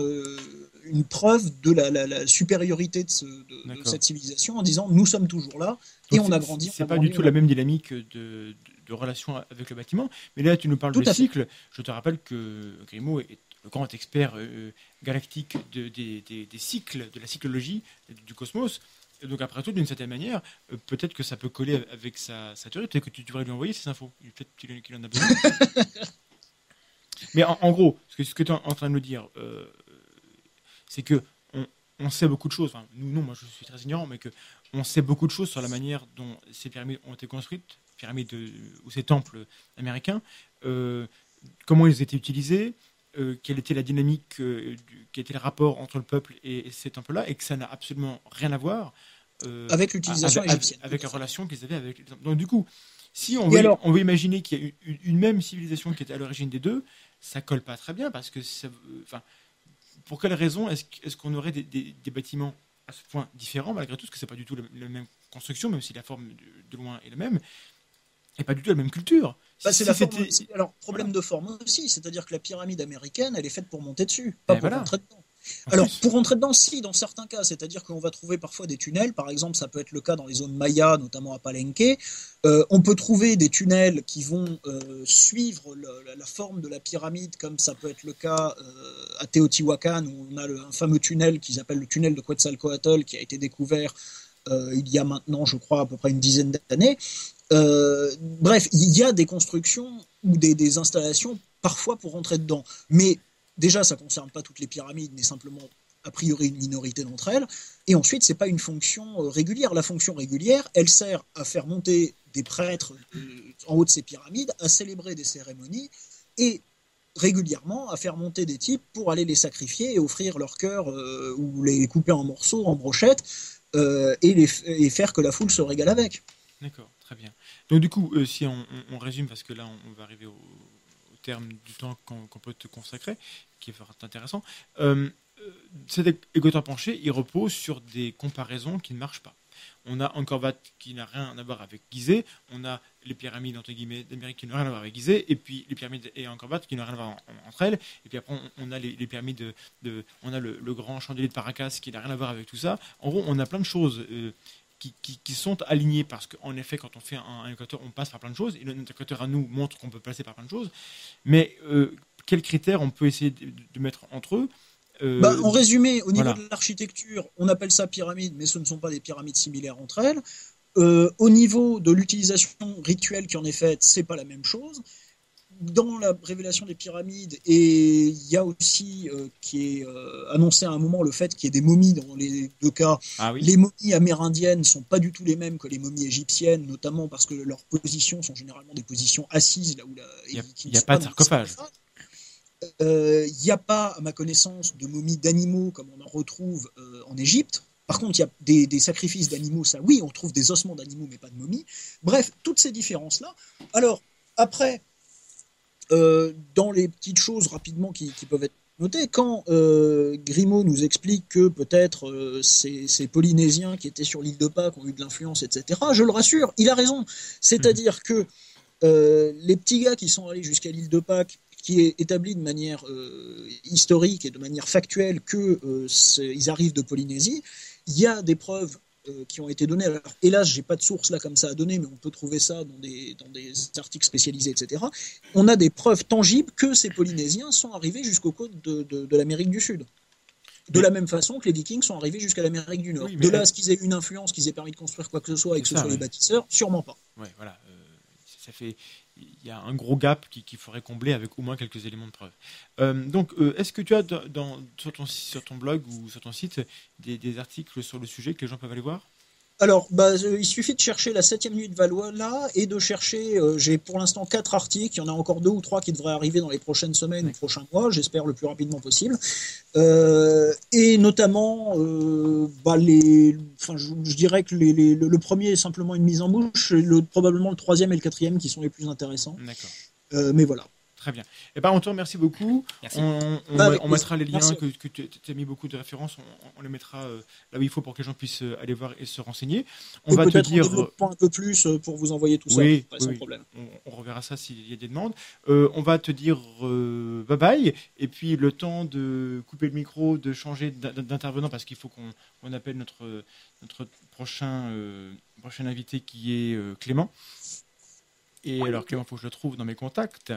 une preuve de la, la- la supériorité de, ce- de- de D'accord. cette civilisation en disant nous sommes toujours là et Donc, on agrandit. on C'est pas du tout la même dynamique de, de, relation avec le bâtiment. Mais là, tu nous parles Tout de fait. cycle. Je te rappelle que Grimaud est le grand expert euh, galactique de- des, des- des cycles, de la cyclologie du cosmos. Et donc, après tout, d'une certaine manière, euh, peut-être que ça peut coller avec sa, sa théorie. Peut-être que tu devrais lui envoyer ces infos. Peut-être qu'il qu'il en a besoin. Mais en, en gros, ce que, ce que tu es en train de nous dire, euh, c'est que on, on sait beaucoup de choses. Enfin, nous, non, moi je suis très ignorant, mais que on sait beaucoup de choses sur la manière dont ces pyramides ont été construites, pyramides euh, ou ces temples américains, euh, comment ils étaient utilisés, euh, quelle était la dynamique, euh, du- quel était le rapport entre le peuple et, et ces temples-là, et que ça n'a absolument rien à voir Avec l'utilisation avec, égyptienne. avec la relation qu'ils avaient avec les temples. Donc du coup, si on veut, alors on veut imaginer qu'il y a une, même civilisation qui était à l'origine des deux, ça colle pas très bien parce que ça, enfin, pour quelle raison est-ce qu- est-ce qu'on aurait des, des- des bâtiments à ce point différents malgré tout, parce que c'est pas du tout la, la même construction, même si la forme de, de loin est la même, et pas du tout la même culture. Bah, c'est si la forme. Alors, problème de forme aussi, c'est-à-dire que la pyramide américaine, elle est faite pour monter dessus, pas Ben pour voilà. rentrer dedans. Alors, pour rentrer dedans, si, dans certains cas, c'est-à-dire qu'on va trouver parfois des tunnels, par exemple, ça peut être le cas dans les zones mayas, notamment à Palenque. Euh, on peut trouver des tunnels qui vont euh, suivre le- la, forme de la pyramide, comme ça peut être le cas euh, à Teotihuacan, où on a le- un fameux tunnel qu'ils appellent le tunnel de Quetzalcoatl, qui a été découvert il y a maintenant, je crois, à peu près une dizaine d'années. Bref, il y a des constructions ou des, des installations parfois pour rentrer dedans. Mais déjà, ça concerne pas toutes les pyramides, mais simplement a priori une minorité d'entre elles. Et ensuite, c'est pas une fonction euh, régulière. La fonction régulière, elle sert à faire monter des prêtres euh, en haut de ces pyramides, à célébrer des cérémonies et régulièrement à faire monter des types pour aller les sacrifier et offrir leur cœur euh, ou les couper en morceaux, en brochettes, et, faire que la foule se régale avec. D'accord, très bien. Donc du coup, si on, résume, parce que là, on, va arriver au terme du temps qu'on peut te consacrer, qui est intéressant, euh, cet égoteur penché, il repose sur des comparaisons qui ne marchent pas. On a Angkor qui n'a rien à voir avec Gizeh, on a les pyramides entre guillemets d'Amérique qui n'ont rien à voir avec Gizeh, et puis les pyramides et Angkor Wat qui n'ont rien à voir en- en- entre elles, et puis après on, a les, pyramides de, on a le, le grand chandelier de Paracas qui n'a rien à voir avec tout ça. En gros, on a plein de choses euh, qui, qui- qui sont alignés parce qu'en effet, quand on fait un, un équateur, on passe par plein de choses et notre équateur à nous montre qu'on peut passer par plein de choses. Mais euh, quels critères on peut essayer de, de mettre entre eux Euh, Bah, en résumé, au niveau voilà. de l'architecture, on appelle ça pyramide, mais ce ne sont pas des pyramides similaires entre elles. Euh, au niveau de l'utilisation rituelle qui en est faite, c'est pas la même chose. Dans la révélation des pyramides, et il y a aussi euh, qui est euh, annoncé à un moment le fait qu'il y ait des momies dans les deux cas. Ah oui. Les momies amérindiennes sont pas du tout les mêmes que les momies égyptiennes, notamment parce que leurs positions sont généralement des positions assises, là où la, Il y a- ne pas de sarcophage. Euh, Il n'y a pas, à ma connaissance, de momies d'animaux comme on en retrouve euh, en Égypte. Par contre, il y a des, des sacrifices d'animaux, ça oui, on trouve des ossements d'animaux, mais pas de momies. Bref, toutes ces différences-là. Alors, après, euh, dans les petites choses rapidement qui, qui peuvent être notées, quand euh, Grimaud nous explique que peut-être euh, ces, ces Polynésiens qui étaient sur l'île de Pâques ont eu de l'influence, etc., je le rassure, il a raison. C'est-à-dire que euh, les petits gars qui sont allés jusqu'à l'île de Pâques, qui est établi de manière euh, historique et de manière factuelle que euh, c'est- ils arrivent de Polynésie, il y a des preuves euh, qui ont été données. Alors, hélas, j'ai pas de source là comme ça à donner, mais on peut trouver ça dans des, dans des articles spécialisés, etc. On a des preuves tangibles que ces Polynésiens sont arrivés jusqu'aux côtes de, de- de l'Amérique du Sud. De la même façon que les Vikings sont arrivés jusqu'à l'Amérique du Nord. Oui, de là à ce qu'ils aient une influence, qu'ils aient permis de construire quoi que ce soit et que ce soit les bâtisseurs, sûrement pas. Ouais, voilà. euh, ça fait, il y a un gros gap qui- qu'il faudrait combler avec au moins quelques éléments de preuve. Euh, donc, euh, est-ce que tu as dans- sur, ton, sur ton blog ou sur ton site des, des articles sur le sujet que les gens peuvent aller voir? Alors, bah, il suffit de chercher la septième nuit de Valois là et de chercher. euh, J'ai pour l'instant quatre articles. Il y en a encore deux ou trois qui devraient arriver dans les prochaines semaines ou prochains mois. J'espère le plus rapidement possible. Euh, et notamment, euh, bah, les. Enfin, je, je dirais que les- les- le, premier est simplement une mise en bouche. Le, probablement le troisième et le quatrième qui sont les plus intéressants. D'accord. Mais voilà. Très bien. Eh ben, on te remercie beaucoup. Merci. On, on- avec on mettra les liens que, que tu as mis beaucoup de références. On, on les mettra euh, là où il faut pour que les gens puissent euh, aller voir et se renseigner. On et va te dire. un peu plus euh, pour vous envoyer tout ça. Oui, après, oui, sans oui. problème. on, on reverra ça s'il y a des demandes. Euh, on va te dire euh, bye bye, et puis le temps de couper le micro, de changer d'in- d'intervenant, parce qu'il faut qu'on on appelle notre, notre prochain, euh, prochain invité qui est euh, Clément. Et alors Clément, il faut que je le trouve dans mes contacts.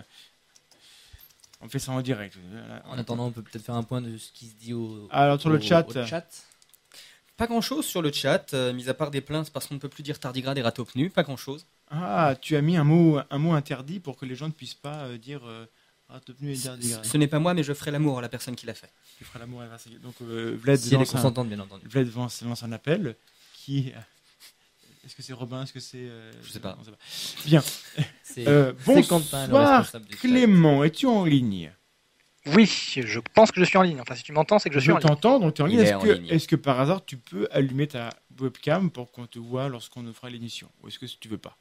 On fait ça en direct. Voilà. En attendant, on peut peut-être faire un point de ce qui se dit au, Alors sur le chat, au chat. Pas grand chose sur le chat, euh, mis à part des plaintes parce qu'on ne peut plus dire tardigrade et râteau pnu, pas grand chose. ah, tu as mis un mot, un mot interdit pour que les gens ne puissent pas euh, dire euh, tenu et dire Ce n'est pas moi, mais je ferai l'amour à la personne qui l'a fait. Tu feras l'amour à la Donc euh, Vlad Si elle est lance un- consentante, bien entendu. Vlad lance, lance un appel qui. Est-ce que c'est Robin Est-ce que c'est. euh, Je sais pas. Bien. Euh, bonsoir. Clément, es-tu en ligne Oui, je pense que je suis en ligne. Enfin, si tu m'entends, c'est que je suis en ligne. t'entends, donc tu es en ligne. est Est-ce que, est-ce que par hasard tu peux allumer ta webcam pour qu'on te voit lorsqu'on fera l'émission Ou est-ce que tu veux pas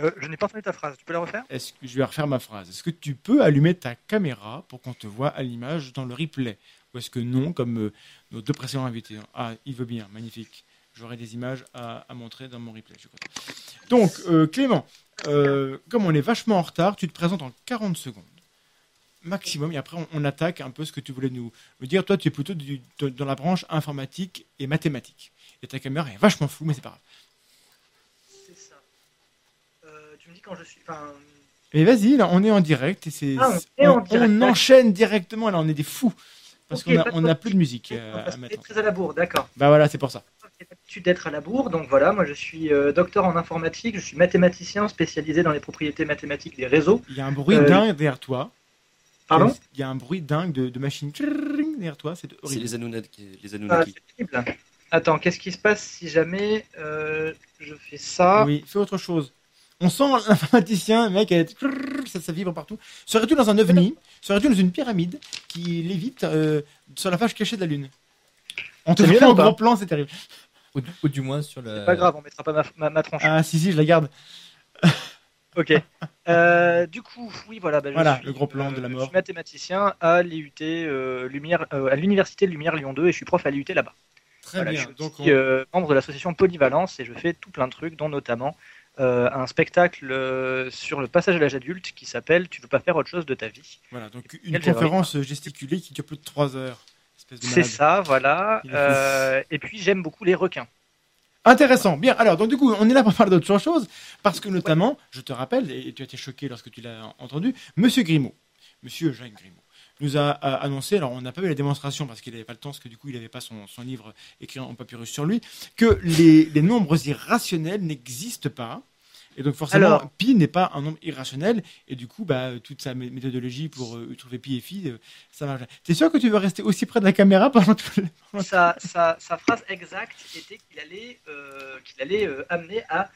Euh, je n'ai pas entendu ta phrase. Tu peux la refaire? Est-ce que je vais refaire ma phrase Est-ce que tu peux allumer ta caméra pour qu'on te voit à l'image dans le replay? Ou est-ce que non, comme euh, nos deux précédents invités Ah, il veut bien, magnifique. J'aurai des images à, à montrer dans mon replay. je. Donc, euh, Clément, euh, comme on est vachement en retard, tu te présentes en 40 secondes maximum et après on, on attaque un peu ce que tu voulais nous, nous dire. Toi, tu es plutôt du- de- dans la branche informatique et mathématiques. Et ta caméra est vachement floue, mais c'est pas grave. C'est ça. Euh, tu me dis quand je suis. Enfin, Mais vas-y, là, on est en direct et c'est Ah, on direct, enchaîne directement. Là, on est des fous parce qu'on a, pas de on a souci. plus de musique euh, à très à la bourre, d'accord. Bah voilà, c'est pour ça. L'habitude d'être à la bourre, donc voilà, moi je suis euh, docteur en informatique, je suis mathématicien spécialisé dans les propriétés mathématiques des réseaux. Il y a un bruit Euh, dingue derrière toi. Pardon? Il y a un bruit dingue de, de machine derrière toi, c'est C'est horrible. les Anunnaki. Les Ah, Anunnaki. c'est. Attends, qu'est-ce qui se passe si jamais euh, je fais ça? Oui, fais autre chose. On sent l'informaticien, mec, elle est- ça, ça vibre partout. Serais-tu dans un ovni Serais-tu dans une pyramide qui lévite euh, sur la face cachée de la Lune On te C'est fait en gros plan, c'est terrible. Ou, ou du moins sur le. C'est pas grave, on mettra pas ma, ma, ma tronche. Ah si, si, je la garde. Ok. Euh, du coup, oui, voilà. bah, je Voilà, suis, le gros plan de la Je mort. suis mathématicien à l'IUT euh, Lumière, euh, à l'université de Lumière Lyon 2 et je suis prof à l'IUT là-bas. Très Voilà, bien. je suis Donc, aussi, on- euh, membre de l'association Polyvalence et je fais tout plein de trucs, dont notamment euh, un spectacle euh, sur le passage à l'âge adulte qui s'appelle Tu veux pas faire autre chose de ta vie? voilà, donc une conférence gesticulée qui dure plus de 3 heures. C'est ça, voilà. Euh, et puis j'aime beaucoup les requins. Intéressant. Bien. Alors, donc du coup, on est là pour parler d'autre chose, parce que notamment, je te rappelle, et tu as été choqué lorsque tu l'as entendu, Monsieur Grimaud, Monsieur Jacques Grimaud, nous a euh, annoncé, alors on n'a pas eu la démonstration parce qu'il n'avait pas le temps, parce que du coup il n'avait pas son, son livre écrit en papyrus sur lui, que les, les nombres irrationnels n'existent pas. Et donc forcément, Alors- pi n'est pas un nombre irrationnel, et du coup, bah, toute sa mé- méthodologie pour euh, trouver pi et phi, euh, ça marche. T'es sûr que tu veux rester aussi près de la caméra pendant tout le... sa, sa- sa phrase exacte était qu'il allait, euh, qu'il allait amener à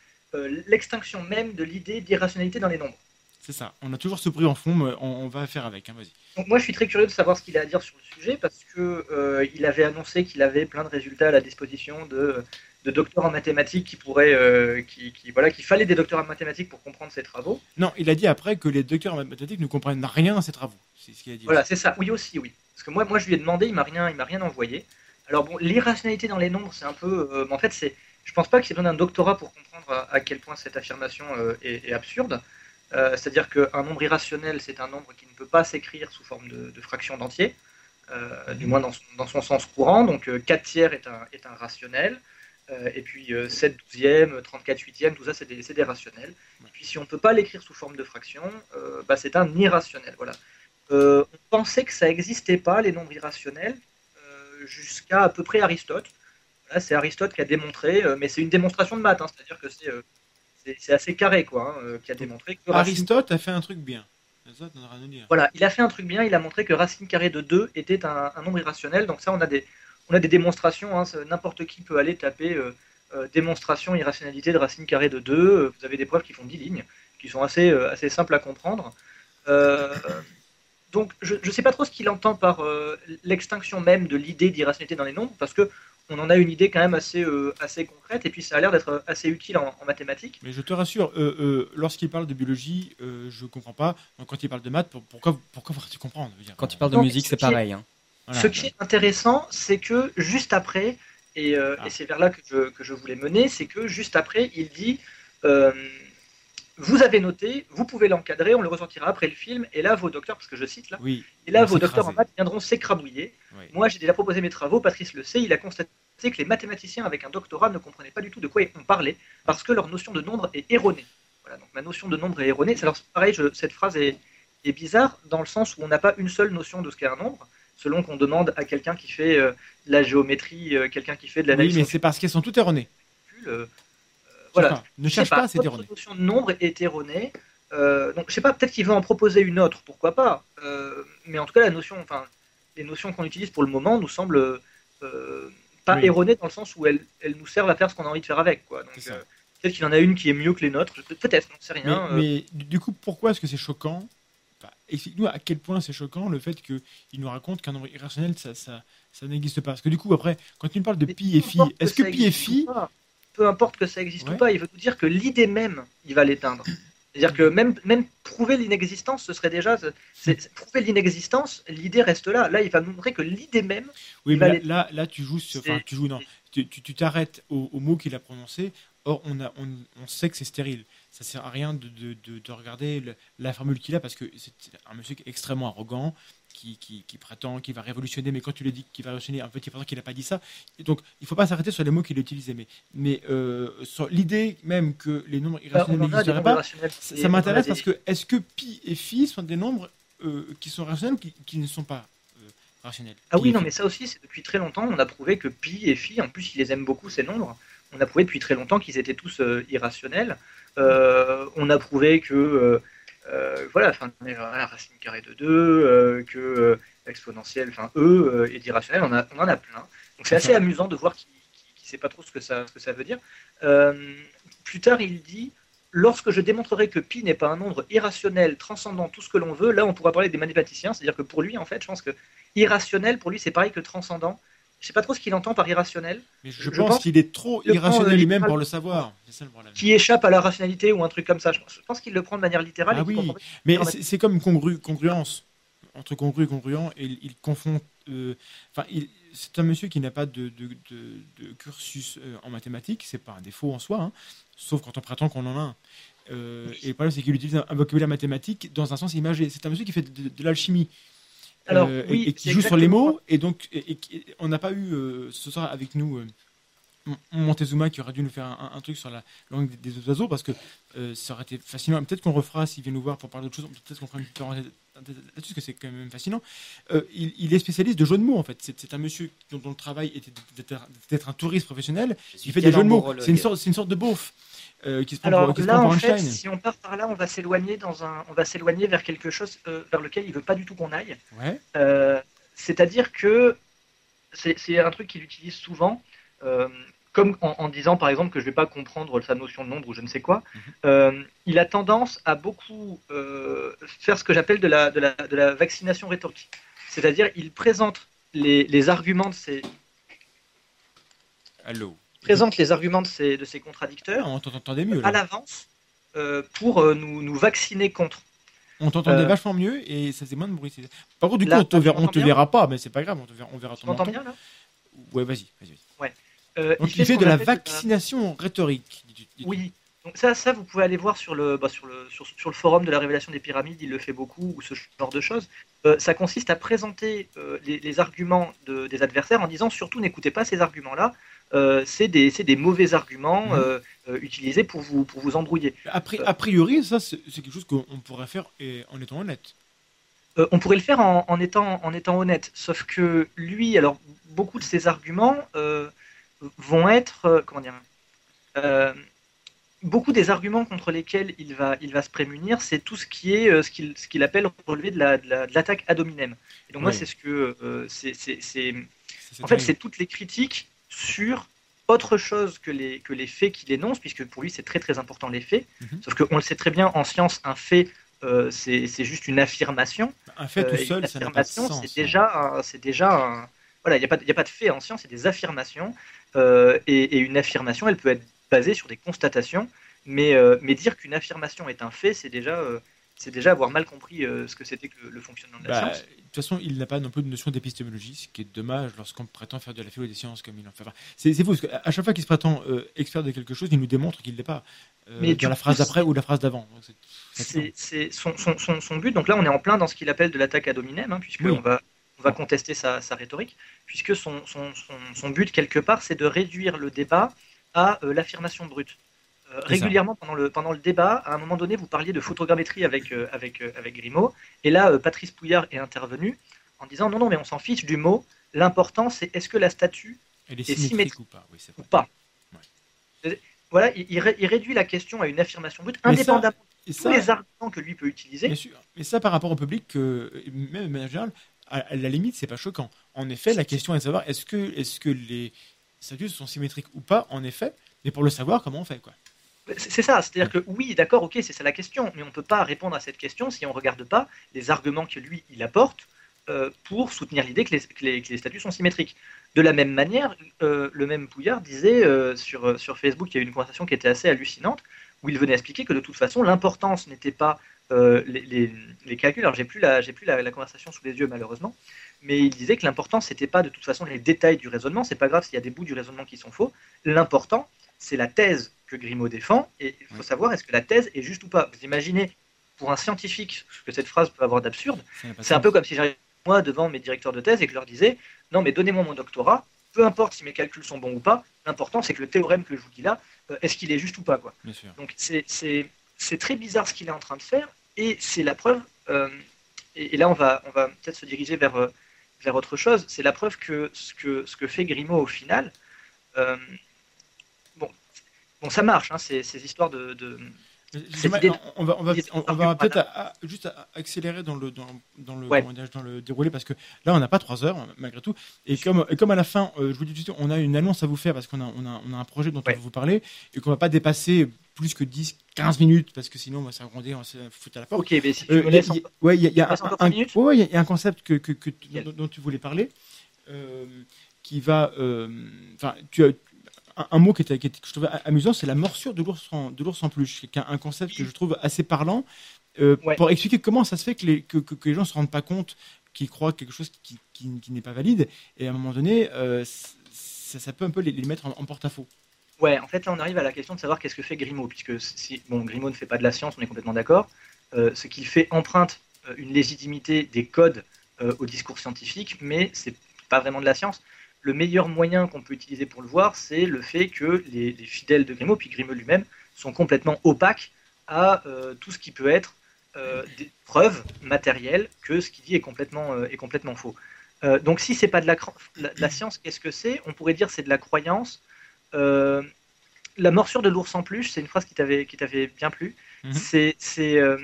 l'extinction même de l'idée d'irrationalité dans les nombres. C'est ça. On a toujours ce bruit en fond, mais on, on va faire avec. Hein, vas-y. Donc moi je suis très curieux de savoir ce qu'il a à dire sur le sujet parce que euh, il avait annoncé qu'il avait plein de résultats à la disposition de, de docteurs en mathématiques qui pourraient, euh, qui, qui- voilà, qu'il fallait des docteurs en mathématiques pour comprendre ses travaux. Non, il a dit après que les docteurs en mathématiques ne comprennent rien à ses travaux. C'est ce qu'il a dit. Voilà, c'est ça. Oui aussi, oui. Parce que moi, moi je lui ai demandé, il m'a rien, il m'a rien envoyé. Alors bon, l'irrationalité dans les nombres, c'est un peu, euh, en fait, c'est, je pense pas qu'il ait besoin d'un doctorat pour comprendre à, à quel point cette affirmation euh, est, est absurde. Euh, C'est-à-dire qu'un nombre irrationnel, c'est un nombre qui ne peut pas s'écrire sous forme de, de fraction d'entier, du moins dans son, dans son sens courant. Donc euh, 4 tiers est un, est un rationnel. Euh, et puis euh, 7 douzièmes, 34 huitièmes, tout ça c'est des, rationnels. Et puis si on ne peut pas l'écrire sous forme de fraction, euh, bah, c'est un irrationnel. Voilà. Euh, on pensait que ça n'existait pas, les nombres irrationnels, euh, jusqu'à à peu près Aristote. Là, c'est Aristote qui a démontré, euh, mais c'est une démonstration de maths, hein, c'est-à-dire que c'est, euh, assez carré, quoi, hein, euh, qui a démontré que racine- Aristote a fait un truc bien. Rien à dire. voilà, il a fait un truc bien, il a montré que racine carrée de 2 était un, un nombre irrationnel. Donc ça, on a des, on a des démonstrations, hein, n'importe qui peut aller taper euh, euh, démonstration irrationalité de racine carrée de 2. Euh, Vous avez des preuves qui font 10 lignes, qui sont assez, euh, assez simples à comprendre. Euh, donc je ne sais pas trop ce qu'il entend par euh, l'extinction même de l'idée d'irrationalité dans les nombres, parce que on en a une idée quand même assez, euh, assez concrète, et puis ça a l'air d'être assez utile en, en mathématiques. Mais je te rassure, euh, euh, lorsqu'il parle de biologie, euh, je comprends pas. Donc, quand il parle de maths, pour- pourquoi, pourquoi faudrait-tu comprendre je veux dire, Quand tu parles de Donc, musique, ce c'est pareil. hein. Voilà. Ce qui est intéressant, c'est que juste après, et, euh, Ah. et c'est vers là que je, que je voulais mener, c'est que juste après, il dit euh, Vous avez noté, vous pouvez l'encadrer, on le ressortira après le film, et là, vos docteurs, parce que je cite là, Oui. et là, vos docteurs en maths viendront s'écrabouiller. Oui. Moi, j'ai déjà proposé mes travaux, Patrice le sait, il a constaté que les mathématiciens avec un doctorat ne comprenaient pas du tout de quoi on parlait, parce que leur notion de nombre est erronée. Voilà, donc ma notion de nombre est erronée. Alors, pareil, je- cette phrase est, est bizarre dans le sens où on n'a pas une seule notion de ce qu'est un nombre, selon qu'on demande à quelqu'un qui fait euh, de la géométrie, euh, quelqu'un qui fait de Oui, l'analyse mais c'est parce qu'elles sont toutes erronées. euh, voilà. pas. Ne cherche sais pas, c'est erroné. notion de nombre est erronée. Euh, donc, je sais pas, peut-être qu'il veut en proposer une autre, pourquoi pas. Euh, mais en tout cas, la notion, enfin, les notions qu'on utilise pour le moment nous semblent euh, pas Oui. erronées dans le sens où elles, elles nous servent à faire ce qu'on a envie de faire avec. Quoi. Donc, peut-être qu'il y en a une qui est mieux que les nôtres. Peut-être, on ne sait rien. mais du coup, pourquoi est-ce que c'est choquant Explique-nous à quel point c'est choquant le fait qu'il nous raconte qu'un nombre irrationnel, ça, ça, ça n'existe pas. Parce que du coup, après, quand tu nous parles de pi et phi, est-ce que pi et phi. Peu importe que ça existe Ouais. ou pas, il veut nous dire que l'idée même, il va l'éteindre. C'est-à-dire que même, même prouver l'inexistence, ce serait déjà. prouver l'inexistence, l'idée reste là. Là, il va nous montrer que l'idée même. Oui, mais là, les- là, là, tu joues sur. Tu joues, non. Tu tu- tu t'arrêtes au, au mot qu'il a prononcé. Or, on, a, on, on sait que c'est stérile. Ça sert à rien de, de, de, de regarder le- la formule qu'il a parce que c'est un monsieur qui est extrêmement arrogant, qui, qui, qui prétend qu'il va révolutionner, mais quand tu lui dis qu'il va révolutionner, en fait, il prétend qu'il n'a pas dit ça. Et donc, il ne faut pas s'arrêter sur les mots qu'il a utilisés. Mais, mais euh, sur l'idée même que les nombres Bah, irrationnels n'existeraient pas, ça, m'intéresse parce que est-ce que pi et phi sont des nombres euh, qui sont rationnels ou qui, qui ne sont pas euh, rationnels? Ah oui, non, mais ça aussi, c'est depuis très longtemps. On a prouvé que pi et phi, en plus, il les aime beaucoup, ces nombres. On a prouvé depuis très longtemps qu'ils étaient tous irrationnels. Euh, on a prouvé que euh, euh, voilà, enfin, la racine carrée de 2, euh, que euh, exponentielle, enfin E et d'irrationnel, on, a- on en a plein. Donc c'est assez amusant de voir qu'il ne sait pas trop ce que ça, ce que ça veut dire. Plus tard, il dit Lorsque je démontrerai que pi n'est pas un nombre irrationnel, transcendant tout ce que l'on veut, là on pourra parler des mathématiciens, c'est-à-dire que pour lui, en fait, je pense que irrationnel, pour lui, c'est pareil que transcendant. Je sais pas trop ce qu'il entend par irrationnel, Mais je, Je pense, pense qu'il est trop prend, irrationnel euh, lui-même pour le savoir. C'est ça le problème. qui échappe à la rationalité ou un truc comme ça. Je pense, qu'il le prend de manière littérale. Ah et oui, mais c'est comme congru, congruence. Entre congru et congruent, et il, il confond. euh, Enfin, c'est un monsieur qui n'a pas de, de- de- de cursus euh, en mathématiques, c'est pas un défaut en soi, hein, sauf quand on prétend qu'on en a un. Euh, et le problème, c'est qu'il utilise un, vocabulaire mathématique dans un sens imagé. C'est un monsieur qui fait de l'alchimie. Alors, euh, et- oui, et, qui c'est joue sur les mots, et donc et- et qui- on n'a pas eu euh, ce soir avec nous euh, Montezuma qui aurait dû nous faire un, un truc sur la langue des, des oiseaux parce que euh, ça aurait été fascinant. Peut-être qu'on refera s'il vient nous voir pour parler d'autre chose. Peut-être qu'on fera une parenthèse là-dessus parce que c'est quand même fascinant. Euh, il, il est spécialiste de jeux de mots en fait. C'est un monsieur dont, dont le travail était d'être- un touriste professionnel. Il fait des jeux de mots. C'est une sorte, c'est une sorte de beauf euh, qui se prend Alors pour, qui se là, prend en fait, si on part par là, on va s'éloigner dans un, on va s'éloigner vers quelque chose euh, vers lequel il veut pas du tout qu'on aille. Ouais. Euh, C'est-à-dire que c'est c'est un truc qu'il utilise souvent, euh, comme en, en disant par exemple que je vais pas comprendre sa notion de nombre ou je ne sais quoi. Mhm. Euh, il a tendance à beaucoup euh, faire ce que j'appelle de la, de, la, de la vaccination rhétorique. C'est-à-dire, il présente les, les arguments de ses, Allô. présente les arguments de ses, de ses contradicteurs Ah, on t'entendait mieux. à l'avance euh, pour euh, nous, nous vacciner contre. On t'entendait Euh, vachement mieux et ça faisait moins de bruit. Par contre, du coup, Là, on te, tu verra, on m'entends te verra pas, mais c'est pas grave. On, te verra, on verra Tu ton m'entends menton. bien là? Ouais, vas-y. vas-y, vas-y. Euh, Donc, il fait de la vaccination rhétorique. dis-tu- dis-tu. Oui. Donc ça, ça, vous pouvez aller voir sur le, bah, sur, le, sur, sur le forum de la révélation des pyramides, il le fait beaucoup, ou ce genre de choses. Euh, ça consiste à présenter euh, les, les arguments de- des adversaires en disant surtout n'écoutez pas ces arguments-là, euh, c'est des, des mauvais arguments euh, euh, utilisés pour vous, pour vous embrouiller. A, pri- a priori, ça, c'est quelque chose qu'on on pourrait faire et, en étant honnête. On pourrait le faire en, en étant, en étant honnête, sauf que lui, alors beaucoup de ses arguments vont être, euh, comment dire, euh, beaucoup des arguments contre lesquels il va, il va se prémunir, c'est tout ce qui est euh, ce qu'il ce qu'il appelle relever de la- de la- de l'attaque ad hominem. Et donc moi, c'est ce que euh, c'est, en fait, c'est toutes les critiques sur autre chose que les, que les faits qu'il énonce, puisque pour lui, c'est très très important les faits. Mhm. Sauf qu'on le sait très bien, en science, un fait, euh, c'est c'est juste une affirmation. Un fait Euh, tout seul, une ça n'a pas de sens. hein. C'est déjà, un- c'est déjà, un- voilà, il n'y a pas, de- il y a pas de fait en science, c'est des affirmations. Euh, et, et une affirmation, elle peut être basée sur des constatations, mais, euh, mais dire qu'une affirmation est un fait, c'est déjà, euh, c'est déjà avoir mal compris ce que c'était que le, le fonctionnement de la Bah, science. de toute façon, il n'a pas non plus de notion d'épistémologie, ce qui est dommage lorsqu'on prétend faire de la philo des sciences comme il en fait. Enfin, c'est fou, parce qu'à à chaque fois qu'il se prétend expert de quelque chose, il nous démontre qu'il ne l'est pas. Mais dans la phrase d'après ou la phrase d'avant. C'est- son, son, son, son but. Donc là, on est en plein dans ce qu'il appelle de l'attaque ad hominem, hein, puisque Oui. on va, on va contester sa, sa rhétorique, puisque son, son, son, son but, quelque part, c'est de réduire le débat à euh, l'affirmation brute. Euh, régulièrement, pendant le, pendant le débat, à un moment donné, vous parliez de photogrammétrie avec, euh, avec, avec Grimaud, et là, Patrice Pouillard est intervenu en disant non, non, mais on s'en fiche du mot. L'important, c'est est-ce que la statue Elle est Et symétrique, symétrique. ou pas? Oui, c'est ou vrai. pas Ouais. Voilà, il, il ré- il réduit la question à une affirmation brute, Mais ça, indépendamment Et de tous ça, les arguments que lui peut utiliser. bien sûr. Mais ça, par rapport au public, même de manière générale, à, la limite, c'est pas choquant. En effet, la question est de savoir est-ce que, est que les statues sont symétriques ou pas, en effet. Mais pour le savoir, comment on fait quoi C'est ça, c'est-à-dire que oui, d'accord, ok, c'est ça la question, mais on ne peut pas répondre à cette question si on ne regarde pas les arguments que lui, il apporte euh, pour soutenir l'idée que que les statuts sont symétriques. De la même manière, euh, le même Pouillard disait euh, sur, sur Facebook, il y a eu une conversation qui était assez hallucinante, où il venait expliquer que de toute façon, l'importance n'était pas euh, les, les, les calculs, alors j'ai plus, la, j'ai plus la, la conversation sous les yeux malheureusement, mais il disait que l'important, c'était pas de toute façon les détails du raisonnement, c'est pas grave s'il y a des bouts du raisonnement qui sont faux, l'important, c'est la thèse que Grimaud défend, et il faut savoir est-ce que la thèse est juste ou pas? Vous imaginez, pour un scientifique, ce que cette phrase peut avoir d'absurde, c'est un peu comme si j'arrivais moi devant mes directeurs de thèse et que je leur disais non mais donnez-moi mon doctorat, peu importe si mes calculs sont bons ou pas, l'important c'est que le théorème que je vous dis là, euh, est-ce qu'il est juste ou pas quoi. Donc c'est- c'est très bizarre ce qu'il est en train de faire et c'est la preuve, euh, et, et là on va, on va peut-être se diriger vers, euh, vers autre chose, c'est la preuve que ce, que ce que fait Grimaud au final, euh, bon, bon ça marche, hein, ces, ces histoires de... de on va, on va, on, peut-être juste accélérer dans le, dans, dans le, Ouais. dans le déroulé parce que là on n'a pas trois heures malgré tout et comme, et comme à la fin je vous dis tout de suite on a une annonce à vous faire parce qu'on a, on a, on a un projet dont Ouais. on va vous parler et qu'on va pas dépasser plus que 10 15 minutes parce que sinon on va s'agrandir on va se foutre à la porte Ok, mais si tu Euh, me il y a- laisses il y un, concept que, que, que tu- Nickel. dont, dont tu voulais parler, euh, qui va, euh, enfin, tu as un, mot qui, était, qui était- que je trouvais amusant, c'est la morsure de l'ours en, de l'ours en peluche, qui est un, concept que je trouve assez parlant euh, Ouais. pour expliquer comment ça se fait que les, que, que- que les gens se rendent pas compte qu'ils croient quelque chose qui, qui- qui n'est pas valide, et à un moment donné, euh, ça, ça peut un peu les, les mettre en, en porte-à-faux. Ouais, en fait, là, on arrive à la question de savoir qu'est-ce que fait Grimaud, puisque si bon, Grimaud ne fait pas de la science, on est complètement d'accord. Euh, ce qu'il fait emprunte euh, une légitimité des codes euh, au discours scientifique, mais c'est pas vraiment de la science. Le meilleur moyen qu'on peut utiliser pour le voir, c'est le fait que les, les fidèles de Grimaud, puis Grimaud lui-même, sont complètement opaques à tout ce qui peut être des preuves matérielles que ce qu'il dit est complètement, est complètement faux. Donc, si c'est pas de la- de la science, qu'est-ce que c'est? On pourrait dire c'est de la croyance. Euh, la morsure de l'ours en peluche, c'est une phrase qui t'avait bien plu. Mhm. C'est euh,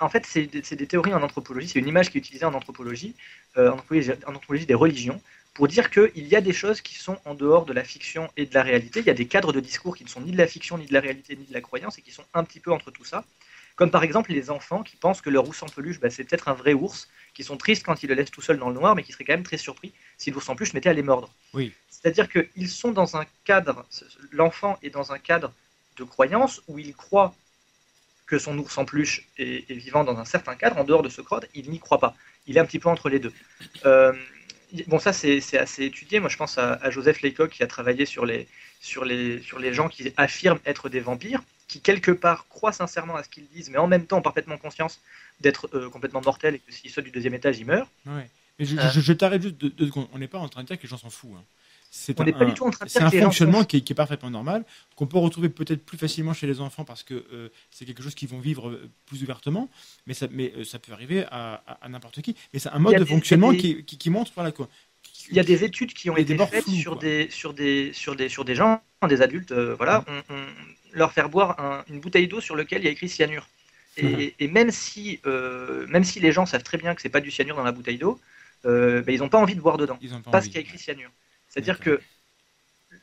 en fait c'est des, théories en anthropologie. C'est une image qui est utilisée en anthropologie, euh, en anthropologie, en anthropologie des religions, pour dire qu'il y a des choses qui sont en dehors de la fiction et de la réalité. Il y a des cadres de discours qui ne sont ni de la fiction, ni de la réalité, ni de la croyance, et qui sont un petit peu entre tout ça. Comme par exemple les enfants qui pensent que leur ours en peluche, bah, c'est peut-être un vrai ours, qui sont tristes quand ils le laissent tout seul dans le noir, mais qui seraient quand même très surpris si l'ours en peluche mettait à les mordre. Oui. C'est-à-dire qu'ils sont dans un cadre, l'enfant est dans un cadre de croyance où il croit que son ours en peluche est, est vivant dans un certain cadre, en dehors de ce cadre, il n'y croit pas. Il est un petit peu entre les deux. Euh, bon, ça c'est c'est assez étudié. Moi je pense à, à Joseph Laycock qui a travaillé sur les, sur, les, sur les gens qui affirment être des vampires, qui quelque part croient sincèrement à ce qu'ils disent, mais en même temps ont parfaitement conscience d'être euh, complètement mortels et que s'ils sautent du deuxième étage, ils meurent. Ouais. Je, Euh. je- je t'arrête juste deux, deux secondes. On n'est pas en train de dire que les gens s'en foutent. hein. C'est un- fonctionnement qui est, qui est parfaitement normal, qu'on peut retrouver peut-être plus facilement chez les enfants parce que euh, c'est quelque chose qu'ils vont vivre euh, plus ouvertement, mais ça, mais, euh, ça peut arriver à, à- à n'importe qui. Mais c'est un mode de des- fonctionnement des- qui, qui, qui montre voilà, quoi. Il y a des études qui ont été faites flous, sur, quoi. des, sur, des, sur, des, sur des gens, des adultes, euh, voilà, on, on leur faire boire un- une bouteille d'eau sur laquelle il y a écrit cyanure. Et, et même, si, même si les gens savent très bien que c'est pas du cyanure dans la bouteille d'eau, euh, ben, ils n'ont pas envie de boire dedans, Ils pas parce envie. qu'il y a écrit cyanure. C'est-à-dire que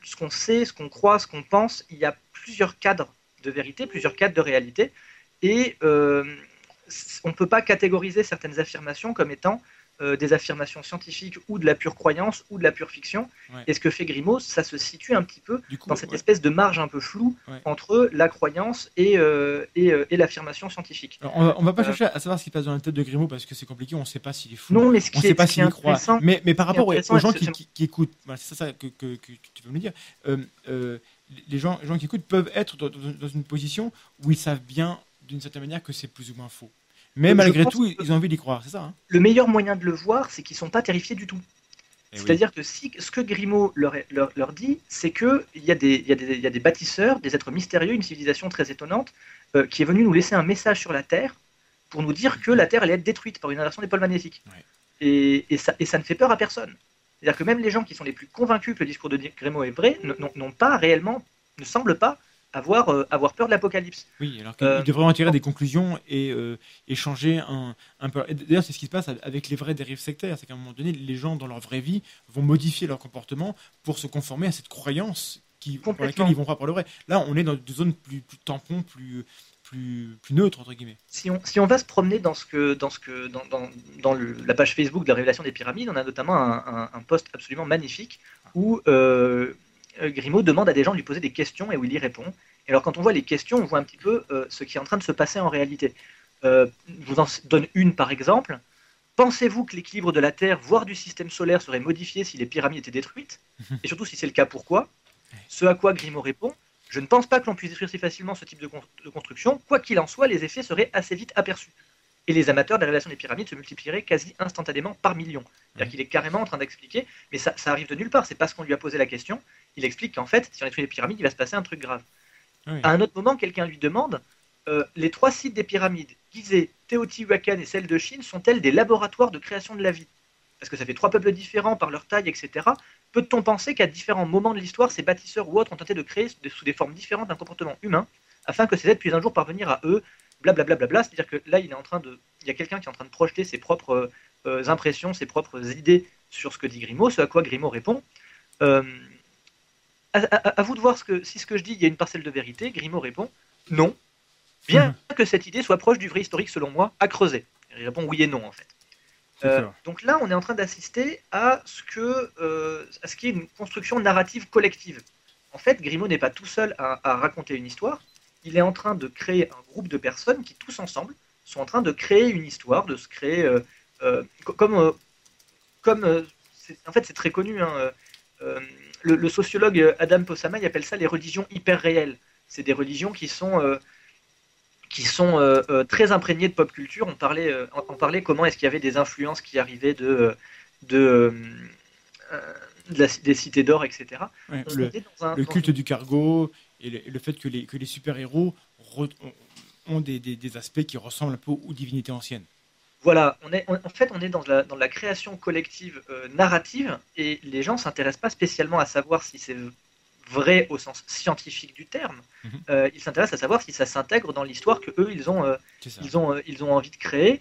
ce qu'on sait, ce qu'on croit, ce qu'on pense, il y a plusieurs cadres de vérité, plusieurs cadres de réalité, et euh, on ne peut pas catégoriser certaines affirmations comme étant euh, des affirmations scientifiques ou de la pure croyance ou de la pure fiction. Ouais. Et ce que fait Grimaud, ça se situe un petit peu coup, dans cette ouais. espèce de marge un peu floue Ouais. entre la croyance et, euh, et, euh, et l'affirmation scientifique. Alors, on va, on va pas chercher à savoir ce qui passe dans la tête de Grimaud parce que c'est compliqué, on ne sait pas s'il est fou. Non, mais ce on qui ne est, sait pas s'il croit. Mais, mais par rapport aux, gens qui, c'est- qui- qui écoutent, voilà, c'est ça que, que- que tu veux me dire, les, gens, les gens qui écoutent peuvent être dans une position où ils savent bien, d'une certaine manière, que c'est plus ou moins faux. Mais malgré tout, ils ont envie d'y croire, c'est ça hein le meilleur moyen de le voir, c'est qu'ils sont pas terrifiés du tout. Eh oui. C'est-à-dire que si, ce que Grimaud leur, leur, leur dit, c'est qu'il y, a des- y, a des- il y a des bâtisseurs, des êtres mystérieux, une civilisation très étonnante, euh, qui est venue nous laisser un message sur la Terre pour nous dire que la Terre allait être détruite par une inversion des pôles magnétiques. Et, et ça, et ça ne fait peur à personne. C'est-à-dire que même les gens qui sont les plus convaincus que le discours de Grimaud est vrai n'ont pas réellement, ne semblent pas avoir, euh, avoir peur de l'apocalypse. Oui, alors qu'ils Euh, devraient en tirer des conclusions et euh, échanger un, un peu. D'ailleurs, c'est ce qui se passe avec les vraies dérives sectaires. C'est qu'à un moment donné, les gens, dans leur vraie vie, vont modifier leur comportement pour se conformer à cette croyance qui, pour laquelle ils vont croire pour le vrai. Là, on est dans des zones plus, plus tampons, plus, plus, plus neutres, entre guillemets. si on, si on va se promener dans, ce que, dans, ce que, dans, dans, dans le- la page Facebook de la révélation des pyramides, on a notamment un, un, un post absolument magnifique où euh, Grimaud demande à des gens de lui poser des questions et où il y répond. Et alors quand on voit les questions, on voit un petit peu euh, ce qui est en train de se passer en réalité. Euh, je vous en donne une par exemple. Pensez-vous que l'équilibre de la Terre, voire du système solaire, serait modifié si les pyramides étaient détruites? Et surtout si c'est le cas, pourquoi? Ce à quoi Grimaud répond Je ne pense pas que l'on puisse détruire si facilement ce type de, con- de construction. Quoi qu'il en soit, les effets seraient assez vite aperçus. Et les amateurs de la révélation des pyramides se multiplieraient quasi instantanément par millions. C'est-à-dire qu'il est carrément en train d'expliquer, mais ça, ça arrive de nulle part. C'est parce qu'on lui a posé la question. Il explique qu'en fait, si on détruit les pyramides, il va se passer un truc grave. Oui. À un autre moment, quelqu'un lui demande euh, les trois sites des pyramides, Gizeh, Teotihuacan et celle de Chine, sont-elles des laboratoires de création de la vie? Parce que ça fait trois peuples différents par leur taille, etc. Peut-on penser qu'à différents moments de l'histoire, ces bâtisseurs ou autres ont tenté de créer sous des formes différentes un comportement humain afin que ces êtres puissent un jour parvenir à eux, blablabla. Bla, bla, bla, C'est-à-dire que là, il est en train de, il y a quelqu'un qui est en train de projeter ses propres euh, impressions, ses propres idées sur ce que dit Grimaud, ce à quoi Grimaud répond. Euh, à, à- à vous de voir ce que, si ce que je dis, il y a une parcelle de vérité. Grimaud répond non, bien que cette idée soit proche du vrai historique selon moi, à creuser. Il répond oui et non en fait. Euh, donc là, on est en train d'assister à ce que, euh, à ce qui est une construction narrative collective. En fait, Grimaud n'est pas tout seul à, à raconter une histoire. Il est en train de créer un groupe de personnes qui, tous ensemble, sont en train de créer une histoire, de se créer, euh, euh, co- comme, euh, comme, en fait, c'est très connu. hein, le, le sociologue Adam Possama, il appelle ça les religions hyper réelles. C'est des religions qui sont qui sont euh, euh, très imprégnées de pop culture. On parlait, euh, on, parlait comment est-ce qu'il y avait des influences qui arrivaient de, de, de la- des cités d'or, etc. Ouais, le, était dans un- le dans culte une- du cargo et le, fait que les, que les super-héros ont, des, des- des aspects qui ressemblent un peu aux divinités anciennes. Voilà, on est, on- en fait, on est dans la, dans la création collective euh, narrative et les gens s'intéressent pas spécialement à savoir si c'est vrai au sens scientifique du terme. Mhm. Euh, ils s'intéressent à savoir si ça s'intègre dans l'histoire que eux ils ont, euh, ils ont, ils ont envie de créer,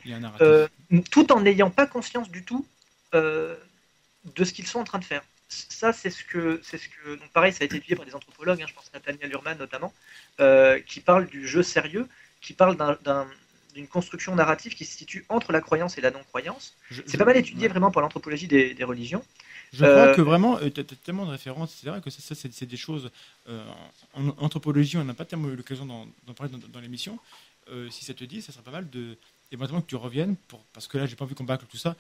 tout en n'ayant pas conscience du tout de ce qu'ils sont en train de faire. Ça, c'est ce que, c'est ce que, donc pareil, ça a été étudié par des anthropologues, hein, je pense à Nathaniel Urman notamment, euh, qui parle du jeu sérieux, qui parle d'un- d'un- d'une construction narrative qui se situe entre la croyance et la non-croyance. C'est pas mal étudié ouais. vraiment par l'anthropologie des, des religions. Je crois Euh, que vraiment, tu as, tellement de références, etc., que ça, ça, c'est des choses. euh, en, anthropologie, on n'a pas tellement eu l'occasion d'en parler dans, dans l'émission. Euh, si ça te dit, ça serait pas mal de. Éventuellement que tu reviennes, pour, parce que là, j'ai pas envie qu'on bâcle tout ça.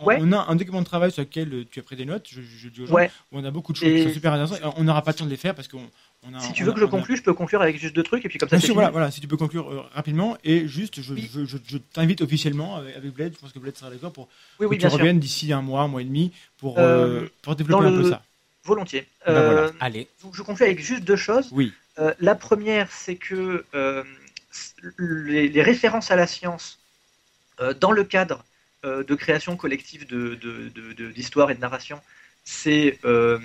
On, Ouais. on a un document de travail sur lequel euh, tu as pris des notes, je, je dis aux gens, Ouais. on a beaucoup de choses qui Et- sont super intéressantes. On n'aura pas le temps de les faire parce qu'on on a. Si tu on veux a- que je a- conclue, je peux conclure avec juste deux trucs et puis comme ça Bien c'est sûr, voilà, voilà, si tu peux conclure euh, rapidement. Et juste, je, Oui. je, je- je t'invite officiellement avec, avec Bled, je pense que Bled sera d'accord, pour Oui, oui, que bien tu reviennes d'ici un mois, un mois et demi, pour, Euh, euh, pour développer un peu ça. Volontiers. Ben Euh, voilà. Allez. donc je conclue avec juste deux choses. Oui. Euh, la première, c'est que euh, les, les références à la science euh, dans le cadre de création collective de- de- d'histoire et de narration, c'est euh,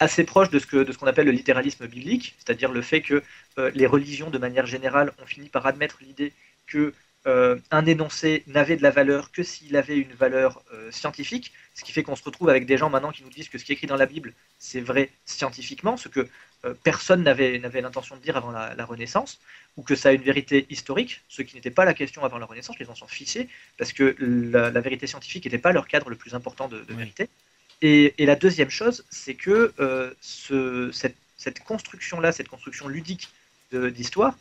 assez proche de ce que- de ce qu'on appelle le littéralisme biblique, c'est-à-dire le fait que euh, les religions, de manière générale, ont fini par admettre l'idée que euh, un énoncé n'avait de la valeur que s'il avait une valeur euh, scientifique, ce qui fait qu'on se retrouve avec des gens maintenant qui nous disent que ce qui est écrit dans la Bible, c'est vrai scientifiquement, ce que euh, personne n'avait n'avait l'intention de dire avant la, la Renaissance, ou que ça a une vérité historique, ce qui n'était pas la question avant la Renaissance, les gens s'en fichaient, parce que la, la vérité scientifique n'était pas leur cadre le plus important de, vérité. Et, et la deuxième chose, c'est que ce- cette, construction-là, cette construction ludique d'histoire,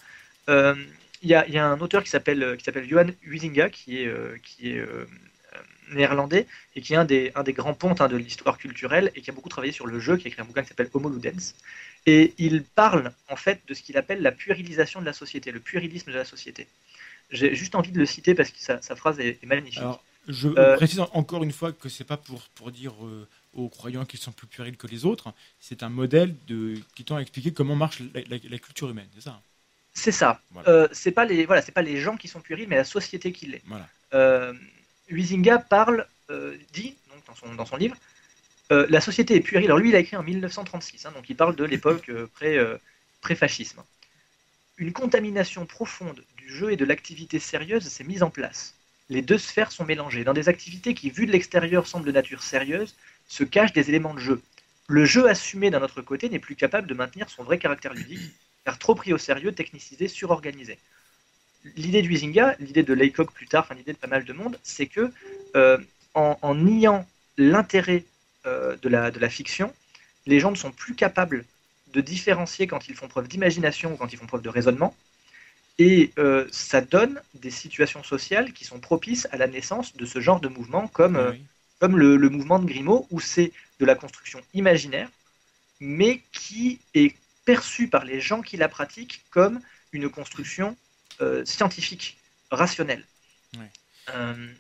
il y, a, il y a un auteur qui s'appelle qui s'appelle Johan Huizinga, qui est, euh, qui est euh, euh, néerlandais et qui est un des, un des grands pontes hein, de l'histoire culturelle et qui a beaucoup travaillé sur le jeu, qui a écrit un bouquin qui s'appelle Homo Ludens. Et il parle en fait de ce qu'il appelle la puérilisation de la société, le puérilisme de la société. J'ai juste envie de le citer parce que sa, sa phrase est, est magnifique. Alors, je Euh, précise en- encore une fois que c'est pas pour, pour dire euh, aux croyants qu'ils sont plus puérils que les autres. C'est un modèle de, qui tend à expliquer comment marche la, la- la culture humaine. C'est ça. C'est ça. Voilà. Euh, c'est pas les voilà, c'est pas les gens qui sont puérils, mais la société qui l'est. Voilà. Euh, Huizinga parle, euh, dit donc dans son dans son livre, euh, la société est puérile. Alors lui, il a écrit en 1936, hein, donc il parle de l'époque pré pré-fascisme. Une contamination profonde du jeu et de l'activité sérieuse s'est mise en place. Les deux sphères sont mélangées. Dans des activités qui, vues de l'extérieur, semblent de nature sérieuse, se cachent des éléments de jeu. Le jeu assumé d'un autre côté n'est plus capable de maintenir son vrai caractère ludique, car trop pris au sérieux, technicisé, surorganisé. L'idée du l'idée de Laycock plus tard, enfin l'idée de pas mal de monde, c'est que euh, en, en niant l'intérêt euh, de, la, de la fiction, les gens ne sont plus capables de différencier quand ils font preuve d'imagination ou quand ils font preuve de raisonnement, et euh, ça donne des situations sociales qui sont propices à la naissance de ce genre de mouvement, comme, euh, Oui. comme le, le mouvement de Grimaud, où c'est de la construction imaginaire, mais qui est perçue par les gens qui la pratiquent comme une construction euh, scientifique, rationnelle. Euh,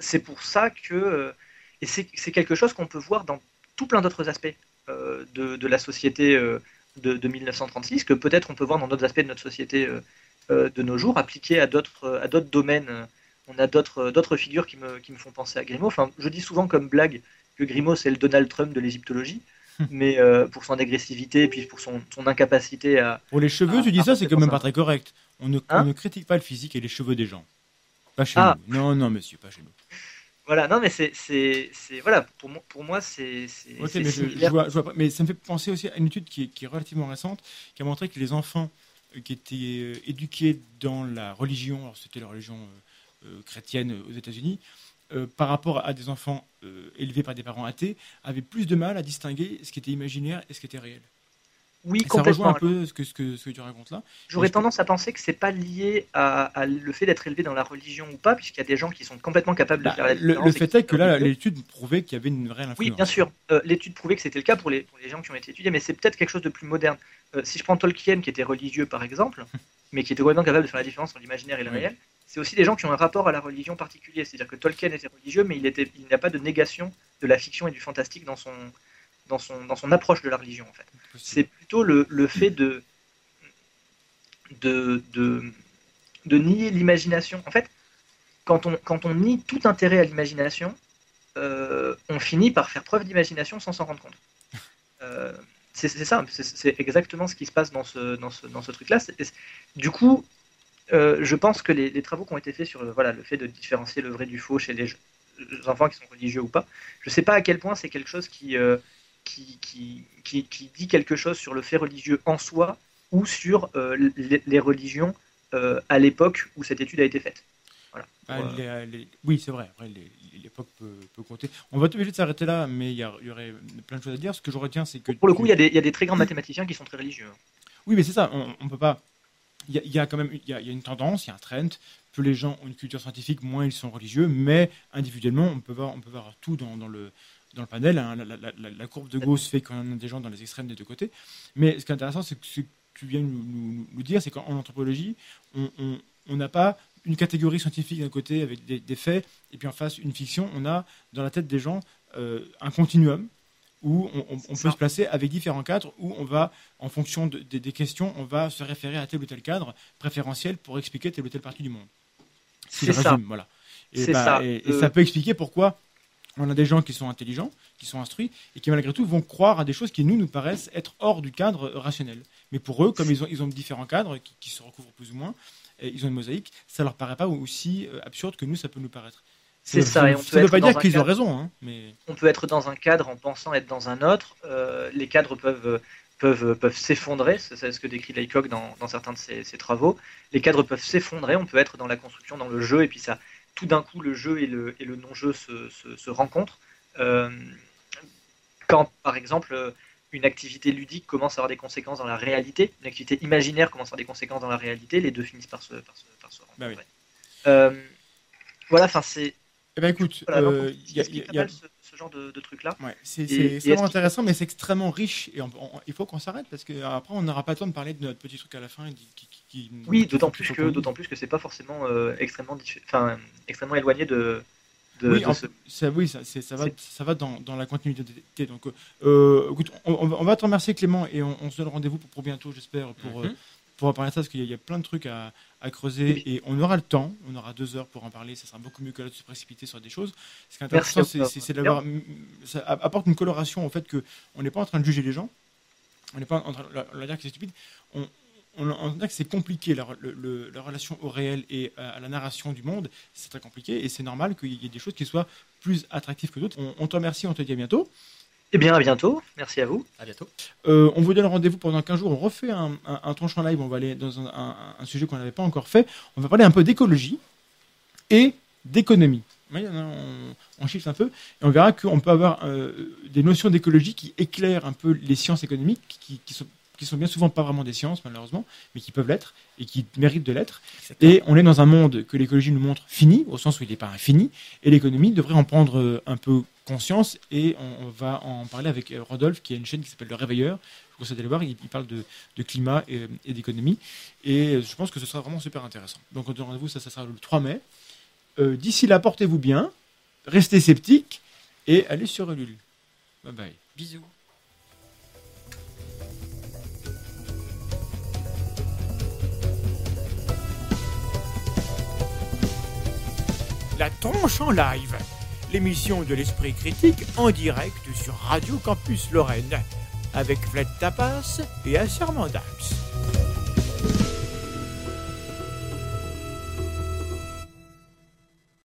c'est- pour ça que, euh, et c'est quelque chose qu'on peut voir dans tout plein d'autres aspects euh, de, de la société de, de 1936, que peut-être on peut voir dans d'autres aspects de notre société de nos jours, appliqués à d'autres domaines. On a d'autres d'autres figures qui me, qui me font penser à Grimaud. Enfin, je dis souvent comme blague que Grimaud c'est le Donald Trump de l'égyptologie. mais euh, pour son agressivité et puis pour son, son incapacité à. Pour les cheveux, tu dis ça, c'est quand même pas très correct. On ne, Hein on ne critique pas le physique et les cheveux des gens. Pas chez Ah. nous. Non, non, monsieur, pas chez nous. Voilà, non, mais c'est, voilà, pour moi, pour moi, c'est, Ok, mais, je- vois- je vois pas. mais ça me fait penser aussi à une étude qui est, qui est relativement récente, qui a montré que les enfants euh, qui étaient euh, éduqués dans la religion, alors c'était la religion euh, euh, chrétienne aux États-Unis, euh, par rapport à des enfants euh, élevés par des parents athées, avaient plus de mal à distinguer ce qui était imaginaire et ce qui était réel. Oui, Et ça rejoint complètement. un peu ce que, ce que, ce que tu racontes là. J'aurais tendance à penser que c'est pas lié à, à le fait d'être élevé dans la religion ou pas, puisqu'il y a des gens qui sont complètement capables de Bah, faire la le, différence. le qui fait est que là, l'étude prouvait qu'il y avait une réelle influence. Oui, bien sûr. Euh, L'étude prouvait que c'était le cas pour les, pour les gens qui ont été étudiés, mais c'est peut-être quelque chose de plus moderne. Euh, si je prends Tolkien, qui était religieux par exemple, mais qui était complètement capable de faire la différence entre l'imaginaire et le Oui. réel, c'est aussi des gens qui ont un rapport à la religion particulier. C'est-à-dire que Tolkien était religieux, mais il il n'a pas de négation de la fiction et du fantastique dans son, dans son, dans son approche de la religion, en fait. C'est plutôt le, le fait de, de, de, de nier l'imagination. En fait, quand on, quand on nie tout intérêt à l'imagination, euh, on finit par faire preuve d'imagination sans s'en rendre compte. Euh, c'est ça, c'est- exactement ce qui se passe dans ce, dans ce, dans ce truc-là. Du coup, euh, je pense que les, les travaux qui ont été faits sur le, voilà, le fait de différencier le vrai du faux chez les, enfants qui sont religieux ou pas, je ne sais pas à quel point c'est quelque chose qui, euh, qui, qui, qui, qui dit quelque chose sur le fait religieux en soi ou sur euh, les, les religions euh, à l'époque où cette étude a été faite. Voilà. Ah, Pour, euh, les- les- oui, c'est vrai. L'époque peut, peut compter. On va être obligé de s'arrêter là, mais il y, aurait plein de choses à dire. Ce que je retiens, c'est que. pour le coup, il y, a des- il y a des très grands mathématiciens qui sont très religieux. Oui, mais c'est ça. On, on peut pas. Il y, a, quand même y y a une tendance, il y a un trend. Plus les gens ont une culture scientifique, moins ils sont religieux. Mais individuellement, on peut voir, on peut voir tout dans, le dans le panel. hein. La, courbe de Gauss fait qu'on a des gens dans les extrêmes des deux côtés. Mais ce qui est intéressant, c'est que ce que tu viens nous, nous- dire, c'est qu'en anthropologie, on- n'a pas une catégorie scientifique d'un côté avec des, des faits, et puis en face une fiction. On a dans la tête des gens euh, un continuum où on, on- on peut ça. se placer avec différents cadres, où on va, en fonction de- des- des questions, on va se référer à tel ou tel cadre préférentiel pour expliquer telle ou telle partie du monde. Si C'est ça. résume, voilà. Et, bah, ça. et- et Euh, ça peut expliquer pourquoi on a des gens qui sont intelligents, qui sont instruits, et qui malgré tout vont croire à des choses qui nous nous paraissent être hors du cadre rationnel. Mais pour eux, comme ils ont, ils ont différents cadres qui, qui se recouvrent plus ou moins, et ils ont une mosaïque, ça leur paraît pas aussi euh, absurde que nous, ça peut nous paraître. C'est ça, et on Ça ne veut pas dire qu'ils ont cadre- raison, hein, mais on peut être dans un cadre en pensant être dans un autre. Euh, les cadres peuvent, peuvent, peuvent s'effondrer, c'est ce que décrit Laycock dans, dans certains de ses, ses travaux. Les cadres peuvent s'effondrer, on peut être dans la construction, dans le jeu, et puis ça, tout d'un coup, le jeu et le, et le non-jeu se, se, se rencontrent. Euh, quand, par exemple, une activité ludique commence à avoir des conséquences dans la réalité, une activité imaginaire commence à avoir des conséquences dans la réalité, les deux finissent par se, par se, par se Bah oui. rencontrer. Euh, voilà, enfin, c'est Eh ben écoute, voilà, euh, il y a- y pas a- mal, ce, ce genre de, de truc-là. ouais, c'est extrêmement intéressant, mais c'est extrêmement riche. Et on- on- il faut qu'on s'arrête parce qu'après, on n'aura pas le temps de parler de notre petit truc à la fin. Qui, qui- qui- qui- Oui, d'autant plus que d'autant plus que c'est pas forcément euh, extrêmement diffé- enfin extrêmement éloigné de de, Oui, de en- ce- ça, oui, ça, c'est- ça va, c'est- ça va dans, dans la continuité. Donc, euh, écoute, on, on va- te remercier Clément et on, on se donne rendez-vous pour, pour bientôt, j'espère, pour, Mhm. euh, pour en parler de ça, parce qu'il y, a- il y a plein de trucs à, à creuser et on aura le temps, on aura deux heures pour en parler, ça sera beaucoup mieux que là de se précipiter sur des choses. Ce qui est intéressant, c'est- d'avoir, ça apporte une coloration au fait qu'on n'est pas en train de juger les gens, on n'est pas en train de leur dire que c'est stupide, on, on, on dit que c'est compliqué, la, le- le- la relation au réel et à, à la narration du monde, c'est très compliqué et c'est normal qu'il y ait des choses qui soient plus attractives que d'autres. On, on te remercie, on te dit à bientôt. Eh bien à bientôt, merci à vous. À bientôt. Euh, on vous donne rendez-vous pendant 15 jours. On refait un, un, en live. On va aller dans un, sujet qu'on n'avait pas encore fait. On va parler un peu d'écologie et d'économie. On, on chiffre un peu et on verra qu'on peut avoir euh, des notions d'écologie qui éclairent un peu les sciences économiques, qui sont, qui sont bien souvent pas vraiment des sciences malheureusement, mais qui peuvent l'être et qui méritent de l'être. Et on est dans un monde que l'écologie nous montre fini, au sens où il n'est pas infini, et l'économie devrait en prendre euh, un peu conscience, et on, va en parler avec euh, Rodolphe, qui a une chaîne qui s'appelle Le Réveilleur. Je vous conseille d'aller voir, il, parle de, de climat et, et d'économie, et euh, je pense que ce sera vraiment super intéressant. Donc rendez-vous, ça, ça sera le 3 mai. Euh, D'ici là, portez-vous bien, restez sceptiques, et allez sur Ulule. Bye bye. Bisous. La tronche en live. l'émission de l'esprit critique en direct sur Radio Campus Lorraine, avec Vlad Tapas et Assermandax.